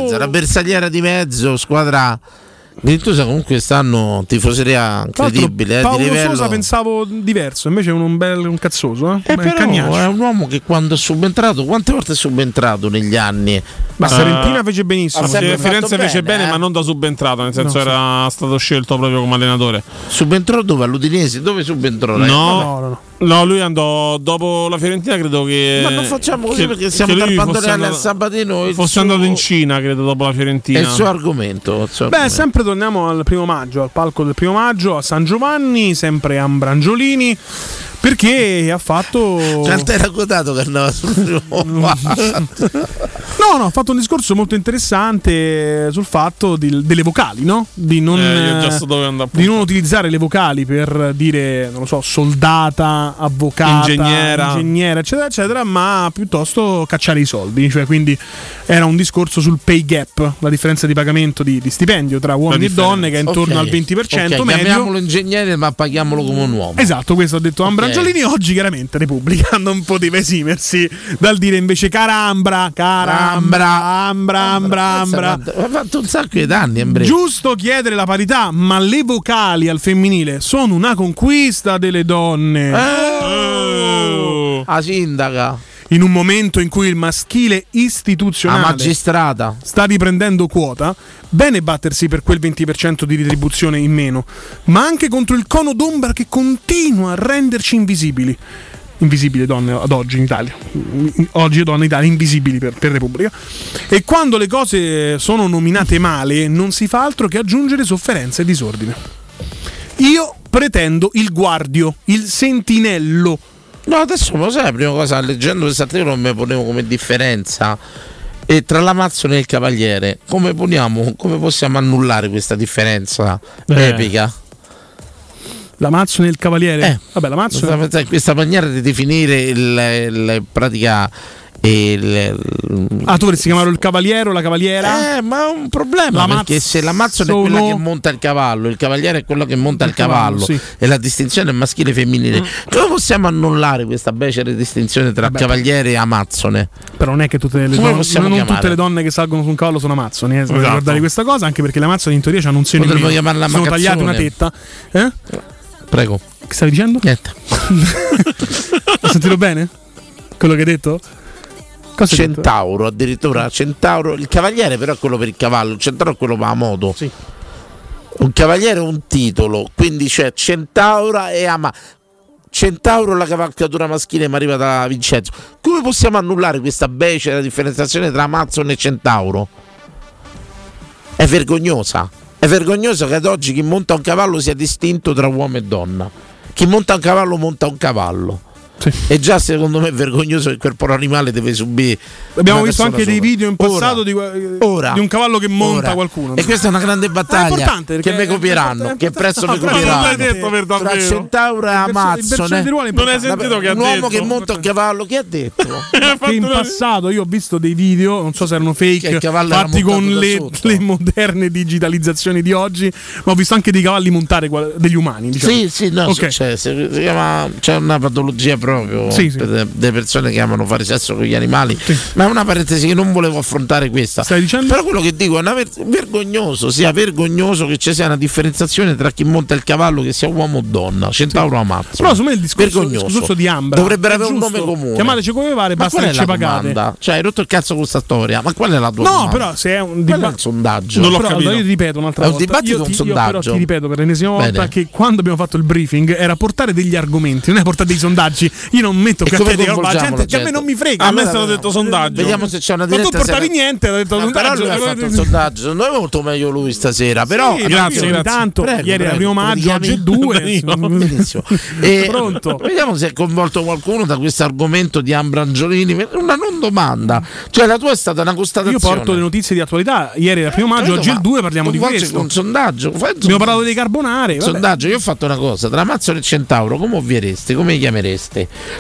mezzo, la bersagliera di mezzo, squadra Virtuosa comunque stanno tifoseria incredibile, eh, di Paolo livello. Sosa pensavo diverso, invece è un, bel un cazzoso. Eh? Eh, Beh, però è un uomo che quando è subentrato, quante volte è subentrato negli anni? Ma Sarentina fece benissimo. Sì, Firenze fece bene, eh. ma non da subentrato, nel senso No, sì. era stato scelto proprio come allenatore. Subentrò dove? All'Udinese? Dove subentrò? ragazzi? No, no, lui andò dopo la Fiorentina, credo che. Ma non facciamo così che- perché Bandolele al andato- Sabatino. Fosse suo- andato in Cina, credo, dopo la Fiorentina. È il suo argomento. il suo Beh, argomento. sempre torniamo al primo maggio, al palco del primo maggio, a San Giovanni, sempre Ambrangiolini. Perché ha fatto. Te era quotato che andava sul primo (laughs) No, no, ha fatto un discorso molto interessante sul fatto di- delle vocali, no? Di non, Eh, so di non utilizzare le vocali per dire, non lo so, soldata, avvocata, Ingegnera. ingegnera, eccetera, eccetera, ma piuttosto cacciare i soldi. Cioè, quindi era un discorso sul pay gap, la differenza di pagamento di, di stipendio tra uomini e donne, che è intorno Ok. al 20% Ok, medio. Chiamiamolo ingegnere, ma paghiamolo come un uomo. Esatto, questo ha detto Ambrangiolini. Oggi chiaramente Repubblica (laughs) non poteva esimersi dal dire invece carambra, carambra, ambra, ambra, ambra. Ha fatto un sacco di danni, Ambre. Giusto chiedere la parità, ma le vocali al femminile sono una conquista delle donne. Oh, La sindaca. In un momento in cui il maschile istituzionale magistrata. sta riprendendo quota, bene battersi per quel 20% di retribuzione in meno, ma anche contro il cono d'ombra che continua a renderci invisibili. Invisibili donne ad oggi in Italia. Oggi donne in Italia invisibili per, per Repubblica. E quando le cose sono nominate male, non si fa altro che aggiungere sofferenza e disordine. Io pretendo il guardio, il sentinello. No, adesso lo sai, la prima cosa, leggendo questo articolo mi ponevo come differenza e tra l'Amazzone e il Cavaliere, come poniamo, come possiamo annullare questa differenza Eh. epica? L'Amazzone e il Cavaliere? Vabbè, l'Amazzone. Questa, questa maniera di definire il, il pratica il, Ah, tu vorresti chiamarlo il cavaliere o la cavaliera? Eh, ma è un problema La perché se l'Amazzone è quella che monta il cavallo, il cavaliere è quello che monta il, Il cavallo, cavallo, sì. e la distinzione è maschile e femminile. Come possiamo annullare questa becera distinzione tra cavaliere e Amazzone? Però non è che tutte le, possiamo non tutte le donne che salgono su un cavallo sono amazzoni. Eh, Esatto. ricordare questa cosa, anche perché le amazzoni in teoria hanno un seno in Potremmo chiamarla sono tagliate una tetta. Eh? Prego. Che stavi dicendo? Niente. (laughs) Hai sentito bene? Quello che hai detto? Cosa? Centauro, addirittura Centauro, il cavaliere però è quello per il cavallo, il centauro è quello per la moto. Un cavaliere è un titolo, quindi c'è Centaura e Ama. Centauro la cavalcatura maschile mi arriva da Vincenzo. Come possiamo annullare questa becera differenziazione tra Amazon e Centauro? È vergognosa. È vergognoso che ad oggi chi monta un cavallo sia distinto tra uomo e donna. Chi monta un cavallo monta un cavallo. E già secondo me è vergognoso che quel povero animale deve subire. Abbiamo visto anche dei sola. video in passato di, Ora. di un cavallo che monta Ora. qualcuno. E questa è una grande battaglia importante, perché che mi è copieranno, che presto mi è importante. copieranno. Detto Tra. Centauro e Amazzone. è Non hai sentito che ha un uomo detto? che monta un cavallo, chi ha detto? (laughs) che in passato io ho visto dei video, non so se erano Che fake, fatti con le, le moderne digitalizzazioni di oggi, ma ho visto anche dei cavalli montare degli umani. Diciamo. Sì, sì, no, Ok. c'è, si- si chiama- c'è una patologia proprio Sì, sì. delle persone che amano fare sesso con gli animali. Ma è una parentesi che non volevo affrontare questa. Però quello che dico è ver- vergognoso, sia vergognoso che ci sia una differenziazione tra chi monta il cavallo, che sia uomo o donna, centauro o amazzo. Però secondo me il discorso, il discorso di Ambra Dovrebbero avere un giusto. nome comune. Chiamateci come pare, basta che ci pagate. domanda? Cioè, hai rotto il cazzo con questa storia. Ma qual è la tua No, domanda? però se è un è dibattito. sondaggio? Non l'ho capito. Allora io ti ripeto un'altra È un volta. dibattito io o un ti, io sondaggio? però ti ripeto per l'ennesima volta Bene. che quando abbiamo fatto il briefing era portare degli argomenti, non è portare dei sondaggi. Io non metto E come te roba, gente che a me non mi frega. A A me è stato detto sondaggio. Vediamo se c'è una Ma tu diretta. portavi niente, ha detto sondaggio. ha fatto un sondaggio, secondo me è molto meglio lui stasera. Però Sì, grazie, grazie. Tanto, ieri era primo maggio, oggi è due. (laughs) Benissimo. (laughs) E Pronto? Vediamo se è coinvolto qualcuno da questo argomento di Ambrangiolini. Una non domanda. Cioè, la tua è stata una Io constatazione. porto le notizie di attualità. Ieri era primo maggio, oggi è il ma 2, parliamo di questo. Un sondaggio. Abbiamo parlato dei carbonari. sondaggio, io ho fatto una cosa, tra Mazzone e Centauro, come ovviereste? Come li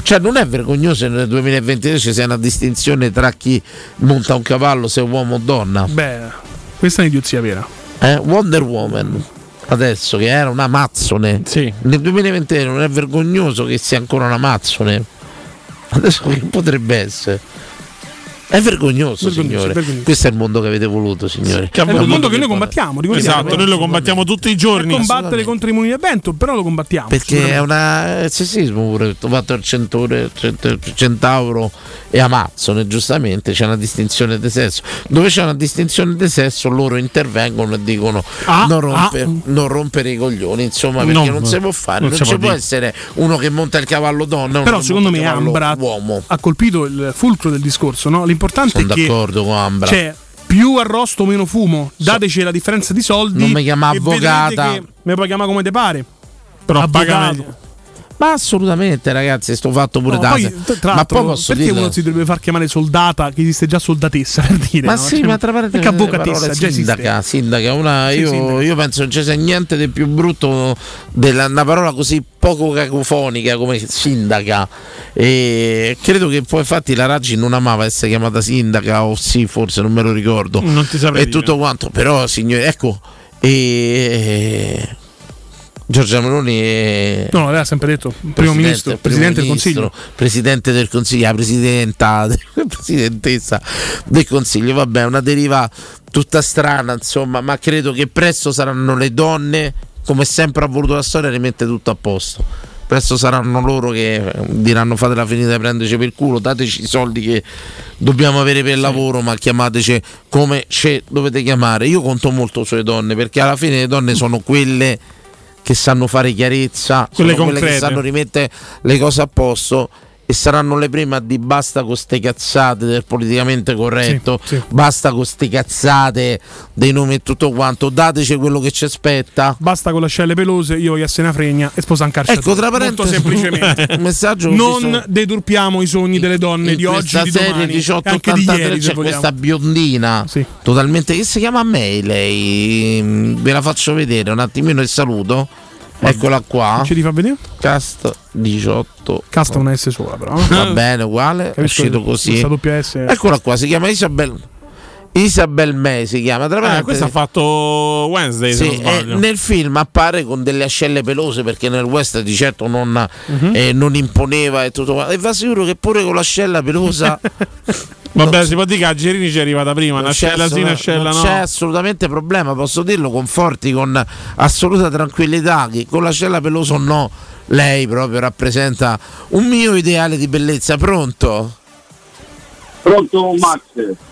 Cioè, non è vergognoso nel 2023 ci sia una distinzione tra chi monta un cavallo, se è uomo o donna? Beh, questa è un'idiozia vera. Eh? Wonder Woman, adesso che era una Mazzone, nel 2023 non è vergognoso che sia ancora una Mazzone? Adesso che potrebbe essere? È vergognoso, Vergognoso, signore. vergognoso. Questo è il mondo che avete voluto, signore. È il mondo che noi combattiamo. Esatto, noi lo combattiamo tutti i giorni. Per combattere contro i mulini a vento, però lo combattiamo. Perché è una è sessismo pure, ho fatto il centure- cent- centauro e Amazzone, giustamente c'è una distinzione di sesso. Dove c'è una distinzione di sesso loro intervengono e dicono Ah, non, rompe- ah. non rompere i coglioni, insomma, perché No, non si può fare, non non, ci può può dire. essere uno che monta il cavallo donna Però secondo me Ambra uomo. ha colpito il fulcro del discorso. No? L'importante Sono è che d'accordo con Ambra. c'è più arrosto meno fumo. Dateci la differenza di soldi. Non mi chiama avvocata. che Mi puoi chiamare come te pare. Però Avvocato. Ma assolutamente, ragazzi, sto fatto pure No, da poi, tra Ma poi posso perché dire uno si dovrebbe far chiamare soldata che esiste già soldatessa per dire? Ma no? sì, Cioè, ma tra parentesi perché avvocatessa esiste. sindaca, sindaca, una, Sì, io, sindaca. io penso non ci sia niente di più brutto della una parola così poco cacofonica come sindaca. E credo che poi infatti la Raggi non amava essere chiamata sindaca, o sì, forse non me lo ricordo. Non ti saprei E tutto quanto, però signori, ecco, e Giorgia Meloni è No, lei ha sempre detto primo ministro, presidente del consiglio. presidente del consiglio, la presidenta, (laughs) presidentessa del consiglio. Vabbè, una deriva tutta strana, insomma, ma credo che presto saranno le donne, come sempre ha voluto la storia, a rimettere tutto a posto. Presto saranno loro che diranno fatela finita di prenderci per culo, dateci i soldi che dobbiamo avere per il lavoro, ma chiamateci come ci dovete chiamare. Io conto molto sulle donne, perché alla fine le donne sono quelle che sanno fare chiarezza, Quelle quelle che sanno rimettere le cose a posto e saranno le prime a di basta con ste cazzate del politicamente corretto, Sì, sì. basta con ste cazzate dei nomi e tutto quanto, dateci quello che ci aspetta. Basta con le ascelle pelose, io voglio essere una fregna e sposa un. Ecco, tra parentesi, semplicemente. un (laughs) messaggio non visto deturpiamo i sogni delle donne in di oggi, di serie domani, e anche di 1883 ieri, c'è questa biondina totalmente che si chiama May lei ve la faccio vedere un attimino e saluto eccola qua Ci rifà vedere? cast 18 Casta una S sola, però. va bene uguale è Capisco uscito che così è- eccola qua si chiama Isabel Isabel May si chiama tra parentesi- questo ha fatto Wednesday, Sì, nel film appare con delle ascelle pelose perché nel west di certo non, Mhm. eh, non imponeva e tutto quanto. e va sicuro che pure con l'ascella pelosa (laughs) Vabbè, si può dire che a Gerini ci è arrivata prima. Una non scella sì, una scella no. c'è assolutamente problema, posso dirlo con forti, con assoluta tranquillità, che con l'ascella pelosa o no, lei proprio rappresenta un mio ideale di bellezza. Pronto? Pronto Max?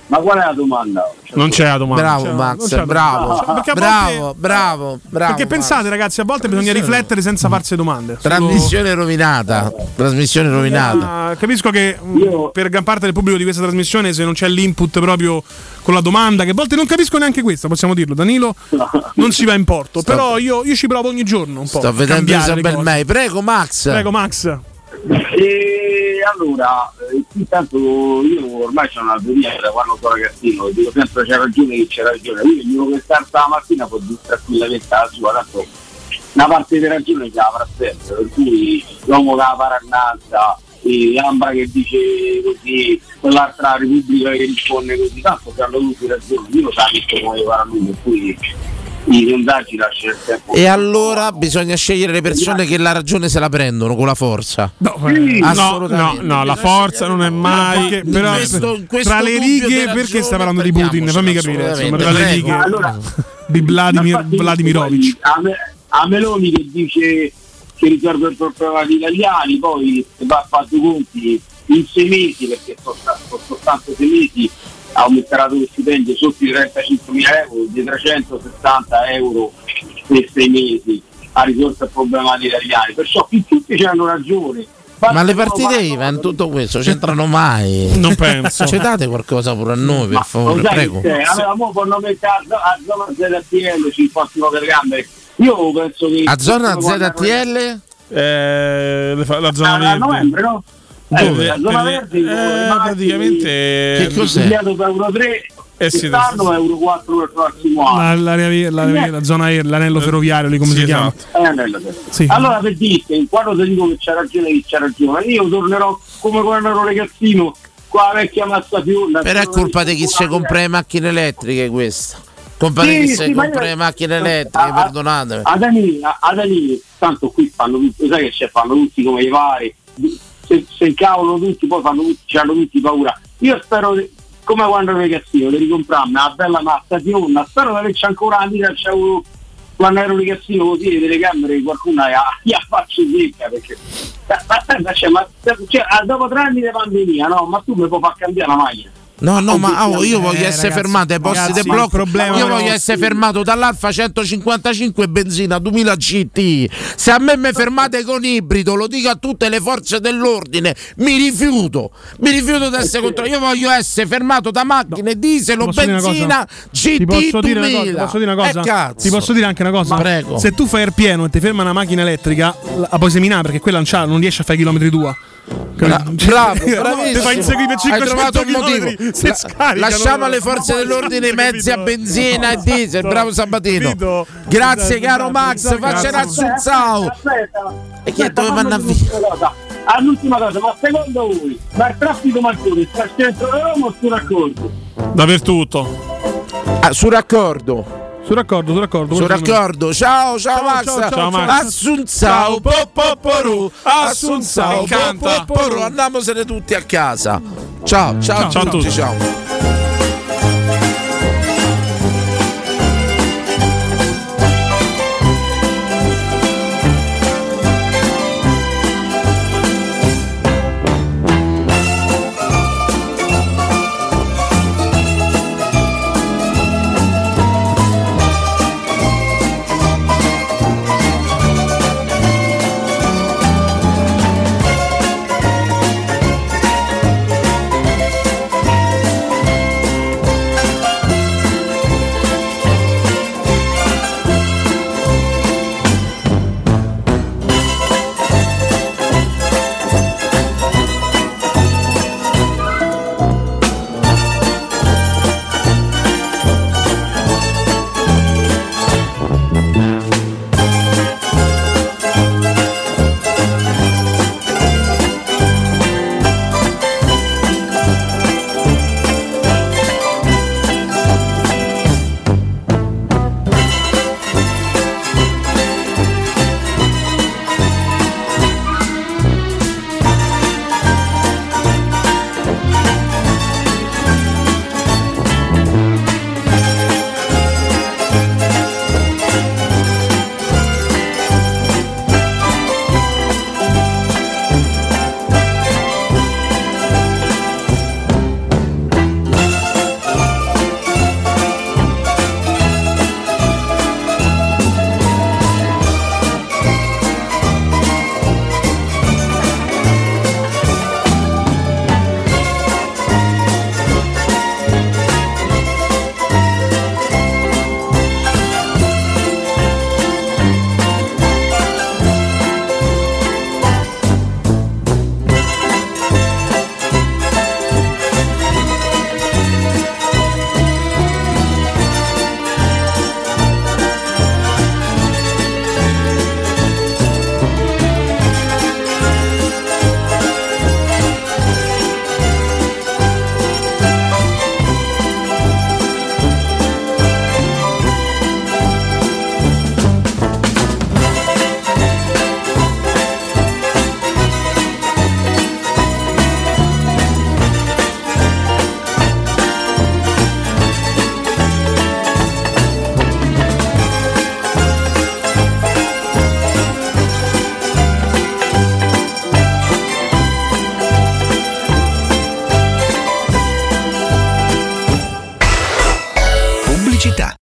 Ma qual è la domanda? Non c'è la domanda. Bravo c'è- non Max, bravo. Perché bravo, volte- bravo, bravo. Perché pensate, ragazzi, a volte bisogna riflettere senza farsi domande. Solo- Trasmissione rovinata, trasmissione rovinata. Ah, capisco che mh, per gran parte del pubblico di questa trasmissione, se non c'è l'input proprio con la domanda, che a volte non capisco neanche questa, possiamo dirlo, Danilo, (laughs) non si va in porto. Però io, io ci provo ogni giorno un po'. Sto vedendo Isabel. May. Prego Max. Prego, Max. E allora, eh, intanto io ormai c'ho una teoria da quando sono ragazzino, dico sempre c'è ragione che c'è ragione. Io dico che sta la mattina può dire tranquillamente la sua, tanto una parte di ragione ce l'avrà sempre, per cui l'uomo della parannanza, e Ambra che dice così, quell'altra Repubblica che risponde così, tanto hanno tutti ragione, io lo so che come lui, per cui i sondaggi lasciano il tempo. E allora bisogna scegliere le persone che la ragione se la prendono con la forza. No, No, no, Assolutamente. no, la forza non è mai. Perché, però, questo- questo tra le righe, perché stai parlando di Putin? Fammi capire, insomma, tra le righe Allora, di Vladimir, Vladimirovic. A, Me- a Meloni che dice che risolve il problema degli italiani, poi va a fare due conti in sei mesi, perché sono, sono soltanto sei mesi, aumenterà lo stipendio sotto i 35.000 euro, di 360 euro per sei mesi a risolto il problema degli italiani. Perciò qui tutti hanno ragione. Ma le partite IVA in tutto questo c'entrano mai? Non penso. (laughs) Ci date qualcosa pure a noi, per favore, prego. Allora, mo fanno mettere a, zo- a zona ZTL sui fossili telecamere. Io penso che. A zona ZTL? Eh, la zona a, a novembre, no? Dove? Eh, la zona Per- verde eh, praticamente Che cos'è? per Euro 3 Eh sì, quest'anno è Euro 4 per il prossimo anno. La, la- la- la- la zona aer- l'anello ferroviario, lì come Sì, si chiama? esatto. Eh. Sì. Allora per dirti, quando ti dico che c'è ragione che c'è ragione, io tornerò come quando ero ragazzino con la vecchia mazza fionda. Però è colpa di chi si compra le macchine elettriche questa. Colpa di Sì, chi sì, si ma compra io- le macchine elettriche, ah, perdonatemi. Ad Anini, tanto qui fanno tutti, sai che c'è, fanno tutti come gli pare, se, se incavano tutti, poi fanno tutti, hanno tutti paura. Io spero, come quando ero ragazzino, di ricomprarmi una bella mazza di onda, spero di averci ancora una mira, c'avevo quando ero ragazzino così, le telecamere, qualcuno gli ha, gli ha faccio secca, perché, ma, ma, cioè, ma, cioè, dopo tre anni di pandemia, no, ma tu mi puoi far cambiare la maglia. No, no, ma oh, io Eh, voglio essere ragazzi, fermato ai posti di blocco. Io voglio essere fermato dall'Alfa 155 benzina 2000 GT. Se a me mi fermate con ibrido, lo dico a tutte le forze dell'ordine, mi rifiuto. Mi rifiuto di essere contro. Io voglio essere fermato da macchine diesel o benzina? GT Ti posso dire una 2000. cosa? Posso dire una cosa? Eh, cazzo. Ti posso dire anche una cosa? Ma prego. Se tu fai il pieno e ti ferma una macchina elettrica, la puoi seminare perché quella non, non riesce a fare i chilometri tua. Bra- (laughs) bravo, Ti bravissimo. fai inseguire Hai 500 trovato un motivo. chilometri, si La- scaricano. lasciamo alle forze dell'ordine i mezzi a benzina e diesel. Bravo Sabatino. Capito? Grazie, caro Max. Faccela Grazie. assunzao. Aspetta, E che dove fammi vanno a cosa. All'ultima cosa, ma secondo voi, ma il traffico maggiore sta centro di Roma o sul raccordo? Dappertutto. Ah, su raccordo. Su raccordo, su raccordo. Me. raccordo. Ciao, ciao, Max. ciao, ciao, Max. Assunzao, popoporu. Assunzao, popoporu. Andiamosene tutti a casa. Ciao, ciao, Ciao tutti. Ciao.